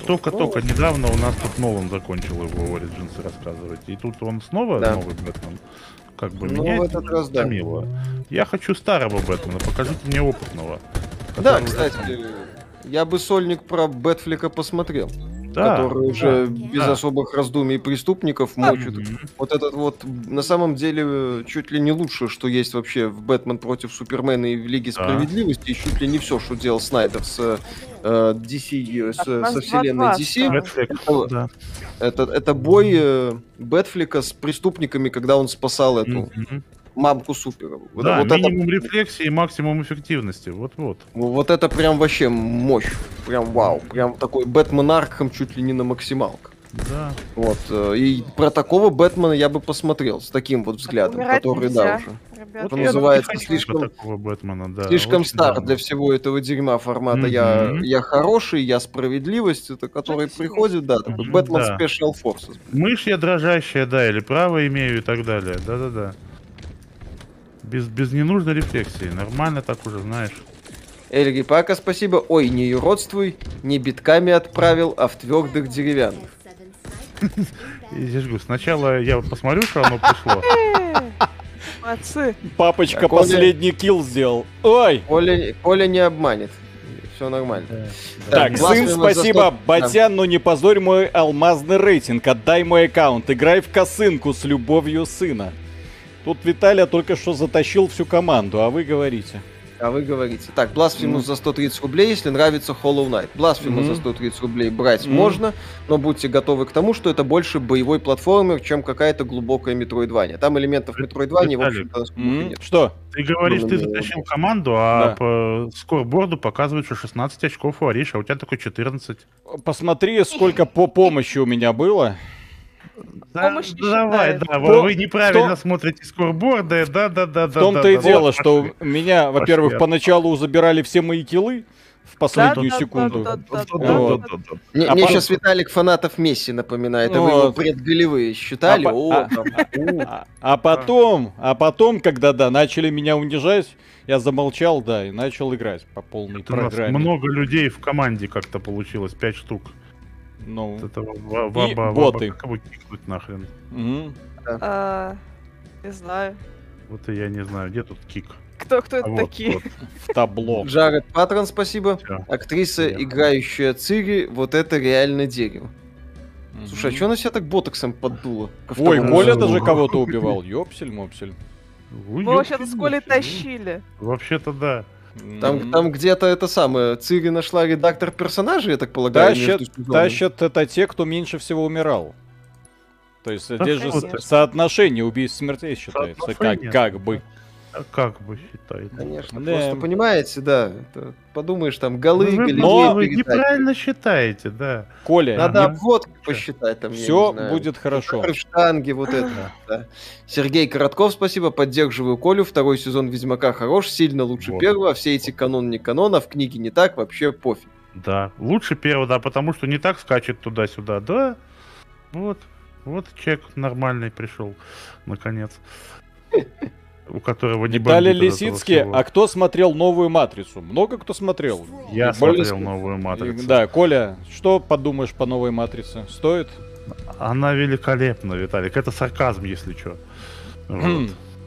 Только-только недавно у нас тут Нолан закончил его Origins рассказывать. И тут он снова Да. новый Бэтмен. Как бы Ну, меня в это этот раз да. томило. Я хочу старого Бэтмена, покажите мне опытного. Да, кстати, я бы сольник про Бэтфлика посмотрел. Да, который уже да. без Да. особых раздумий преступников мочит. Мгм. Вот этот вот, на самом деле, чуть ли не лучше, что есть вообще в Бэтмен против Супермена и в Лиге Да. Справедливости, и чуть ли не все, что делал Снайдер с э, DC, э, с- со вселенной DC. Бэтфлик, Это, да. это, это бой э, Бэтфлика с преступниками, когда он спасал эту Мгм. Мамку Супера. Вот, Да, вот это, минимум рефлексии и максимум эффективности. Вот-вот. вот это прям вообще мощь. Прям вау. Прям такой Бэтмен Аркхам чуть ли не на максималках. Да. Вот. э, И про такого Бэтмена я бы посмотрел с таким вот взглядом, Умирать который, нельзя, да, уже. ребят. Вот я называется слишком- такого Бэтмена, да. Слишком стар давно. для всего этого дерьма формата. Я, Мгм. я хороший, я справедливость, это который Очень приходит, да, такой Бэтмен да. Special Forces. Мышь я дрожащая, да, или право имею и так далее. Да-да-да. Без, без ненужной рефлексии. Нормально так уже, знаешь. Эльги Пака, спасибо. Ой, не юродствуй, не битками отправил, а в твердых деревянных. S7 sniper. И я же сначала я посмотрю, что оно пришло. Молодцы. Папочка Так, Оля- последний килл сделал. Ой! Коля, Коля не обманет. Все нормально. Так, Глаз сын, спасибо, застop- Батян, но не позорь мой алмазный рейтинг, отдай мой аккаунт, играй в косынку с любовью сына. Тут Виталия только что затащил всю команду, а вы говорите. А вы говорите. Так, Blasphemous за 130 рублей, если нравится Hollow Knight. Blasphemous Мгм. за 130 рублей брать Мгм. можно, но будьте готовы к тому, что это больше боевой платформер, чем какая-то глубокая метроидвания. Там элементов метроидвания, в общем-то, М, нет. Что? Ты говоришь, ты Ну, затащил команду, а Да. по скорборду показывает, что 16 очков у Ариша, а у тебя только 14. Посмотри, сколько по помощи у меня было. Да, помощь не давай, считает. да, вы, вы неправильно кто- смотрите скорборды, да, да, да, да. В том-то да, и да, дело, вот что пошли. меня, во-первых, Пошли. поначалу забирали все мои килы в последнюю Да, секунду. да, да, Вот. Мне, А мне сейчас Виталик фанатов Месси напоминает, а вы его предголевые считали? А О, а-. А, а потом, а потом, когда, да, начали меня унижать, я замолчал, да, и начал играть по полной У нас программе. много людей в команде как-то получилось, пять штук. Ну, Вот Это ва- ваба, боты. ваба, кого кикнуть нахрен? мгм. А, Не знаю. Вот и я не знаю, где тут кик. Кто, кто А это вот, такие? вот, в табло. Джаред Патрон, спасибо. всё. Актриса, Приехал. играющая Цири, вот это реально дерево. Мгм. Слушай, а что она себя так ботоксом поддуло? ко Ой, Коля даже кого-то убивал. Ёпсель-мопсель. Мы вообще-то с Колей тащили. Вообще-то да. Там, Мгм. там где-то это самое, Цири нашла редактор персонажей, я так полагаю, Тащат, тащат это те, кто меньше всего умирал. То есть здесь же это. с- соотношение убийств смертей считается, как, как бы. А как бы считаете? Конечно, Да. просто понимаете, да. это подумаешь, там голы, Ну, Но- вы неправильно считаете, да. Коля, Надо Ага. обводки посчитать там, все будет хорошо. Штанге, вот это. да. Сергей Коротков, спасибо, поддерживаю Колю. Второй сезон Ведьмака хорош, сильно лучше Вот. первого, а все эти канон не канон, а в книге не так, вообще пофиг. Да. Лучше первого, да, потому что не так скачет туда-сюда, да. Вот. Вот человек нормальный пришел, наконец. У которого не Виталий Лисицкий, а кто смотрел новую матрицу? Много кто смотрел? Я И более- смотрел новую матрицу. Да, Коля, что подумаешь по новой матрице? Стоит? Она великолепна, Виталик. Это сарказм, если что.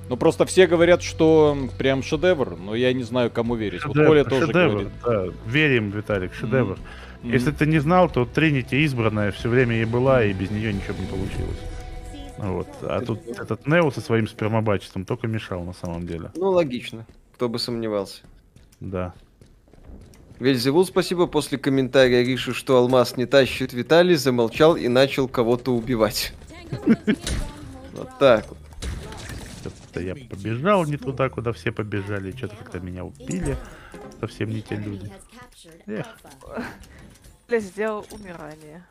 Ну просто все говорят, что прям шедевр, но я не знаю, кому верить. Вот Коля тоже говорит. да. Верим, Виталик, шедевр. Мгм. Если ты не знал, то Тринити избранная все время и была, и без нее ничего бы не получилось. Вот. А тут этот Нео со своим спермобачеством только мешал на самом деле. Ну, логично. Кто бы сомневался. Да. Вельзевул, спасибо. После комментария Риши, что алмаз не тащит Виталий, замолчал и начал кого-то убивать. Вот так вот. Что-то я побежал не туда, куда все побежали, что-то как-то меня убили. Совсем не те люди. Эх. Сделал умирание.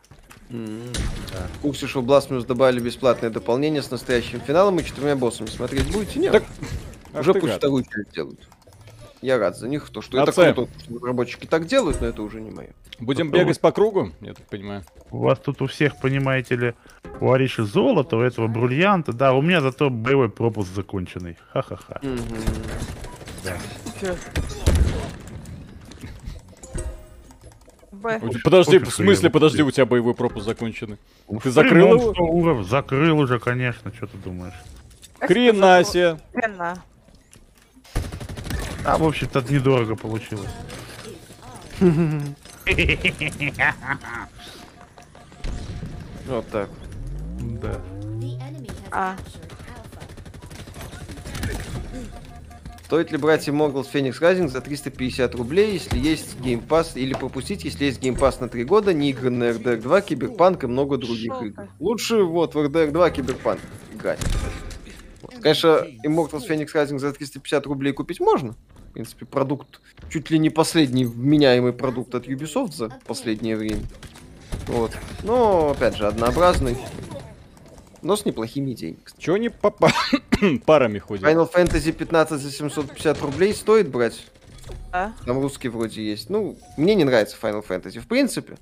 В курсе, что в Blasphemous добавили бесплатное дополнение с настоящим финалом и четырьмя боссами. Смотреть будете? Нет. Так, уже ты пусть вторую часть делают. Я рад за них, то, что это круто, что разработчики так делают, но это уже не мое. Будем Готовы. бегать по кругу, я так понимаю. У вас тут у всех, понимаете ли, у Ариши золото, у этого бриллианта. Да, у меня зато боевой пропуск законченный. Ха-ха-ха. Чё? Б. Подожди, в смысле, подожди, у тебя боевой пропуск законченный. Ты В закрыл его? Закрыл уже, конечно, что ты думаешь. Хрена себе. Хрена. А, в общем-то, недорого получилось. Вот так. Да. А. Стоит ли брать Immortals Fenyx Rising за 350 рублей, если есть Game Pass, или пропустить, если есть Game Pass на 3 года, не игры на RDR 2, Киберпанк и много других игр? Лучше вот в RDR 2 Киберпанк играть. Вот. Конечно, Immortals Phoenix Rising за 350 рублей купить можно. В принципе, продукт, чуть ли не последний вменяемый продукт от Ubisoft за последнее время. Вот. Но, опять же, однообразный. Но с неплохими идеями. Чего они по па- парами ходят? Final Fantasy 15 за 750 рублей стоит брать? Да. Там русский вроде есть. Ну, мне не нравится Final Fantasy, в принципе.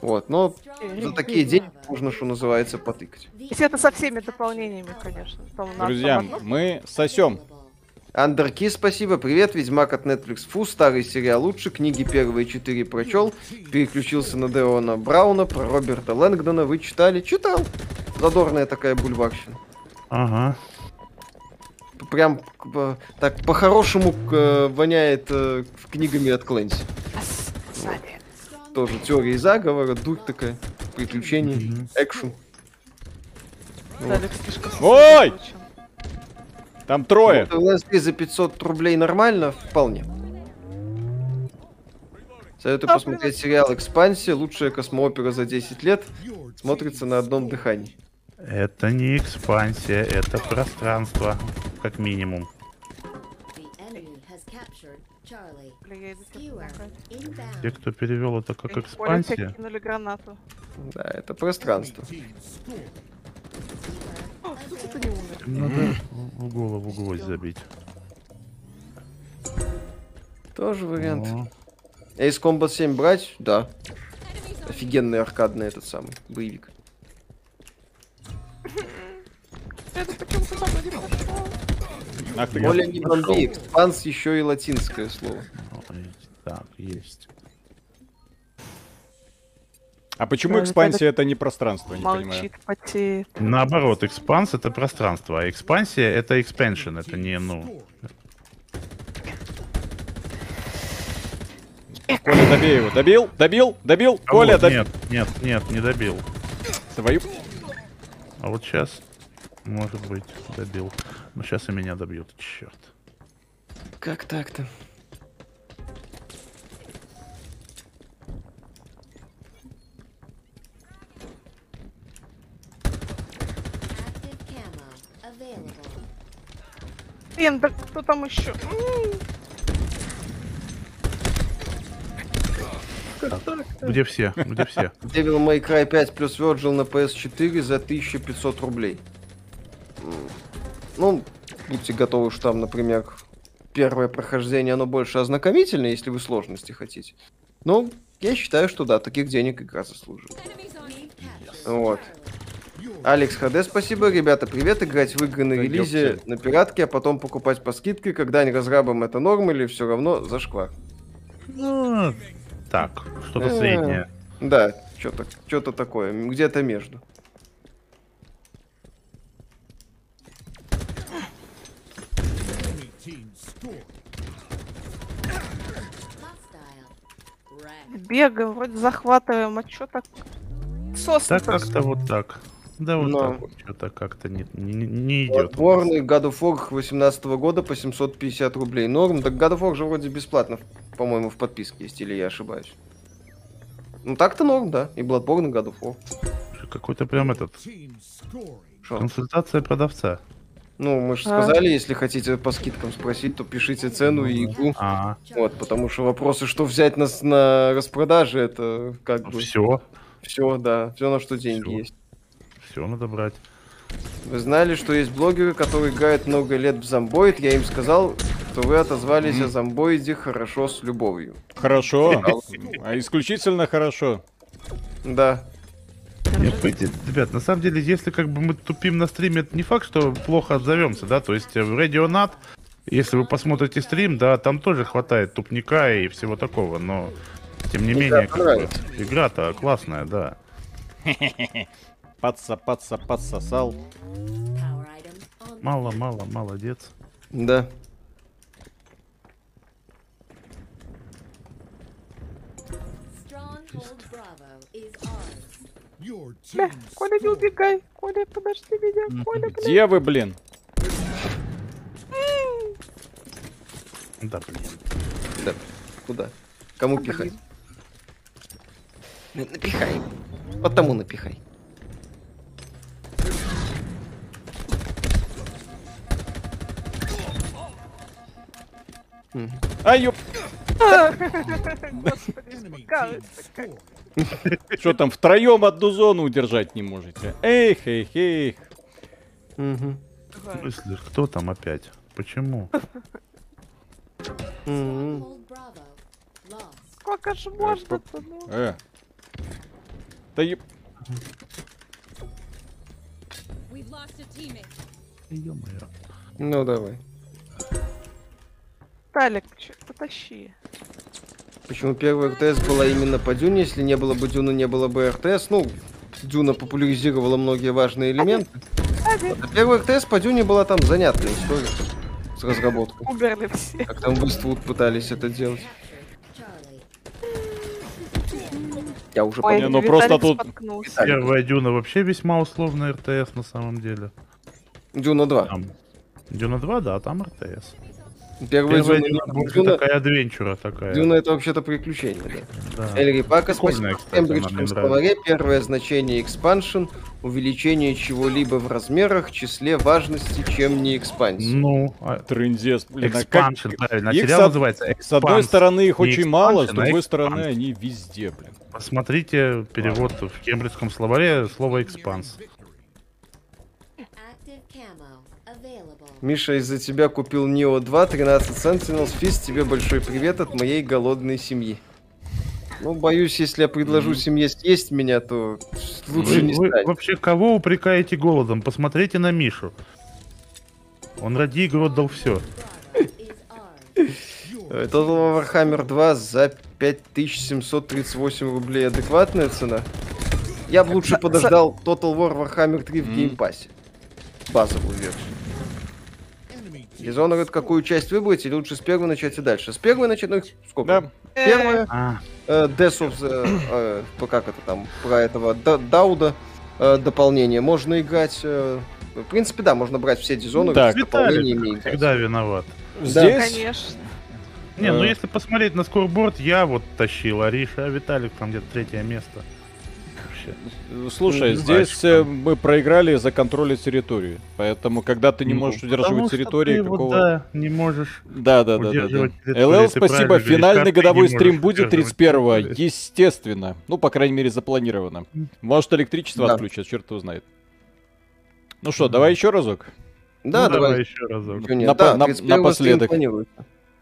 Вот, но за такие деньги можно, что называется, потыкать. Если это со всеми дополнениями, конечно. Там Друзья, мы сосем. Андерки, спасибо, привет, Ведьмак от Netflix. Фу, старый сериал лучше, книги первые четыре прочел, переключился на Деона Брауна, про Роберта Лэнгдона вы читали? Читал. Задорная такая бульварщина. Ага. Прям э, так по-хорошему э, воняет э, книгами от Клэнси. Тоже теория заговора, дурь такая, приключения, экшен. Далек слишком Ой! Там трое. Ну, LSD за 500 рублей нормально? Вполне. Советую посмотреть сериал «Экспансия». Лучшая космоопера за 10 лет. Смотрится на одном дыхании. Это не экспансия, это пространство, как минимум. Те, кто перевел это как экспансия. Да, это пространство. Тут это не умер. Надо в голову гвоздь забить. Тоже вариант. Ace Combat 7 брать? Да. Офигенный аркадный этот самый боевик. Ах ты, Более не бомби, expanse еще и латинское слово. Так, есть. А почему экспансия это не пространство, не понимаю. Молчит, потеет. Наоборот, expanse это пространство, а экспансия это expansion, это не, ну... Коля, добей его. Добил? Добил? Добил? А Коля, вот, добил. Нет, нет, нет, не добил. Твою... А вот сейчас, может быть, добил. Но сейчас и меня добьют, черт. Как так-то? Блин, да кто там еще? Где все? Где все? Devil May Cry 5 плюс Virgil на PS4 за 1500 рублей. Ну, будьте готовы, что там, например, первое прохождение, оно больше ознакомительное, если вы сложности хотите. Ну, я считаю, что да, таких денег игра заслуживает. Вот. Алекс ХД, спасибо. Ребята, привет. Играть в игры на релизе на пиратке, а потом покупать по скидке, когда не разрабам это норм или все равно зашквар? Ну, так, что-то Э. среднее. Да, что-то что такое, где-то между. Бегаем, вроде захватываем, а чё так? Сос Так как-то вот так. Да вот Но. так вот, что-то как-то не, не, не идет. Отборный God of War 18 года по 750 рублей. Норм. Так God of War же вроде бесплатно, по-моему, в подписке есть, или я ошибаюсь. Ну так-то норм, да. И Bloodborne, и God of War. Какой-то прям этот. Шо? консультация продавца. Ну, мы же А. сказали, если хотите по скидкам спросить, то пишите цену и игру. А, Вот, потому что вопросы, что взять нас на распродаже, это как бы все, все, да, все на что деньги Всё. есть. Все надо брать. Вы знали, что есть блогеры, которые играют много лет в зомбоид? Я им сказал, что вы отозвались о зомбоиде хорошо с любовью. Хорошо. А исключительно хорошо. Да. Нет, ребят, на самом деле, если как бы мы тупим на стриме, это не факт, что плохо отзовемся, да, то есть э, в Radionat, если вы посмотрите стрим, да, там тоже хватает тупника и всего такого, но тем не Игра менее, как бы, понравится. игра-то классная, да. Подса, подса, подсосал. Мало, мало, молодец. Да. Бля, Коля, не убегай. Коля, подожди меня. Коля, блин. Где вы, блин? Да, блин. Да. Куда? Кому пихать? На- Напихай. Потому напихай. А, ёп. Что там, втроем одну зону удержать не можете? Эх, эх, эх. В смысле, кто там опять? Почему? Сколько ж можно-то, ну? Э. Да еб... Ну давай. Талик, чё, потащи. Почему первая РТС была именно по Дюне? Если не было бы Дюна, не было бы РТС. Ну, Дюна популяризировала многие важные элементы. А первая РТС по Дюне была там занятная история с разработкой. Умерли все. Как там в Иствуд пытались это делать. Я уже Ой, Не, ну просто Виталик тут- споткнулся. Первая Дюна вообще весьма условная РТС на самом деле. Дюна 2. Там Дюна 2, да, там РТС. Первая Первая Дюна, Дюна Дюна, такая адвенчура такая. Дюна это вообще-то приключение, да. да. Эльри Пака, спасибо. Словаре первое значение expansion увеличение чего-либо в размерах, числе, важности, чем не экспансия. Ну, а- Трындец, блин, а как... Правильно. Их Сериал с называется С одной стороны их Не очень мало, с а другой expanse. стороны они везде, блин. Посмотрите перевод в кембриджском словаре слова экспанс. Миша, из-за тебя купил Нио 2, 13 Sentinels. Физ, тебе большой привет от моей голодной семьи. Ну, боюсь, если я предложу семье съесть меня, то лучше Вы, не вы стать. вообще кого упрекаете голодом? Посмотрите на Мишу. Он ради игры отдал все. Ours. Э, Total Warhammer 2 за 5738 рублей адекватная цена. Я бы лучше подождал Total War Warhammer 3 в Game Pass е. Базовую версию. Team Dishonored какую часть выбрать или лучше с первой начать и дальше? С первой начать, ну их сколько? Да. Первая, А, э, Death of the, э, по- как это там, про этого Да- Дауда э, дополнение можно играть. э, в принципе, да, можно брать все Dishonored Так. с дополнениями всегда виноват. Здесь Конечно. Не, ну Э. если посмотреть на скорборд, я вот тащил Ариша, а Виталик там где-то третье место. Вообще. Слушай, Мгм. здесь Пачка. э, мы проиграли за контроль территории. Поэтому, когда ты не Ну, можешь потому удерживать территории, ты вот, какого... да, не можешь. Да, да, да, да, ЛЛ, спасибо. Финальный годовой стрим будет удерживать 31-го. территорию? Естественно. Ну, по крайней мере, запланировано. Может, электричество Да. отключат, черт его знает. Ну что, давай еще разок. Да, Ну, давай. еще разок. Напо- да, на- 31 стрим напоследок.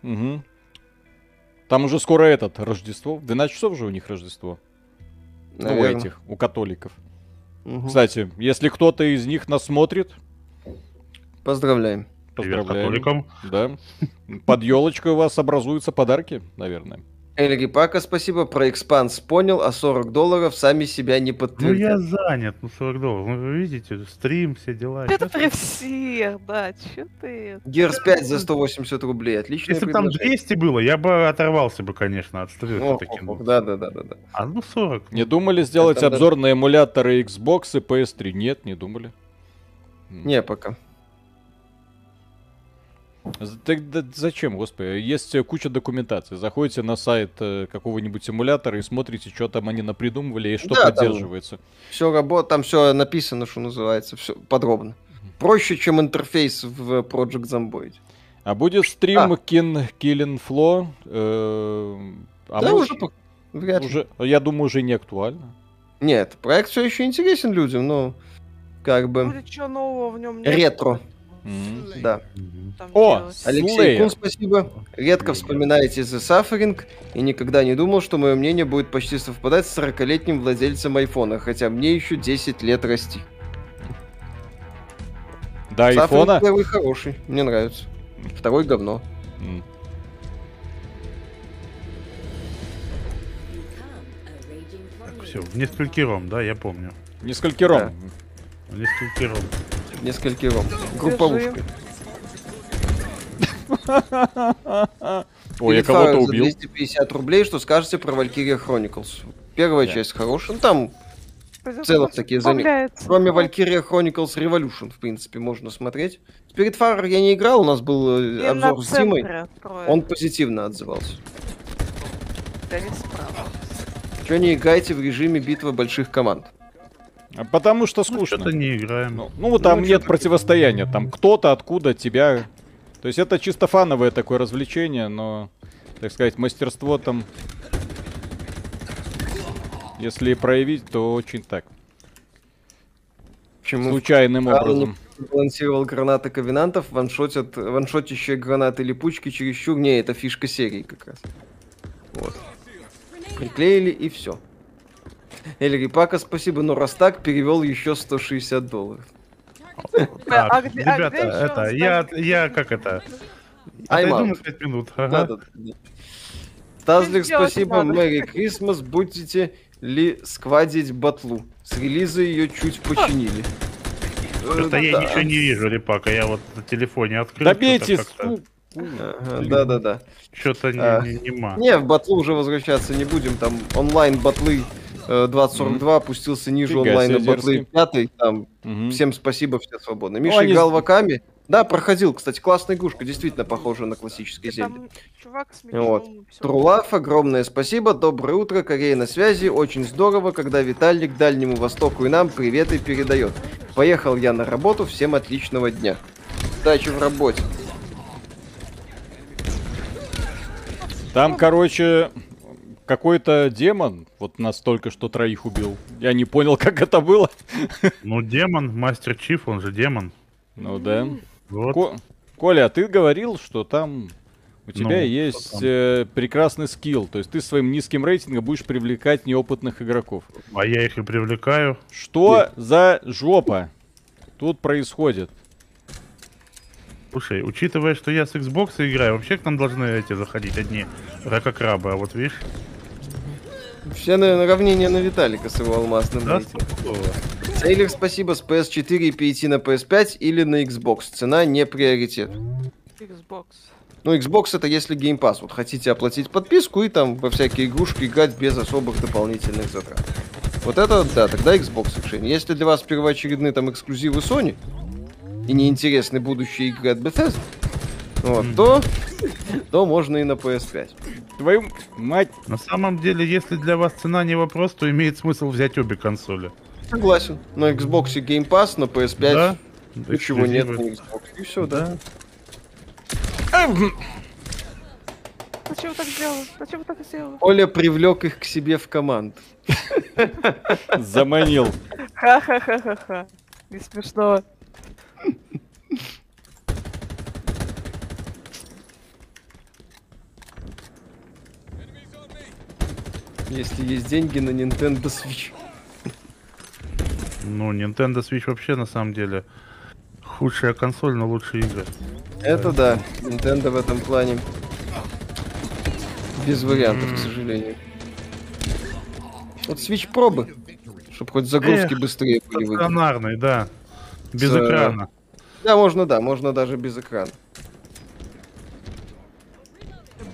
Мгм. Там уже скоро этот, Рождество. В 12 часов же у них Рождество. Ну, у Наверно. этих, у католиков. Мгм. Кстати, если кто-то из них нас смотрит, Поздравляем. Привет поздравляем. католикам. Да. Под елочкой у вас образуются подарки, наверное. Эльги Пака, спасибо. Про экспанс понял, а 40 долларов сами себя не Ну подтвердят. я занят, ну 40 долларов. Ну, вы видите, стрим, все дела. Это при всех, да, чё ты... Герс 5 за 180 рублей. Отличное Если бы там предложение. 200 было, я бы оторвался бы, конечно, от ох, ох, Да, да, да, да, да. А ну 40. Не думали сделать обзор на эмуляторы Xbox и PS3? Нет, не думали. Не, пока. З- Так да зачем, господи? Есть куча документации. Заходите на сайт э, какого-нибудь эмулятора и смотрите, что там они напридумывали и что Да, там- поддерживается. Все работает, там все написано, что называется, все подробно. Проще, чем интерфейс в Project Zomboid. А будет стрим А. Kin Killing Flow. э, а да, может, уже, вряд ли. уже, я думаю, уже не актуально. Нет, проект все еще интересен людям, но как бы Будет что нового в нем нет. ретро, Да. Там О, делать. Алексей. Кун, спасибо. Редко вспоминаете The Suffering и никогда не думал, что мое мнение будет почти совпадать с 40-летним владельцем айфона, хотя мне еще 10 лет расти. До Suffering айфона? первый хороший, мне нравится. Второй говно. Raging Так, все, в несколькиром, да, я помню. Несколько ром. В несколькиром. Несколько ром. Групповушка. Ой, я кого-то убил. 250 рублей, что скажете про Valkyria Chronicles? Первая часть хорошая. Ну, там, в целом, такие заме- справляется. кроме Valkyria Chronicles Revolution, в принципе, можно смотреть. Spirit Fire я не играл, у нас был э, И обзор с Димой. Он позитивно отзывался. Да не справа. Чего не играете в режиме битвы больших команд? А Потому что Ну, скучно. что-то не играем. Ну, ну, там Ну, нет противостояния. Там кто-то, откуда, тебя. То есть это чисто фановое такое развлечение, но, так сказать, мастерство там, если проявить, то очень так. Почему Случайным Карл образом. балансировал гранаты ковенантов, ваншотят, ваншотящие гранаты липучки чересчур. Не, это фишка серии как раз. Вот. Приклеили и все. Я говорю, Пака, спасибо, но раз так, перевел еще 160 долларов. А, а, ребята, это, я, я как это, отойду на 5 минут. Ага. Тазлик, спасибо, Мэри Крисмас, будете ли сквадить батлу? С релиза ее чуть починили. Что-то э, я ничего не вижу, Репака, я вот на телефоне открыл. Добейтесь! Да-да-да. Ну, что-то не, а, не, нема. Не, в батлу уже возвращаться не будем, там онлайн-батлы 2042 опустился ниже Фига онлайна батлы 5. Там всем спасибо, все свободны. Миша ну, играл ваками. Да, проходил, кстати, классная игрушка, действительно похожа на классический Зельда. Вот. Трулаф, огромное спасибо, доброе утро, Корея на связи, очень здорово, когда Виталик Дальнему Востоку и нам приветы передает. Поехал я на работу, всем отличного дня. Удачи в работе. Там, короче, какой-то демон вот нас только что троих убил. Я не понял, как это было. Ну, демон, мастер Чиф, он же демон. Ну да. Вот. Ко- Коля, а ты говорил, что там у тебя Ну, есть э, прекрасный скилл. То есть ты своим низким рейтингом будешь привлекать неопытных игроков. А я их и привлекаю. Что за жопа тут происходит? Слушай, учитывая, что я с Xbox играю, вообще к нам должны эти заходить одни ракокрабы, а вот видишь, Все, наверное, равнение на Виталика с его алмазным да. Сейлер, спасибо, с PS4 и перейти на PS5 или на Xbox. Цена не приоритет. Xbox. Ну, Xbox это если Game Pass. Вот хотите оплатить подписку и там во всякие игрушки играть без особых дополнительных затрат. Вот это, да, тогда Xbox решение. Если для вас первоочередные там эксклюзивы Sony и неинтересны будущие игры от Bethesda, вот, то, то можно и на PS5. Твою мать, На самом деле, если для вас цена не вопрос, то имеет смысл взять обе консоли. Согласен. На Xbox Game Pass, на PS5 Да? ничего нет на. Xbox. И все, да. Зачем вы так сделали? Зачем так сделали? Оля привлек их к себе в команду. заманил. Ха-ха-ха-ха-ха. Не смешно. Если есть деньги на Nintendo Switch. Ну, Nintendo Switch вообще, на самом деле, худшая консоль, но лучшие игры. Это да, Nintendo в этом плане без вариантов, к сожалению. Вот Switch пробы, чтобы хоть загрузки Эх, быстрее были. Стационарный, да. Без С, э, экрана. Да, можно, да, можно даже без экрана.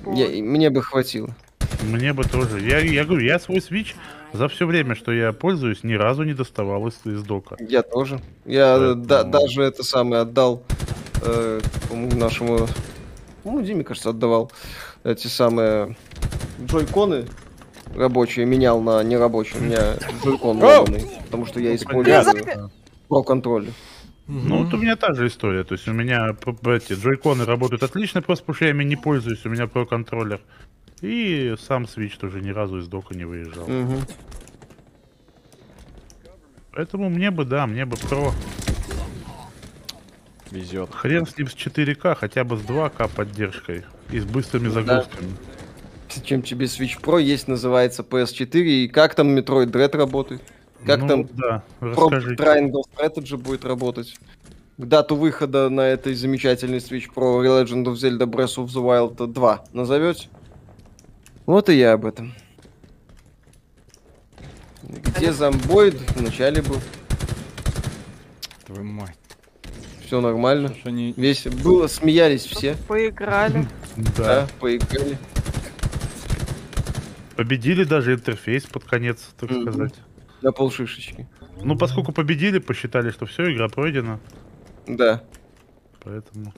Я- мне бы хватило. Мне бы тоже. Я, я говорю, я свой Switch за все время, что я пользуюсь, ни разу не доставал из, из дока. Я тоже. Я э, Поэтому- да- даже это самое отдал э, нашему, ну, Диме, кажется, отдавал эти самые джойконы рабочие, менял на нерабочие. У меня джойкон Оу! ломаный, потому что я Я использую про контроль. Ну, вот у меня та же история. То есть у меня эти джойконы работают отлично, просто потому что я ими не пользуюсь, у меня про контроллер. И сам Switch тоже ни разу из дока не выезжал. Мгм. Поэтому мне бы, да, мне бы про. Везет. Хрен с ним с 4К, хотя бы с 2К поддержкой. И с быстрыми Да. загрузками. Чем тебе Switch Pro есть, называется PS4, и как там Metroid Dread работает? Как Ну, там Да, Pro. Triangle Strategy будет работать? К дату выхода на этой замечательной Switch Pro Legend of Zelda Breath of the Wild 2 назовете? Вот и я об этом. Где зомбоид? Вначале был. Твою мать. Все нормально. Что они... Весь было, смеялись все. Поиграли. Да, поиграли. Победили даже интерфейс под конец, так сказать. На полшишечки. Ну, поскольку победили, посчитали, что все, игра пройдена. Да. Поэтому.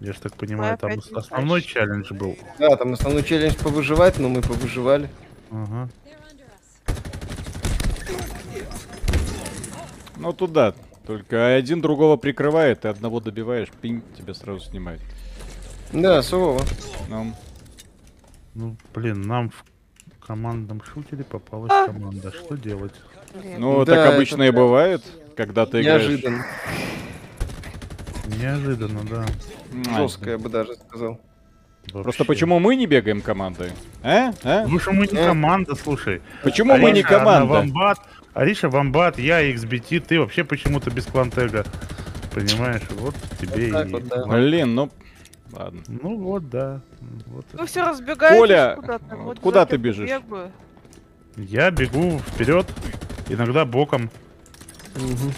Я ж так понимаю, там опять не основной челлендж был. Да, там основной челлендж повыживать, но мы повыживали. Ага. Ну туда. Только один другого прикрывает, ты одного добиваешь, пинь, тебя сразу снимает. Да, сурово. Ну, Ну, блин, нам в командном шутере попалась А. команда. Что делать? Ну Да, так это обычно и бывает, когда ты играешь. Неожиданно. Неожиданно, да. Ай, Жестко, я бы даже сказал. Просто Вообще. почему мы не бегаем командой? А? А? Потому что мы не Э. команда, слушай. Почему мы не Ариша, она команда? вамбат, Ариша вамбат, я XBT, ты вообще почему-то без квантега. Понимаешь, вот тебе так и... вот, да. Блин, ну... Ладно. Ну вот, да. Вот. Вы все разбегаетесь Коля, куда-то. вот Вот куда ты бежишь? бегаю. Я бегу вперед, иногда боком. Мгм.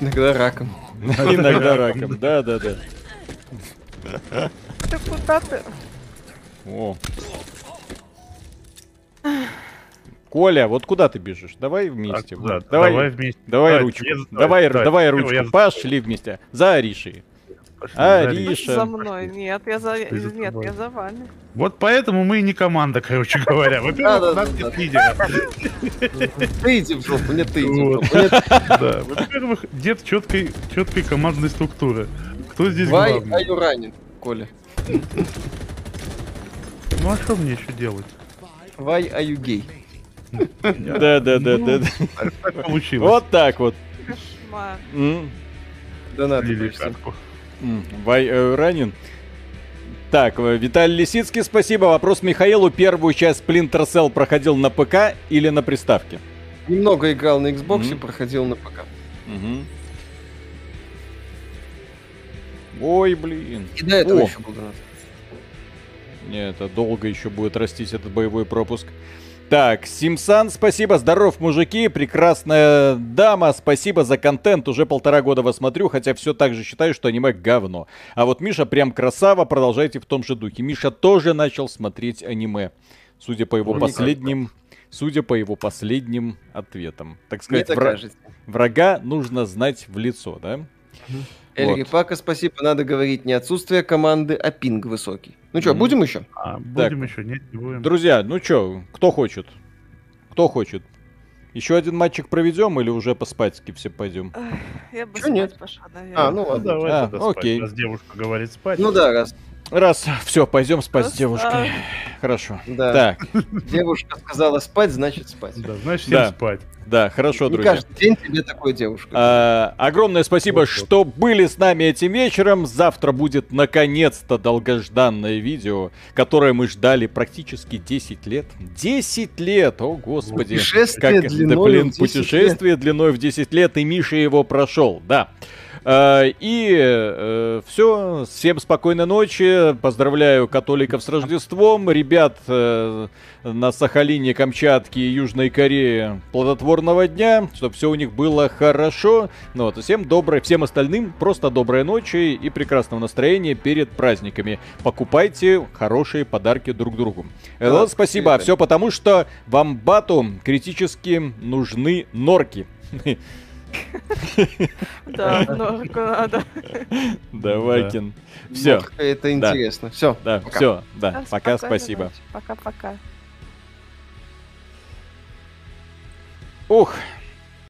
Иногда раком. Иногда раком. Да, да, да. Ты куда ты? О. Коля, вот куда ты бежишь? Давай вместе. Так, да, давай, давай вместе. давай Давай, ручку. я- давай, давай, давай ручку. я- Пошли вместе. За Аришей. А, Миша. За мной. Нет, я за... Нет, я за вами. Вот поэтому мы и не команда, короче говоря. Во-первых, у нас нет лидера. Ты иди в жопу, нет, ты иди в жопу. Да, Во-первых, нет четкой, четкой командной структуры. Кто здесь Why главный? are you running, Коля? Ну а что мне еще делать? Why are you gay? Да, да, да, да. да. Так получилось. Вот так вот. Понимаю. М, Вай, э, ранен. Так, э, Виталий Лисицкий, спасибо. Вопрос Михаилу. Первую часть Splinter Cell проходил на ПК или на приставке? Немного играл на Xbox, Мгм. проходил на ПК. Мгм. Ой, блин. И до этого О. еще был донат. Не, это долго еще будет растить этот боевой пропуск. Так, Симсан, спасибо, здоров, мужики, прекрасная дама, спасибо за контент, уже полтора года вас смотрю, хотя все так же считаю, что аниме говно. А вот Миша прям красава, продолжайте в том же духе. Миша тоже начал смотреть аниме, судя по его Вот последним, судя по его последним ответам. Так сказать, вра- кажется. врага нужно знать в лицо, да? Эльри Пака, спасибо. Надо говорить не отсутствие команды, а пинг высокий. Ну что, будем еще? А, будем еще? Нет, не будем. Друзья, ну чё, кто хочет? Кто хочет? Еще один матчик проведем или уже поспать все пойдем? Эх, Я бы Чё спать нет? пошла, наверное. А, ну Ну, ладно. давай А, тогда спать. окей. Раз девушка говорит спать. Ну да, раз. Раз, все, пойдем спать с Просто- девушкой. Хорошо. Да. Так, Девушка сказала спать, значит спать. Да, значит, всем Да. спать. да, хорошо, Не друзья. каждый день тебе такой девушка. А, огромное спасибо, Вот-вот. что были с нами этим вечером. Завтра будет наконец-то долгожданное видео, которое мы ждали практически 10 лет. 10 лет! О, господи. Путешествие Как, длиной да, блин, в 10 путешествие длиной в 10 лет, и Миша его прошел, да. Э, И все, всем спокойной ночи, поздравляю католиков с Рождеством, ребят э, на Сахалине, Камчатке и Южной Корее плодотворного дня, чтобы все у них было хорошо. Ну вот, всем доброй, всем остальным просто доброй ночи и прекрасного настроения перед праздниками. Покупайте хорошие подарки друг другу. Э, Да, спасибо, все потому, что вам бату критически нужны норки. Да, норку надо. Давайкин. Все, Это интересно. Все. да, все, да, пока, спасибо. Пока-пока. Ух,